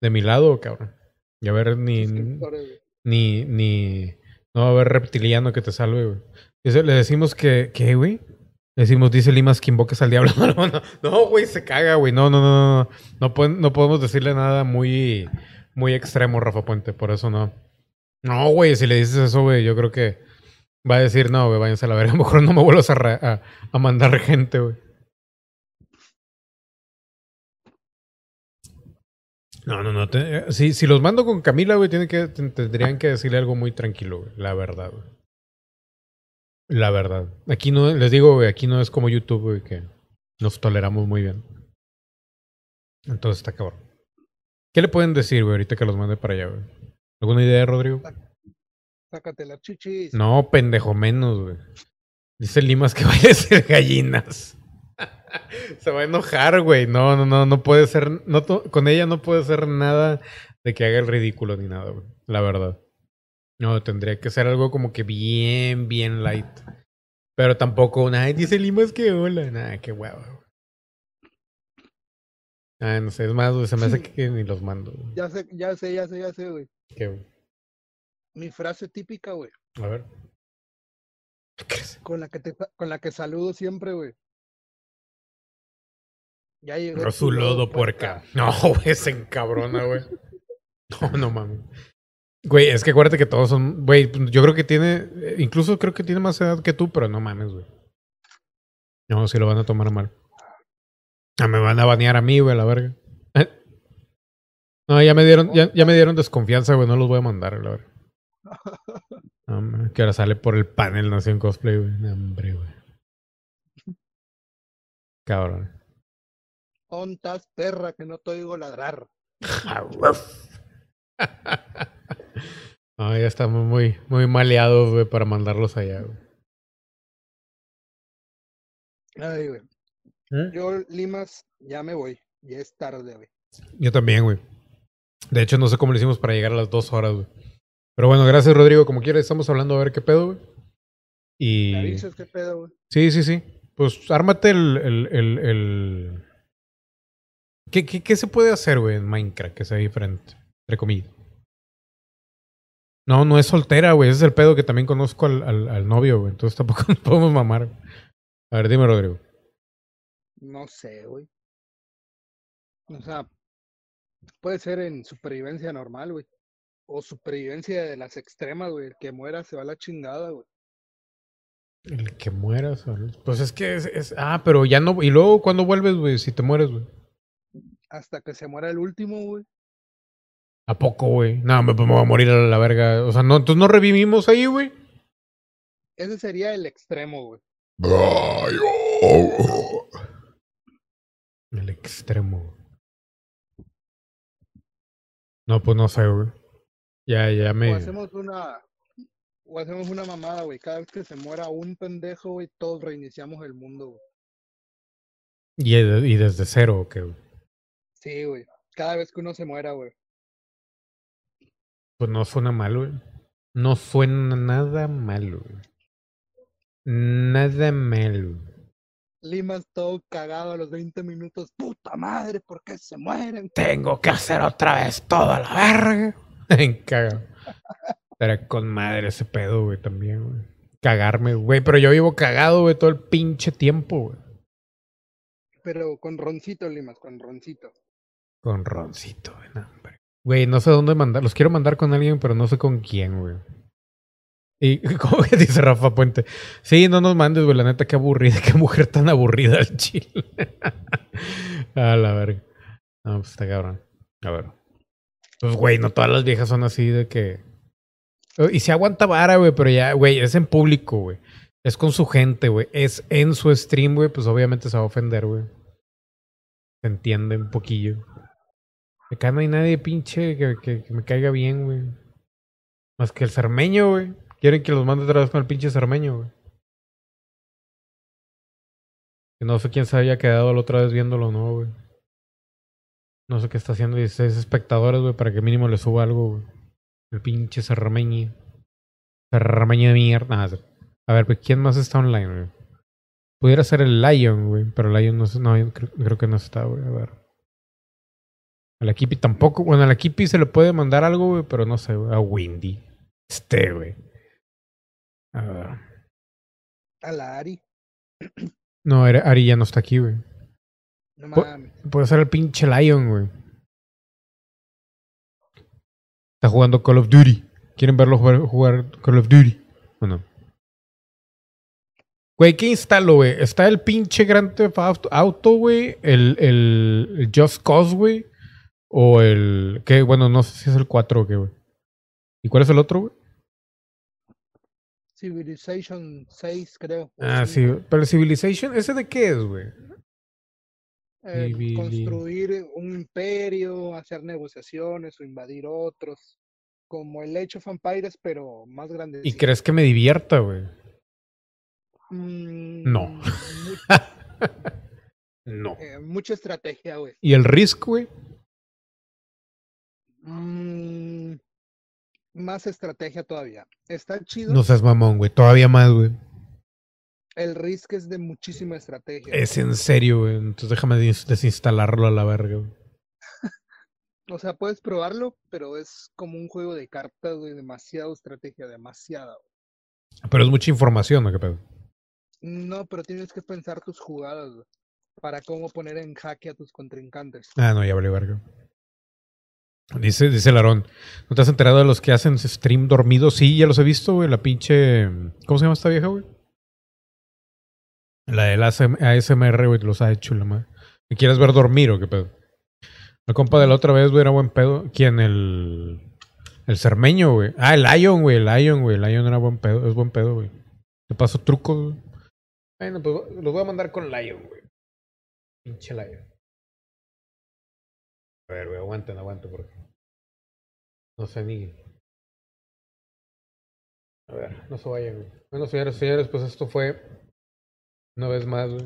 de mi lado, cabrón. Y a ver, ni, ni, ni, no va a haber reptiliano que te salve, güey. Le decimos que, ¿qué, güey? Decimos, dice Limas que invoques al diablo. No, güey, se caga, güey. No, no, no, no. No, podemos decirle nada muy, muy extremo, Rafa Puente, por eso no. No, güey, si le dices eso, güey, yo creo que va a decir, no, güey, váyanse a la verga. Mejor no me vuelvas a, a, mandar gente, güey. No, no, no. te- eh, si, si los mando con Camila, güey, que, ten- tendrían que decirle algo muy tranquilo, güey. La verdad, güey. La verdad. Aquí no, les digo, güey, aquí no es como YouTube, güey, que nos toleramos muy bien. Entonces está cabrón. ¿Qué le pueden decir, güey, ahorita que los mande para allá, güey? ¿Alguna idea, Rodrigo? Sácate las chichis. No, pendejo, menos, güey. Dice Limas que vaya a ser gallinas. Se va a enojar, güey. No, no, no, no puede ser. No, con ella no puede ser nada de que haga el ridículo ni nada, güey. La verdad. No, tendría que ser algo como que bien, bien light. Pero tampoco, ay, dice Limas que hola. Nada, qué güey. Ah, no sé, es más, se me hace que ni los mando. güey. Ya sé, ya sé, ya sé, ya sé, güey. ¿Qué, güey? Mi frase típica, güey. A ver. Con la que te, con la que saludo siempre, güey. Ya llegué. Rosu lodo puerca. No, güey, se encabrona, güey. No, no mames. Güey, es que acuérdate que todos son. Güey, yo creo que tiene. Incluso creo que tiene más edad que tú, pero no mames, güey. No, si lo van a tomar mal. Ah, me van a banear a mí, güey, a la verga. Eh. No, ya me dieron, ya, ya me dieron desconfianza, güey. No los voy a mandar, la verga. No, man, que ahora sale por el panel Nación Cosplay, güey. Hombre, güey. Cabrón. Ontas, perra, que no te oigo ladrar. No, ya estamos muy, muy maleados, güey, para mandarlos allá, güey. Ay, güey. ¿Eh? Yo, Limas, ya me voy. Ya es tarde, güey. Yo también, güey. De hecho, no sé cómo lo hicimos para llegar a las dos horas, güey. Pero bueno, gracias, Rodrigo. Como quiera, estamos hablando a ver qué pedo, güey. ¿Me Y. avisas qué pedo, güey? Sí, sí, sí. Pues ármate el. el, el, el- ¿Qué, qué, qué se puede hacer, güey, en Minecraft que sea diferente? Entre comillas. No, no es soltera, güey. Ese es el pedo que también conozco al, al, al novio, güey. Entonces tampoco nos podemos mamar. A ver, dime, Rodrigo. No sé, güey. O sea, puede ser en supervivencia normal, güey. O supervivencia de las extremas, güey. El que muera se va a la chingada, güey. El que mueras. ¿vale? Pues es que es, es- Ah, pero ya no. Y luego, ¿cuándo vuelves, güey? Si te mueres, güey. Hasta que se muera el último, güey. ¿A poco, güey? No, me, me voy a morir a la verga. O sea, no, entonces no revivimos ahí, güey. Ese sería el extremo, güey. El extremo. No, pues no sé, güey. Ya, ya O me. hacemos una. O hacemos una mamada, güey. Cada vez que se muera un pendejo, güey, todos reiniciamos el mundo, güey. Y, y desde cero, ¿o qué, güey? Sí, güey. Cada vez que uno se muera, güey. Pues no suena mal, güey. No suena nada mal, güey. Nada mal, güey. Limas todo cagado a los 20 minutos. Puta madre, ¿por qué se mueren? Tengo que hacer otra vez toda la verga. En caga. Era con madre ese pedo, güey, también, güey. Cagarme, güey. Pero yo vivo cagado, güey, todo el pinche tiempo, güey. Pero con roncito, Limas, con roncito. Con roncito, güey. Güey, no sé dónde mandar. Los quiero mandar con alguien, pero no sé con quién, güey. Y como que dice Rafa Puente. Sí, no nos mandes, güey. La neta, qué aburrida, qué mujer tan aburrida al chile. A la verga. No, pues está cabrón. A ver. Pues, güey, no todas las viejas son así de que. Y se aguanta vara, güey, pero ya, güey, es en público, güey. Es con su gente, güey. Es en su stream, güey, pues obviamente se va a ofender, güey. Se entiende un poquillo. Acá no hay nadie pinche que, que- me caiga bien, güey. Más que el cermeño, güey. Quieren que los mande otra vez con el pinche cermeño, güey. Que no sé quién se haya quedado la otra vez viéndolo, ¿no, güey? No sé qué está haciendo 16 espectadores, güey, para que mínimo le suba algo, güey. El pinche cermeño. Cermeño de mierda. A ver, pues, ¿quién más está online, güey? Pudiera ser el Lion, güey, pero el Lion no, no creo, creo que no está, güey. A ver. A la Kipi tampoco. Bueno, a la Kipi se le puede mandar algo, güey, pero no sé, güey. A Windy. Este, güey. A ver. A la Ari. No, Ari ya no está aquí, güey. No mames. Puede ser el pinche Lion, güey. Está jugando Call of Duty. ¿Quieren verlo jugar, jugar Call of Duty? ¿O no? Güey, ¿qué instalo, güey? Está el pinche Grand Theft Auto, güey. El, el, el Just Cause, güey. O el... ¿Qué? Bueno, no sé si es el 4 o qué, güey. ¿Y cuál es el otro, güey? Civilization 6, creo. Ah, sí. Pero el Civilization, ¿ese de qué es, güey? Eh, construir un imperio, hacer negociaciones o invadir otros. Como el Age of Empires, pero más grande. ¿Y crees que me divierta, güey? Mm, No. no. eh, mucha estrategia, güey. ¿Y el Risk, güey? Mm, más estrategia todavía. Está chido. No seas mamón, güey. Todavía más, güey. El Risk es de muchísima estrategia. Es en serio, güey. Entonces déjame des- desinstalarlo a la verga, güey. O sea, puedes probarlo, pero es como un juego de cartas, güey. Demasiado estrategia, demasiada. güey. Pero es mucha información, ¿no? ¿Qué pedo? No, pero tienes que pensar tus jugadas, güey, Para cómo poner en jaque a tus contrincantes. Ah, no, ya vale verga. Dice, dice Larón, ¿no te has enterado de los que hacen stream dormidos? Sí, ya los he visto, güey. La pinche... ¿Cómo se llama esta vieja, güey? La del ASM ASMR, güey, los ha hecho la madre. ¿Me quieres ver dormir o qué pedo? La compa de la otra vez, güey, era buen pedo. ¿Quién? El... El cermeño, güey. Ah, el Lion, güey. El Lion, güey. El Lion era buen pedo. Es buen pedo, güey. Te paso trucos, güey. Bueno, pues los voy a mandar con Lion, güey. Pinche Lion. A ver, güey, aguanten, aguanten porque. No sé ni. A ver, no se vayan, güey. Bueno, señores, señores, pues esto fue. Una vez más, güey.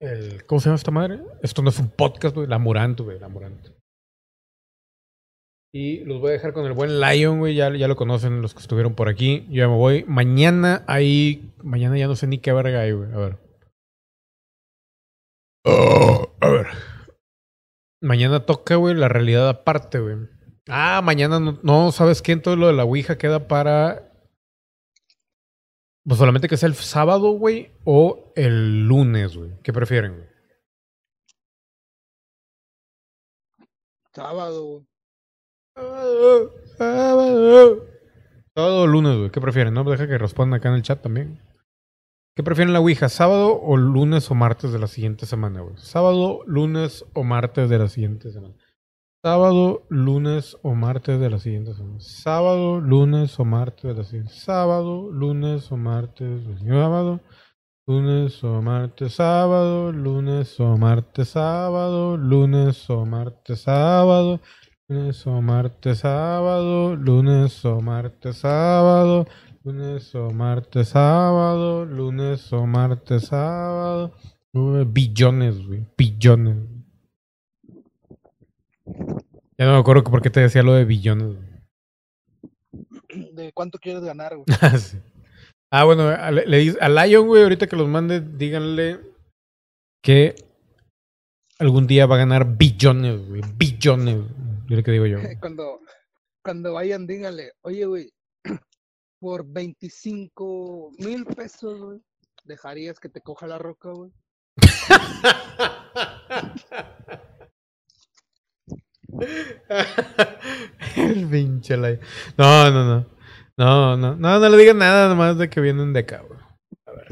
El, ¿Cómo se llama esta madre? Esto no es un podcast, güey. La Morant, güey. La Morant. Y los voy a dejar con el buen Lion, güey. Ya, ya lo conocen los que estuvieron por aquí. Yo ya me voy. Mañana ahí. Mañana ya no sé ni qué verga hay, güey. A ver. Oh, a ver. Mañana toca, güey, la realidad aparte, güey. Ah, mañana no, no, ¿sabes qué? Entonces lo de la Ouija queda para. Pues solamente que sea el sábado, güey, o el lunes, güey. ¿Qué prefieren, güey? Sábado, güey. Sábado, sábado. Sábado o lunes, güey. ¿Qué prefieren? No, deja que respondan acá en el chat también. ¿Qué prefieren la Ouija? ¿Sábado o lunes o martes de la siguiente semana? Sábado, lunes o martes de la siguiente semana. Sábado, lunes o martes de la siguiente semana. Sábado, lunes o martes de la siguiente. Sábado, lunes o martes. Sábado, lunes o martes, sábado, lunes o martes, sábado, lunes o martes, sábado, lunes o martes, sábado, lunes o martes, sábado, lunes o martes, sábado, lunes o martes, sábado. Uy, Billones, güey. Billones. Ya no me acuerdo por qué te decía lo de billones. güey. ¿De cuánto quieres ganar, güey? Ah, sí. Ah, bueno, a, le, le a Lion, güey, ahorita que los mande, díganle que algún día va a ganar billones, güey. Billones. Yo lo que digo yo. cuando, cuando vayan, díganle, oye, güey, por 25 mil pesos, güey, ¿dejarías que te coja la roca, güey? El pinche Lion. No, no, no. No, no. No, no le digan nada nomás de que vienen de acá, güey. A ver.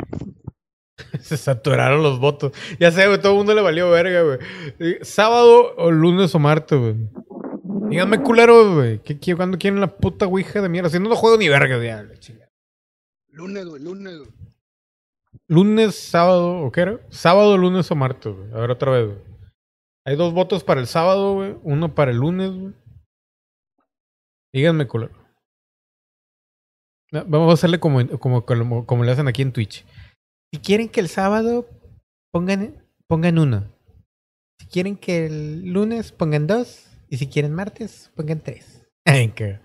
Se saturaron los votos. Ya sé, güey, todo el mundo le valió verga, güey. Eh, Sábado o lunes o martes, güey. Díganme culero, güey. ¿Qué, ¿Cuándo quieren la puta ouija de mierda? Si no, no juego ni verga, chingada. Lunes, güey, lunes, güey. Lunes, sábado, ¿o qué era? Sábado, lunes o martes, güey. A ver, otra vez, güey. Hay dos votos para el sábado, güey. Uno para el lunes, güey. Díganme, culero. No, Vamos a hacerle como, como, como, como le hacen aquí en Twitch. Si quieren que el sábado pongan, pongan uno. Si quieren que el lunes pongan dos. Y si quieren martes, pongan tres. Ay, que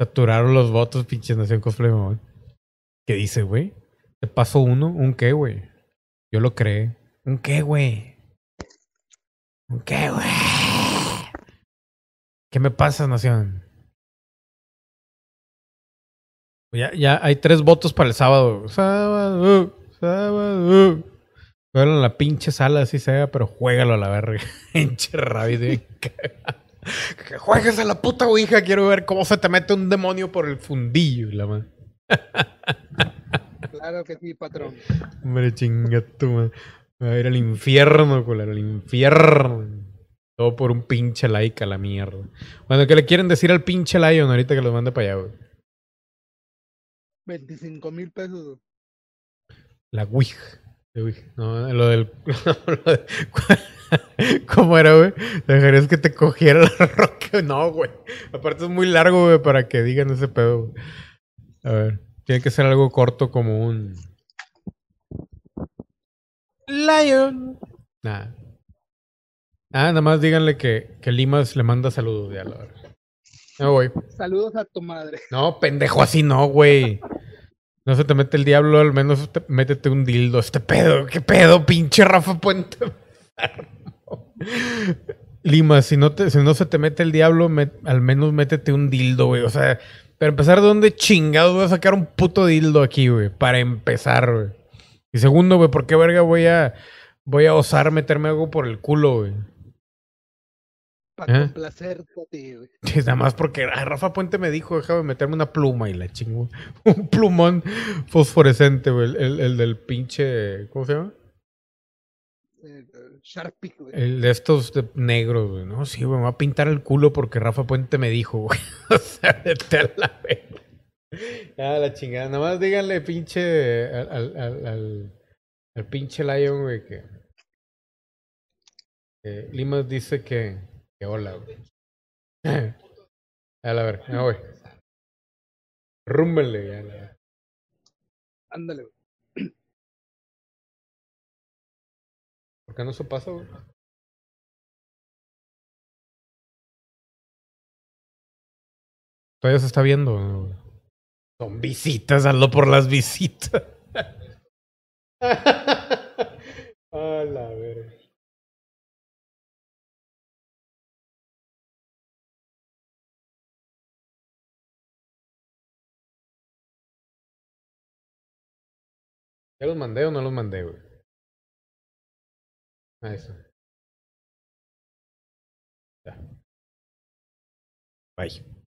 saturaron los votos, pinche Nación Cosplay, mamón. ¿Qué dice, güey? Te paso uno, ¿un qué, güey? Yo lo creé. ¿Un qué, güey? ¿Un qué, güey? ¿Qué me pasa, Nación? Ya, ya hay tres votos para el sábado. Sábado, sábado. Juégalo en la pinche sala, así sea, pero juégalo a la verga. Pinche. Que juegues a la puta ouija. Quiero ver cómo se te mete un demonio por el fundillo. La madre. Claro que sí, patrón. Hombre, chinga tu madre. Me va a ir al infierno, culero, al infierno. Todo por un pinche like a la mierda. Bueno, ¿qué le quieren decir al pinche Lion ahorita que lo mande para allá, güey? 25 mil pesos. La Ouija. No, lo del. lo de- ¿Cómo era, güey? ¿Dejarías que te cogiera la roca? No, güey. Aparte es muy largo, güey, para que digan ese pedo. güey. A ver. Tiene que ser algo corto como un. Lion. Nada. Ah, nada más díganle que, que Limas le manda saludos ya, la verdad. Me voy. Saludos a tu madre. No, pendejo, así no, güey. No se te mete el diablo, al menos te- métete un dildo. Este pedo, ¿qué pedo, pinche Rafa Puente? Lima, si no, te, si no se te mete el diablo, al menos métete un dildo, güey. O sea, para empezar, ¿de dónde chingados voy a sacar un puto dildo aquí, güey? Para empezar, güey. Y segundo, güey, ¿por qué verga voy a, voy a osar meterme algo por el culo, güey? Para ¿Eh? complacerte a ti, güey. Nada más porque ah, Rafa Puente me dijo, déjame meterme una pluma y la chingo. Un plumón fosforescente, güey. El, el- el del pinche. ¿Cómo se llama? Eh, eh, Sharpie, güey. El de estos de negros, güey. No, sí, güey. Me va a pintar el culo porque Rafa Puente me dijo, güey. o sea, vete a la verga. Ah, la chingada. Nada más díganle, pinche. Al, al, al, al, al pinche Lion, güey, que. que Limas dice que. Que hola, güey. A la verga, ah, güey. Rúmbenle, ya, la. Ándale, güey. ¿Por qué no se pasa, güey? Todavía se está viendo. Son visitas, hazlo por las visitas. A la verga. ¿Ya los mandé o no los mandé, güey? Está. Ya. Bye.